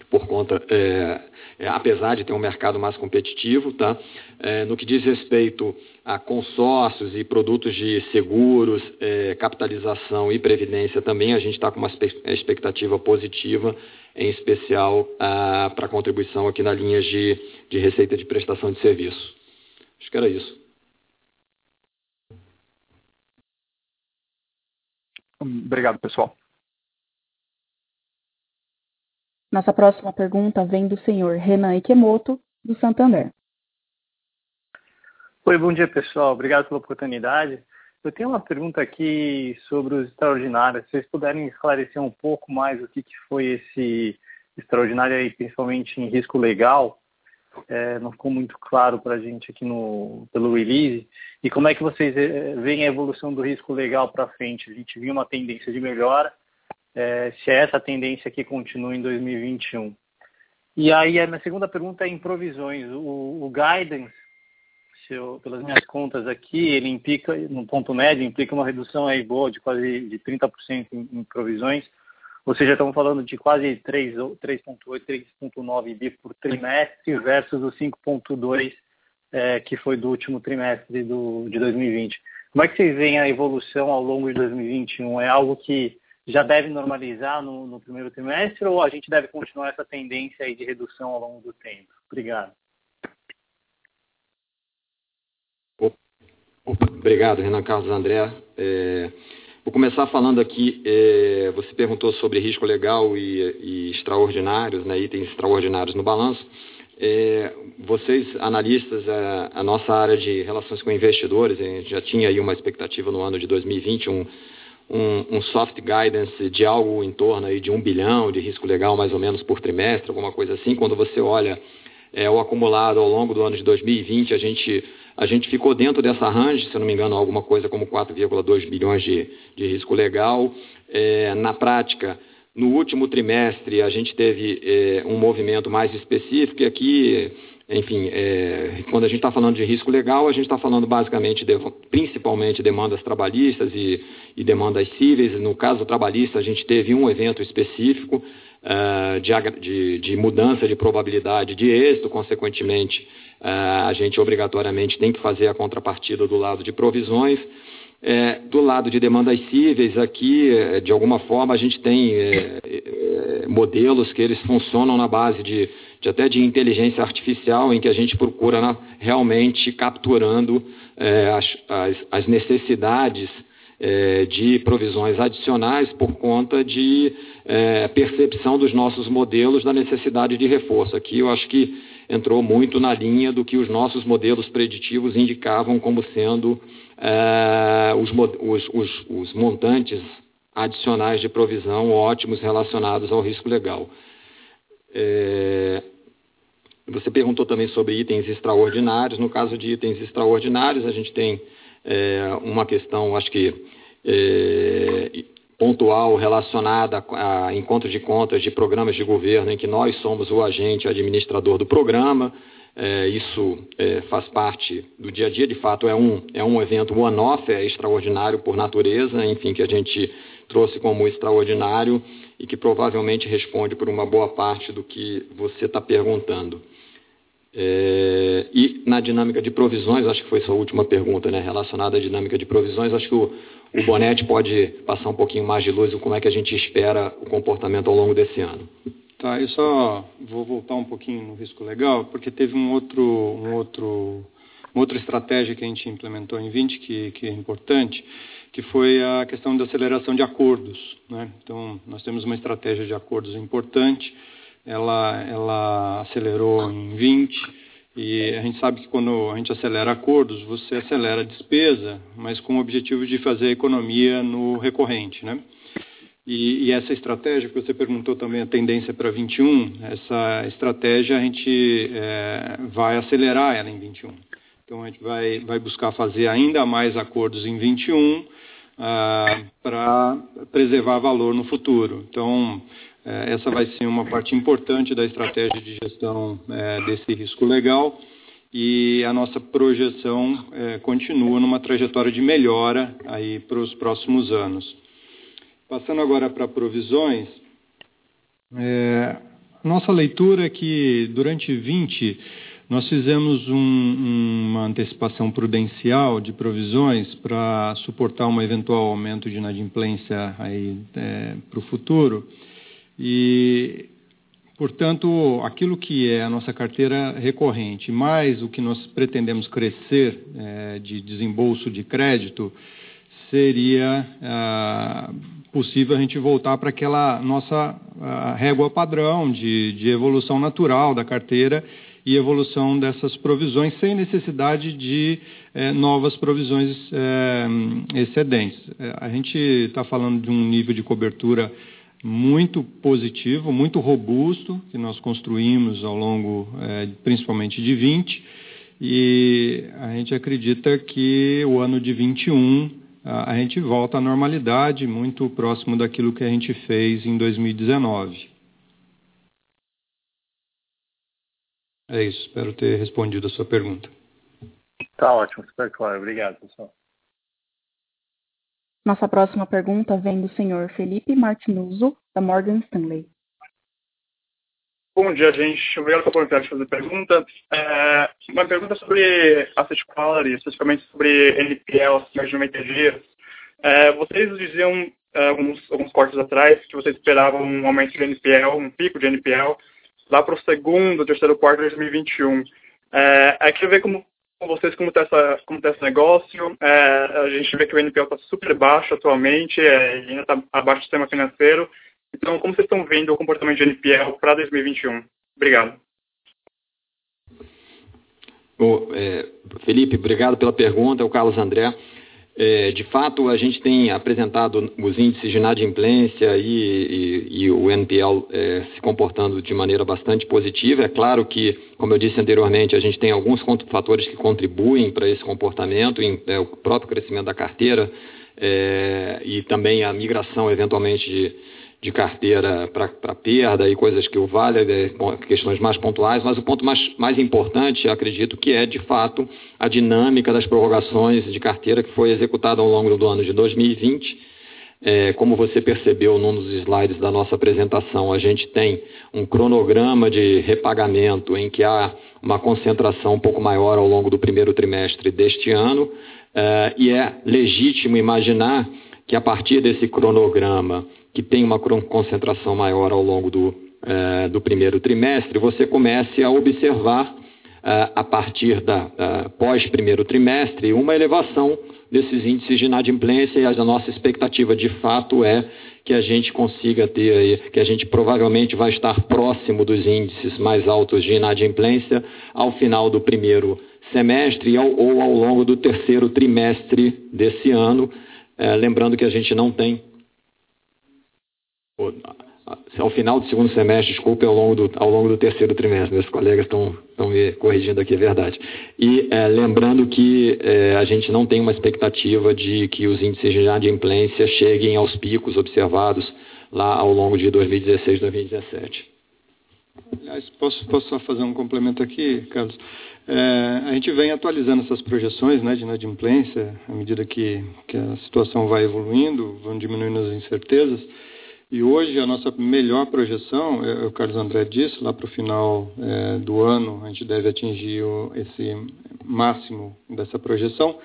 por conta, é, é, apesar de ter um mercado mais competitivo, tá? É, no que diz respeito a consórcios e produtos de seguros, é, capitalização e previdência também, a gente está com uma expectativa positiva em especial para contribuição aqui na linha de, de receita de prestação de serviço. Acho que era isso.
Obrigado, pessoal.
Nossa próxima pergunta vem do senhor Renan Ikemoto, do Santander.
Oi, bom dia, pessoal. Obrigado pela oportunidade. Eu tenho uma pergunta aqui sobre os extraordinários. Se vocês puderem esclarecer um pouco mais o que, que foi esse extraordinário aí, principalmente em risco legal, é, não ficou muito claro para a gente aqui no, pelo release. E como é que vocês é, veem a evolução do risco legal para frente? A gente viu uma tendência de melhora, é, se é essa tendência que continua em 2021. E aí a minha segunda pergunta é em provisões. O, o guidance, eu, pelas minhas contas aqui, ele implica, no ponto médio, implica uma redução aí boa de quase de 30% em, em provisões. Ou seja, estamos falando de quase 3,8, 3,9 bi por trimestre versus os 5,2 é, que foi do último trimestre do, de 2020. Como é que vocês veem a evolução ao longo de 2021? É algo que já deve normalizar no, no primeiro trimestre ou a gente deve continuar essa tendência aí de redução ao longo do tempo? Obrigado.
Obrigado, Renan Carlos André. É, vou começar falando aqui, é, você perguntou sobre risco legal e, e extraordinários, né, itens extraordinários no balanço. É, vocês, analistas, a, a, nossa área de relações com investidores, a gente já tinha aí uma expectativa no ano de 2020, um, um, soft guidance de algo em torno aí de um bilhão de risco legal mais ou menos por trimestre, alguma coisa assim. Quando você olha é, o acumulado ao longo do ano de 2020, a gente, a gente ficou dentro dessa range, se não me engano, alguma coisa como 4,2 bilhões de, de risco legal. É, na prática, no último trimestre, a gente teve é, um movimento mais específico, e aqui, enfim, é, quando a gente está falando de risco legal, a gente está falando basicamente, de, principalmente, demandas trabalhistas e, e, demandas cíveis. No caso trabalhista, a gente teve um evento específico uh, de, de, de, mudança de probabilidade de êxito, consequentemente, uh, a gente obrigatoriamente tem que fazer a contrapartida do lado de provisões. É, do lado de demandas cíveis, aqui, é, de alguma forma, a gente tem é, é, modelos que eles funcionam na base de, de, até de inteligência artificial, em que a gente procura na, realmente capturando é, as, as, as, necessidades é, de provisões adicionais por conta de percepção dos nossos modelos da necessidade de reforço. Aqui eu acho que entrou muito na linha do que os nossos modelos preditivos indicavam como sendo é, os, os, os, os, montantes adicionais de provisão ótimos relacionados ao risco legal. É, você perguntou também sobre itens extraordinários. No caso de itens extraordinários, a gente tem é, uma questão, acho que é, pontual relacionada a encontro de contas de programas de governo em que nós somos o agente administrador do programa. É, isso é, faz parte do dia a dia, de fato é um, é um evento one-off, é extraordinário por natureza, enfim, que a gente trouxe como extraordinário e que provavelmente responde por uma boa parte do que você está perguntando. É, e na dinâmica de provisões, acho que foi sua última pergunta, né, relacionada à dinâmica de provisões, acho que o, o Bonete pode passar um pouquinho mais de luz em como é que a gente espera o comportamento ao longo desse ano.
Tá, eu só vou voltar um pouquinho no risco legal, porque teve um outro, um outro, uma outra estratégia que a gente implementou em 20 que, que é importante, que foi a questão da aceleração de acordos. Né? Então, nós temos uma estratégia de acordos importante, ela, ela acelerou em 20, e a gente sabe que quando a gente acelera acordos, você acelera a despesa, mas com o objetivo de fazer economia no recorrente, né? E, e, essa estratégia que você perguntou também, a tendência para 21, essa estratégia a gente é, vai acelerar ela em 21. Então a gente vai, vai buscar fazer ainda mais acordos em 21 ah, para preservar valor no futuro. Então essa vai ser uma parte importante da estratégia de gestão é, desse risco legal e a nossa projeção é, continua numa trajetória de melhora aí para os próximos anos. Passando agora para provisões, é, nossa leitura é que durante 20 nós fizemos um, uma antecipação prudencial de provisões para suportar um eventual aumento de inadimplência é, para o futuro. E, portanto, aquilo que é a nossa carteira recorrente, mais o que nós pretendemos crescer é, de desembolso de crédito, seria ah, possível a gente voltar para aquela nossa ah, régua padrão de, de evolução natural da carteira e evolução dessas provisões sem necessidade de eh, novas provisões eh, excedentes. Eh, a gente está falando de um nível de cobertura muito positivo, muito robusto, que nós construímos ao longo, principalmente de 20, e a gente acredita que o ano de 21 a gente volta à normalidade, muito próximo daquilo que a gente fez em 2019. É isso, espero ter respondido a sua pergunta.
Tá ótimo, super claro. Obrigado, pessoal.
Nossa próxima pergunta vem do senhor Felipe Martinuzzo, da Morgan Stanley.
Bom dia, gente. Obrigado pela oportunidade de fazer pergunta. É, uma pergunta sobre asset quality, especificamente sobre NPL, acima de 90 dias. É, vocês diziam é, alguns, alguns cortes atrás que vocês esperavam um aumento de NPL, um pico de NPL, lá para o segundo, terceiro quarto de 2021. É, é queria ver como, com vocês como está tá esse negócio. É, a gente vê que o NPL está super baixo atualmente, é, ainda está abaixo do sistema financeiro. Então, como vocês estão vendo o comportamento de NPL para 2021? Obrigado.
É, Felipe, obrigado pela pergunta. É o Carlos André. É, de fato, a gente tem apresentado os índices de inadimplência e, e, e o NPL é, se comportando de maneira bastante positiva. É claro que, como eu disse anteriormente, a gente tem alguns fatores que contribuem para esse comportamento, em, é, o próprio crescimento da carteira é, e também a migração, eventualmente, de, de carteira para perda e coisas que o vale, é, questões mais pontuais, mas o ponto mais, mais importante, acredito, que é, de fato, a dinâmica das prorrogações de carteira que foi executada ao longo do ano de 2020. É, como você percebeu num dos slides da nossa apresentação, a gente tem um cronograma de repagamento em que há uma concentração um pouco maior ao longo do primeiro trimestre deste ano, é, e é legítimo imaginar que a partir desse cronograma que tem uma concentração maior ao longo do, eh, do primeiro trimestre, você comece a observar, eh, a partir da eh, pós-primeiro trimestre, uma elevação desses índices de inadimplência e a nossa expectativa de fato é que a gente consiga ter que a gente provavelmente vai estar próximo dos índices mais altos de inadimplência ao final do primeiro semestre ou ao longo do terceiro trimestre desse ano. lembrando que a gente não tem ao final do segundo semestre, desculpe, ao longo do, ao longo do terceiro trimestre. Meus colegas estão, me corrigindo aqui, é verdade. E é, lembrando que é, a gente não tem uma expectativa de que os índices de inadimplência cheguem aos picos observados lá ao longo de 2016 2017.
Aliás, posso, posso só fazer um complemento aqui, Carlos? É, a gente vem atualizando essas projeções né, de inadimplência à medida que, que a situação vai evoluindo, vão diminuindo as incertezas. E hoje a nossa melhor projeção, é, o Carlos André disse, lá para o final é, do ano a gente deve atingir o, esse máximo dessa projeção.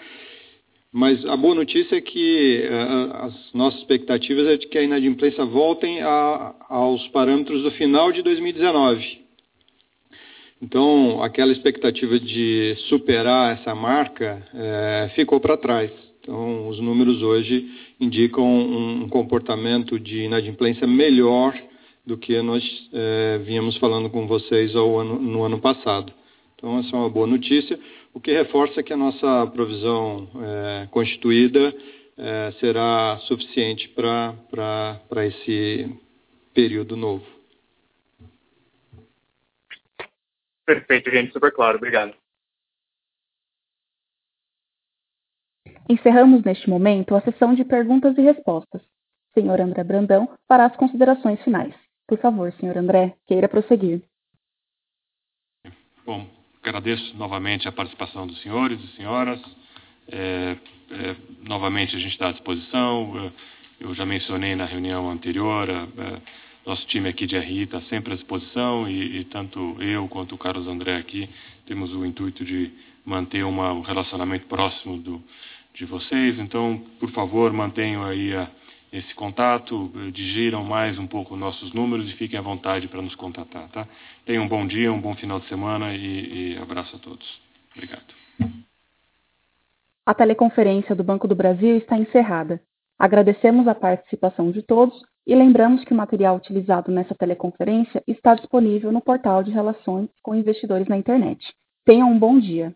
Mas a boa notícia é que é, as nossas expectativas é de que a inadimplência voltem a, aos parâmetros do final de 2019. Então, aquela expectativa de superar essa marca é, ficou para trás. Então, os números hoje indicam um comportamento de inadimplência melhor do que nós é, vínhamos falando com vocês ano, no ano passado. Então, essa é uma boa notícia, o que reforça que a nossa provisão é, constituída é, será suficiente para esse período novo.
Perfeito, gente, super claro. Obrigado.
Encerramos neste momento a sessão de perguntas e respostas. Senhor André Brandão fará as considerações finais. Por favor, senhor André, queira prosseguir.
Bom, agradeço novamente a participação dos senhores e senhoras. É, é, novamente a gente está à disposição. Eu já mencionei na reunião anterior, é, nosso time aqui de RI está sempre à disposição e, e, tanto eu quanto o Carlos André aqui temos o intuito de manter uma, um relacionamento próximo do, de vocês. Então, por favor, mantenham aí a, esse contato, digiram mais um pouco nossos números e fiquem à vontade para nos contatar, tá? Tenham um bom dia, um bom final de semana e, e abraço a todos. Obrigado.
A teleconferência do Banco do Brasil está encerrada. Agradecemos a participação de todos e lembramos que o material utilizado nessa teleconferência está disponível no portal de Relações com Investidores na Internet. Tenham um bom dia.